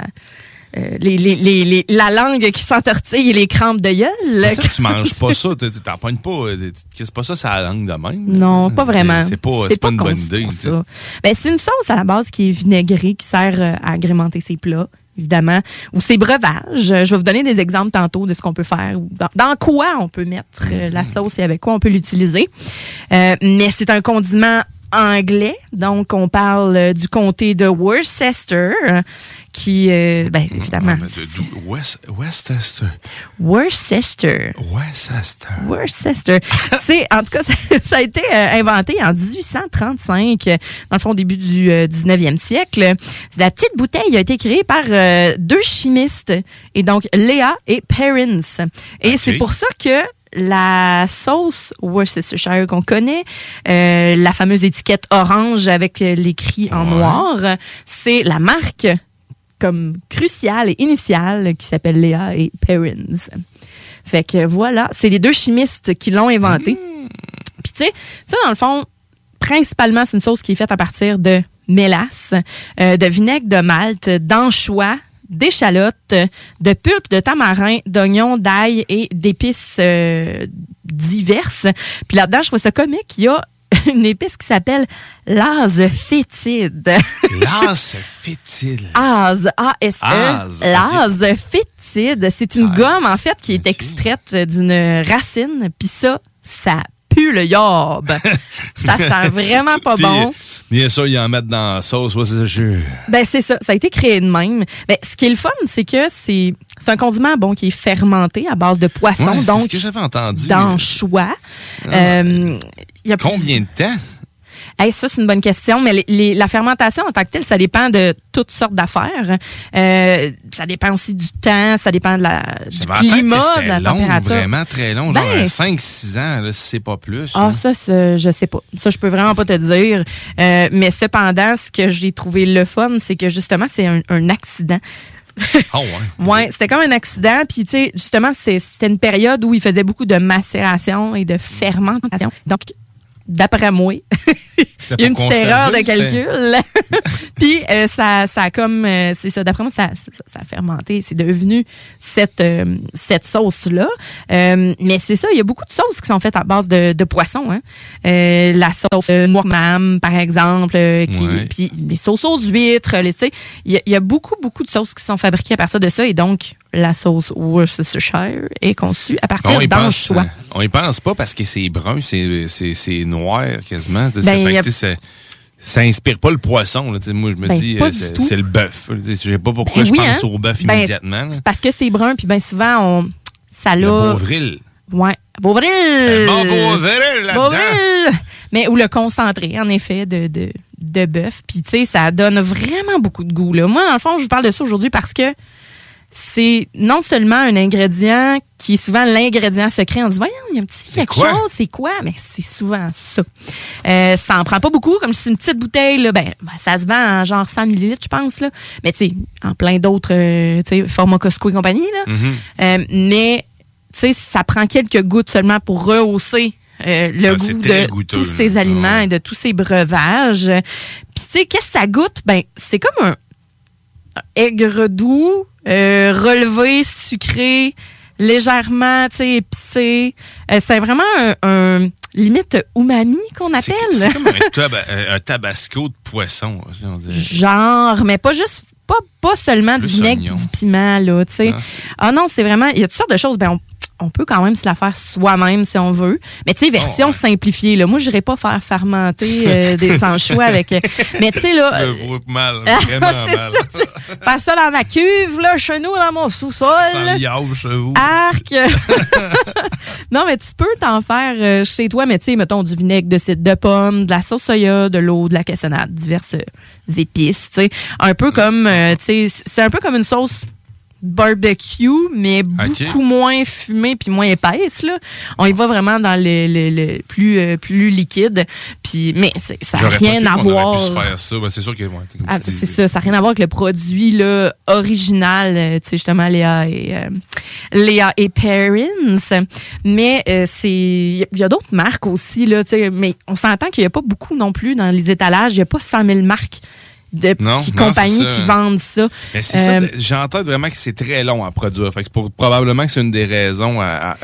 les, les- les- les- la langue qui s'entortille et les crampes de gueule. Ça, tu manges pas ça, t'en pognes pas. euh, C'est pas ça, c'est la langue de même. Non, pas vraiment. C'est pas, une bonne idée. tu. Ben, c'est une sauce à la base qui est vinaigrée, qui sert euh, à agrémenter ses plats, évidemment, ou ses breuvages. Euh, Je vais vous donner des exemples tantôt de ce qu'on peut faire, ou dans, dans quoi on peut mettre euh, la sauce et avec quoi on peut l'utiliser. Euh, mais c'est un condiment anglais, donc on parle euh, du comté de Worcester, euh, qui, euh, ben, évidemment, Ah, mais de- West, Westchester. Worcester. Westchester. Worcester. (laughs) C'est, en tout cas, (laughs) ça, ça a été euh, inventé en 1835, euh, dans le fond, au début du euh, 19e siècle. La petite bouteille a été créée par euh, deux chimistes, et donc Léa et Perrins. Et c'est pour ça que la sauce Worcestershire qu'on connaît, euh, la fameuse étiquette orange avec l'écrit en noir, c'est la marque comme cruciale et initiale qui s'appelle Léa et Perrins. Fait que voilà, c'est les deux chimistes qui l'ont inventé. Puis tu sais, ça dans le fond, principalement c'est une sauce qui est faite à partir de mélasse, euh, de vinaigre de malt, d'anchois, d'échalotes, de pulpe de tamarin, d'oignons, d'ail et d'épices euh, diverses. Puis là-dedans, je trouve ça comique, il y a (laughs) une épice qui s'appelle l'ase fétide. L'as fétile. (laughs) Az, A-S-E, ok. l'az fétide. C'est une gomme, en fait, qui est extraite d'une racine, puis ça, ça pue le yob. (laughs) ça sent vraiment pas bon. Bien sûr, ils en mettent dans la sauce. Ouais, c'est sûr. Ben, c'est ça. Ça a été créé de même. Ben, ce qui est le fun, c'est que c'est c'est un condiment bon qui est fermenté à base de poisson, Ouais, donc ce que j'avais entendu. d'anchois. Ah. Euh, a Combien de temps? Hey, ça, c'est une bonne question, mais les- les- la fermentation en tant que telle, ça dépend de toutes sortes d'affaires. Euh, ça dépend aussi du temps, ça dépend de la, du tête climat, de la long, température. vraiment très long, Ben, genre 5-6 ans, là, si c'est pas plus. Ah, là. ça, je sais pas. Ça, je peux vraiment pas te dire. Euh, mais cependant, ce que j'ai trouvé le fun, c'est que justement, c'est un, un accident. (laughs) Ah ouais. (laughs) Ouais, c'était comme un accident. Puis, tu sais, justement, c'est- c'était une période où il faisait beaucoup de macération et de fermentation. Donc, d'après moi, (laughs) il y a une petite erreur de calcul. (laughs) Puis, euh, ça, ça a comme, euh, c'est ça, d'après moi, ça, ça, ça a fermenté. C'est devenu cette, euh, cette sauce-là. Mais c'est ça, il y a beaucoup de sauces qui sont faites à base de, de poisson. Hein. La sauce euh, noir mam, par exemple, qui, Ouais. puis les sauces aux huîtres, tu sais, il y, a- il y a beaucoup, beaucoup de sauces qui sont fabriquées à partir de ça. Et donc, la sauce Worcestershire est conçue à partir pense, d'anchois. on y pense pas parce que c'est brun, c'est noir quasiment. Ben, ça, sais, inspire pas le poisson. là. Moi, je me Ben, dis, euh, c'est le bœuf. Je sais pas pourquoi Ben je oui, pense hein? au bœuf Ben, immédiatement. Parce que c'est brun, puis bien souvent, on, ça Le l'a. Beauvril. Ouais. Beauvril! Un bon Beauvril là-dedans. Mais ou le concentré, en effet, de, de, de bœuf. Puis, tu sais, ça donne vraiment beaucoup de goût. Là. Moi, dans le fond, je vous parle de ça aujourd'hui parce que c'est non seulement un ingrédient qui est souvent l'ingrédient secret. On se dit, voyons, il y a un petit quelque quoi? chose, c'est quoi? Mais c'est souvent ça. Euh, ça en prend pas beaucoup, comme si c'est une petite bouteille, là, ben, ben, ça se vend en genre 100 ml, je pense, là. Mais tu sais, en plein d'autres, euh, tu sais, format Costco et compagnie, là. Mhm. Euh, mais, tu sais, ça prend quelques gouttes seulement pour rehausser euh, le Ah, goût de goûteux, tous ces aliments et de tous ces breuvages. Puis, tu sais, qu'est-ce que ça goûte? Ben, c'est comme un aigre doux, euh, relevé, sucré, légèrement, tu sais, épicé. Euh, c'est vraiment un, un limite umami qu'on appelle. c'est comme un, (laughs) un tabasco de poisson, on dirait. Genre, mais pas juste, pas, pas seulement du vinaigre puis du piment, là, tu sais. C'est- Ah non, c'est vraiment, il y a toutes sortes de choses. Ben, on, on peut quand même se la faire soi-même si on veut. Mais tu sais, version simplifiée, là. Moi, je n'irais pas faire fermenter euh, (laughs) des anchois avec. euh, mais tu sais, là. Euh, mal, (laughs) vraiment c'est mal. ça, faire ça dans ma cuve, là, chez nous, dans mon sous-sol. Chez vous. Arc! (laughs) non, mais tu peux t'en faire euh, chez toi, mais tu sais, mettons du vinaigre de cidre de pomme, de la sauce soya, de l'eau, de la cassonade, diverses épices, tu sais. Un peu comme, euh, tu sais, c'est un peu comme une sauce barbecue, mais beaucoup moins fumée puis moins épaisse, là. On y va vraiment dans le, le- le plus, euh, plus liquide. Puis, mais ça n'a rien à voir. Ben, c'est sûr que, ouais, Ah, c'est ça, ça n'a rien à voir avec le produit là, original, euh, tu sais, justement, Léa et, euh, Léa et Perrins. Mais euh, c'est il y a d'autres marques aussi, là, mais on s'entend qu'il n'y a pas beaucoup non plus dans les étalages. Il n'y a pas 100 000 marques de Non, qui, non, compagnies qui vendent ça. Mais c'est Euh, ça, j'entends vraiment que c'est très long à produire. Fait que pour, probablement que c'est une des raisons à. à-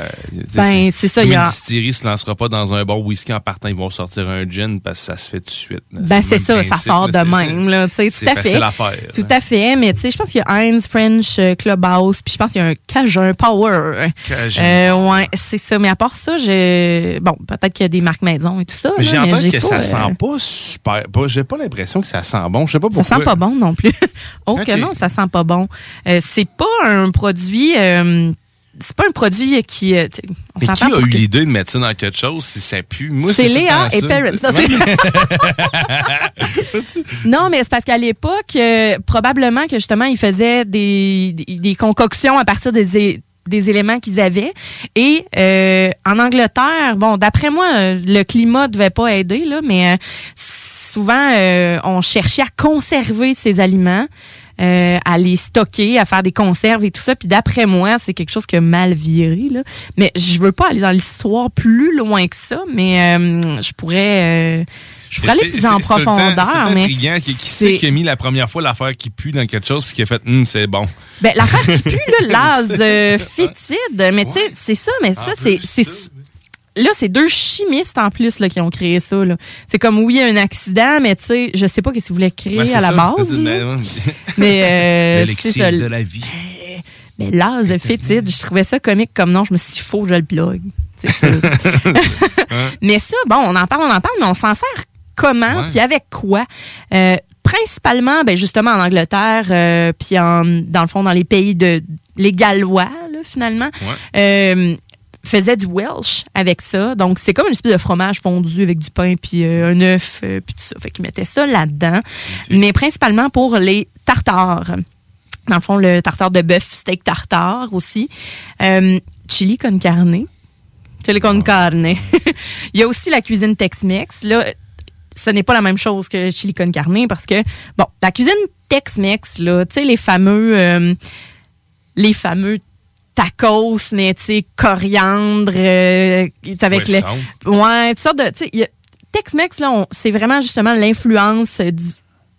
Ben, c'est ça, y a- Une distillerie se lancera pas dans un bon whisky en partant, ils vont sortir un gin parce que ça se fait tout de suite. Ben, c'est ça, ça sort de là, c'est- même, (laughs) là, c'est tout à fait. facile à faire, Tout hein. à fait, mais tu sais, je pense qu'il y a Heinz French euh, Clubhouse, puis je pense qu'il y a un Cajun Power. Cajun Euh, ouais, c'est ça. Mais à part ça, j'ai. Bon, peut-être qu'il y a des marques maison et tout ça. J'ai entendu que ça euh, sent pas super. J'ai pas l'impression que ça sent bon. Sais pas Ça pourquoi. sent pas bon non plus. (laughs) oh que non, ça sent pas bon. Euh, c'est pas un produit. euh, c'est pas un produit qui. euh, on Mais qui a eu que- l'idée de mettre ça dans quelque chose si ça pue? Moi, C'est Léa et ça, sais. (laughs) (laughs) Non, mais c'est parce qu'à l'époque, euh, probablement que justement, ils faisaient des, des, des concoctions à partir des, des éléments qu'ils avaient. Et euh, en Angleterre, bon, d'après moi, le climat devait pas aider, là, mais souvent, euh, on cherchait à conserver ces aliments. euh, à les stocker, à faire des conserves et tout ça. Puis d'après moi, c'est quelque chose qui a mal viré. Là. Mais je veux pas aller dans l'histoire plus loin que ça, mais euh, je pourrais, je pourrais aller plus en profondeur. C'est intriguant. Qui, qui c'est- c'est qui a mis la première fois l'affaire qui pue dans quelque chose puis qui a fait Hum, c'est bon. Ben, l'affaire qui pue, là, (laughs) l'az euh, fétide. Mais tu sais, c'est ça, mais ça, c'est. Là, c'est deux chimistes en plus là, qui ont créé ça. C'est comme, oui, un accident, mais tu sais, je sais pas qu'est-ce qu'ils voulaient créer Ouais, à la ça. base. Mais, là. Mais, euh, (laughs) c'est ça. de la vie. Mais l'az fétide, je trouvais ça comique comme nom. Je me suis dit, faut que je le ça. (laughs) mais ça, bon, on en parle, on en parle, mais on s'en sert comment, puis avec quoi? Euh, principalement, ben justement en Angleterre, euh, puis en, dans le fond, dans les pays de les Gallois, là, finalement. Euh, faisait du Welsh avec ça. Donc, c'est comme une espèce de fromage fondu avec du pain puis euh, un œuf euh, puis tout ça. Fait qu'ils mettaient ça là-dedans. Mais principalement pour les tartares. Dans le fond, le tartare de bœuf, steak tartare aussi. Euh, chili con carne. Chili con carne. (laughs) Il y a aussi la cuisine Tex-Mex. Là, ce n'est pas la même chose que chili con carne parce que, bon, la cuisine Tex-Mex, là, tu sais, les fameux, les fameux tacos, mais tu sais, coriandre, euh, tu avec le. Ouais, toutes sortes de. Tu sais, Tex-Mex, là, c'est vraiment justement l'influence du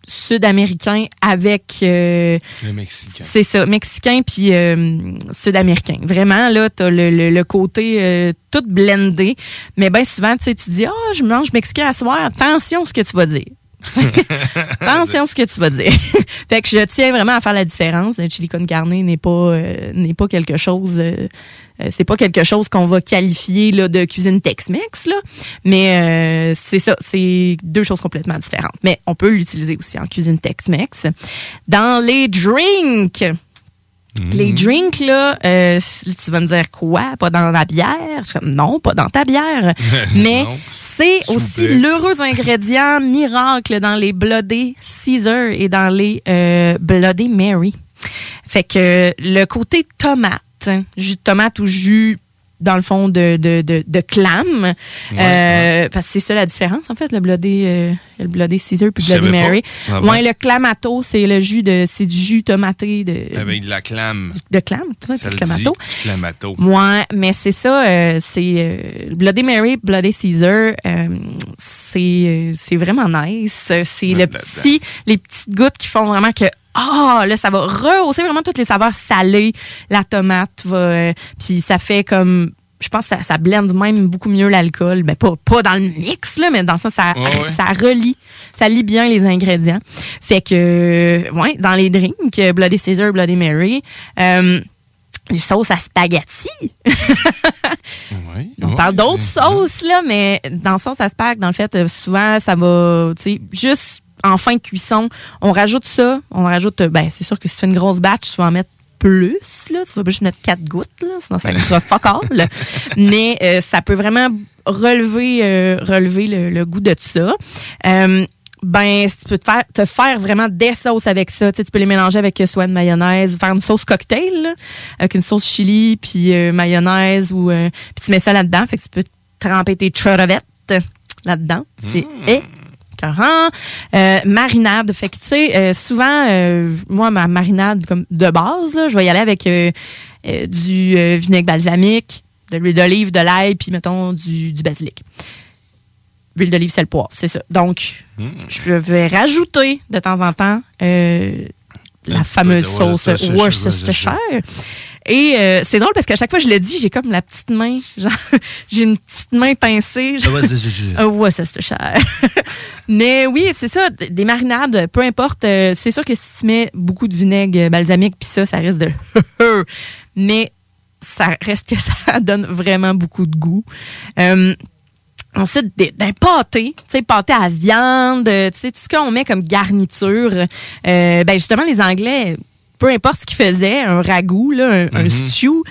sud-américain avec. euh, Le Mexicain. c'est ça, mexicain puis euh, sud-américain. Vraiment, là, t'as le, le, le côté euh, tout blendé. Mais bien souvent, tu sais, tu dis, ah, je mange mexicain à soir. Attention à ce que tu vas dire. (laughs) Attention ce que tu vas dire. (laughs) fait que je tiens vraiment à faire la différence. Le chili con carne n'est pas, euh, n'est pas quelque chose... euh, euh, c'est pas quelque chose qu'on va qualifier là, de cuisine Tex-Mex, là. mais euh, c'est ça, c'est deux choses complètement différentes. Mais on peut l'utiliser aussi en cuisine Tex-Mex. Dans les drinks, les drinks, là, euh, tu vas me dire quoi? Pas dans la bière? Non, pas dans ta bière. (laughs) Mais c'est aussi l'heureux ingrédient (laughs) miracle dans les Bloody Caesar et dans les euh, Bloody Mary. Fait que le côté tomate, hein, jus de tomate ou jus dans le fond de, de, de, de clam. Euh, Parce que c'est ça la différence, en fait, le Bloody, euh, le bloody Caesar puis Bloody. Mary. Ah bon? ouais, le clamato, c'est le jus de c'est du jus tomaté de, Avec de la clame. de clam, tout ça, le le dit, clamato. clamato. Ouais, mais c'est ça, euh, c'est euh, Bloody Mary, Bloody Caesar, euh, c'est euh, c'est vraiment nice. C'est le petit, les petites gouttes qui font vraiment que ah là ça va rehausser vraiment toutes les saveurs salées. La tomate va, euh, puis ça fait comme je pense que ça, ça blende même beaucoup mieux l'alcool. Ben, pas, pas dans le mix, là, mais dans le sens, ça, Ouais, ouais. (laughs) ça relie, ça lie bien les ingrédients. Fait que, euh, ouais, dans les drinks, Bloody Caesar, Bloody Mary, euh, les sauces à spaghetti. (laughs) On parle d'autres sauces, là, mais dans sauce à spag, dans le fait, euh, souvent, ça va, tu sais, juste en fin de cuisson, on rajoute ça, on rajoute, euh, ben, c'est sûr que si tu fais une grosse batch, tu vas en mettre plus, là, tu vas pas juste mettre quatre gouttes, là, sinon ça sera fuck all. (laughs) Mais euh, ça peut vraiment relever, euh, relever le, le goût de ça. Euh, ben, tu peux te faire, te faire vraiment des sauces avec ça. Tu, sais, tu peux les mélanger avec soit une mayonnaise, faire une sauce cocktail, là, avec une sauce chili, puis mayonnaise, ou euh, puis tu mets ça là-dedans. Fait que tu peux tremper tes chorovettes là-dedans. C'est Euh, marinade. Fait que, tu sais, euh, souvent, euh, moi, ma marinade comme de base, là, je vais y aller avec du vinaigre balsamique, de l'huile d'olive, de l'ail, puis mettons du, du basilic. L'huile d'olive, c'est le poivre, c'est ça. Donc, je vais rajouter de temps en temps la fameuse sauce Worcestershire. Et euh, c'est drôle parce qu'à chaque fois que je le dis, j'ai comme la petite main, (laughs) genre, j'ai une petite main pincée. genre. Ah ouais, ça c'est cher. (laughs) Mais oui, c'est ça, des marinades, peu importe. euh, c'est sûr que si tu mets beaucoup de vinaigre balsamique, puis ça, ça risque de... (laughs) Mais ça reste que ça donne vraiment beaucoup de goût. Euh, Ensuite, des- d'un pâté, tu sais, pâté à viande, tu sais, tout ce qu'on met comme garniture. Euh, ben justement, les Anglais, peu importe ce qu'ils faisaient, un ragoût, là, un, un stew,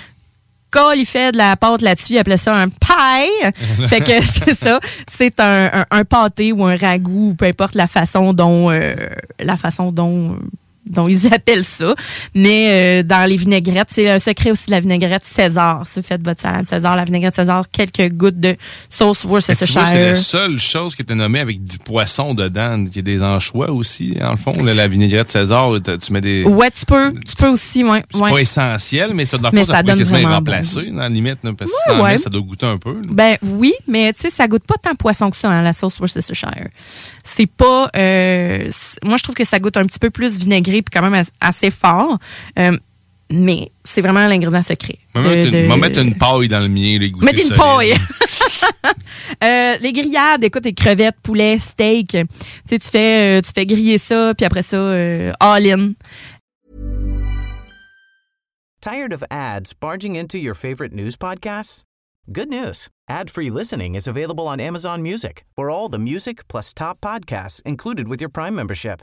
quand ils fait de la pâte là-dessus, ils appelaient ça un pie. (laughs) fait que c'est ça, c'est un, un, un pâté ou un ragoût, peu importe la façon dont euh, la façon dont dont ils (laughs) appellent ça. Mais euh, dans les vinaigrettes, c'est un secret aussi de la vinaigrette César. Si vous faites votre salade César, la vinaigrette César, quelques gouttes de sauce vois, c'est la Worcestershire. seule chose que tu as nommée avec du poisson dedans. Y a des anchois aussi, en le fond. là, la vinaigrette César, tu mets des. Ouais, tu peux, tu peux aussi, ouais. C'est ouais. pas essentiel, mais ça, dans le Mais ça, ça quasiment être remplacé, dans la limite. là, parce que si Ouais, t'en ouais. mets, ça doit goûter un peu. là. Ben oui, mais tu sais, ça goûte pas tant poisson que ça, hein, la sauce Worcestershire. C'est pas. euh, moi, je trouve que ça goûte un petit peu plus puis quand même as- assez fort. Euh, mais c'est vraiment l'ingrédient secret. On va mettre, une- de- mettre une paille dans le mien, les goûter Mettez une solide. paille. (laughs) Euh, les grillades, écoute, les crevettes, poulet, steak. Tu sais, tu fais, euh, tu fais griller ça, puis après ça, euh, all in. Tired of ads barging into your favorite news podcasts? Good news. Ad-free listening is available on Amazon Music for all the music plus top podcasts included with your Prime membership.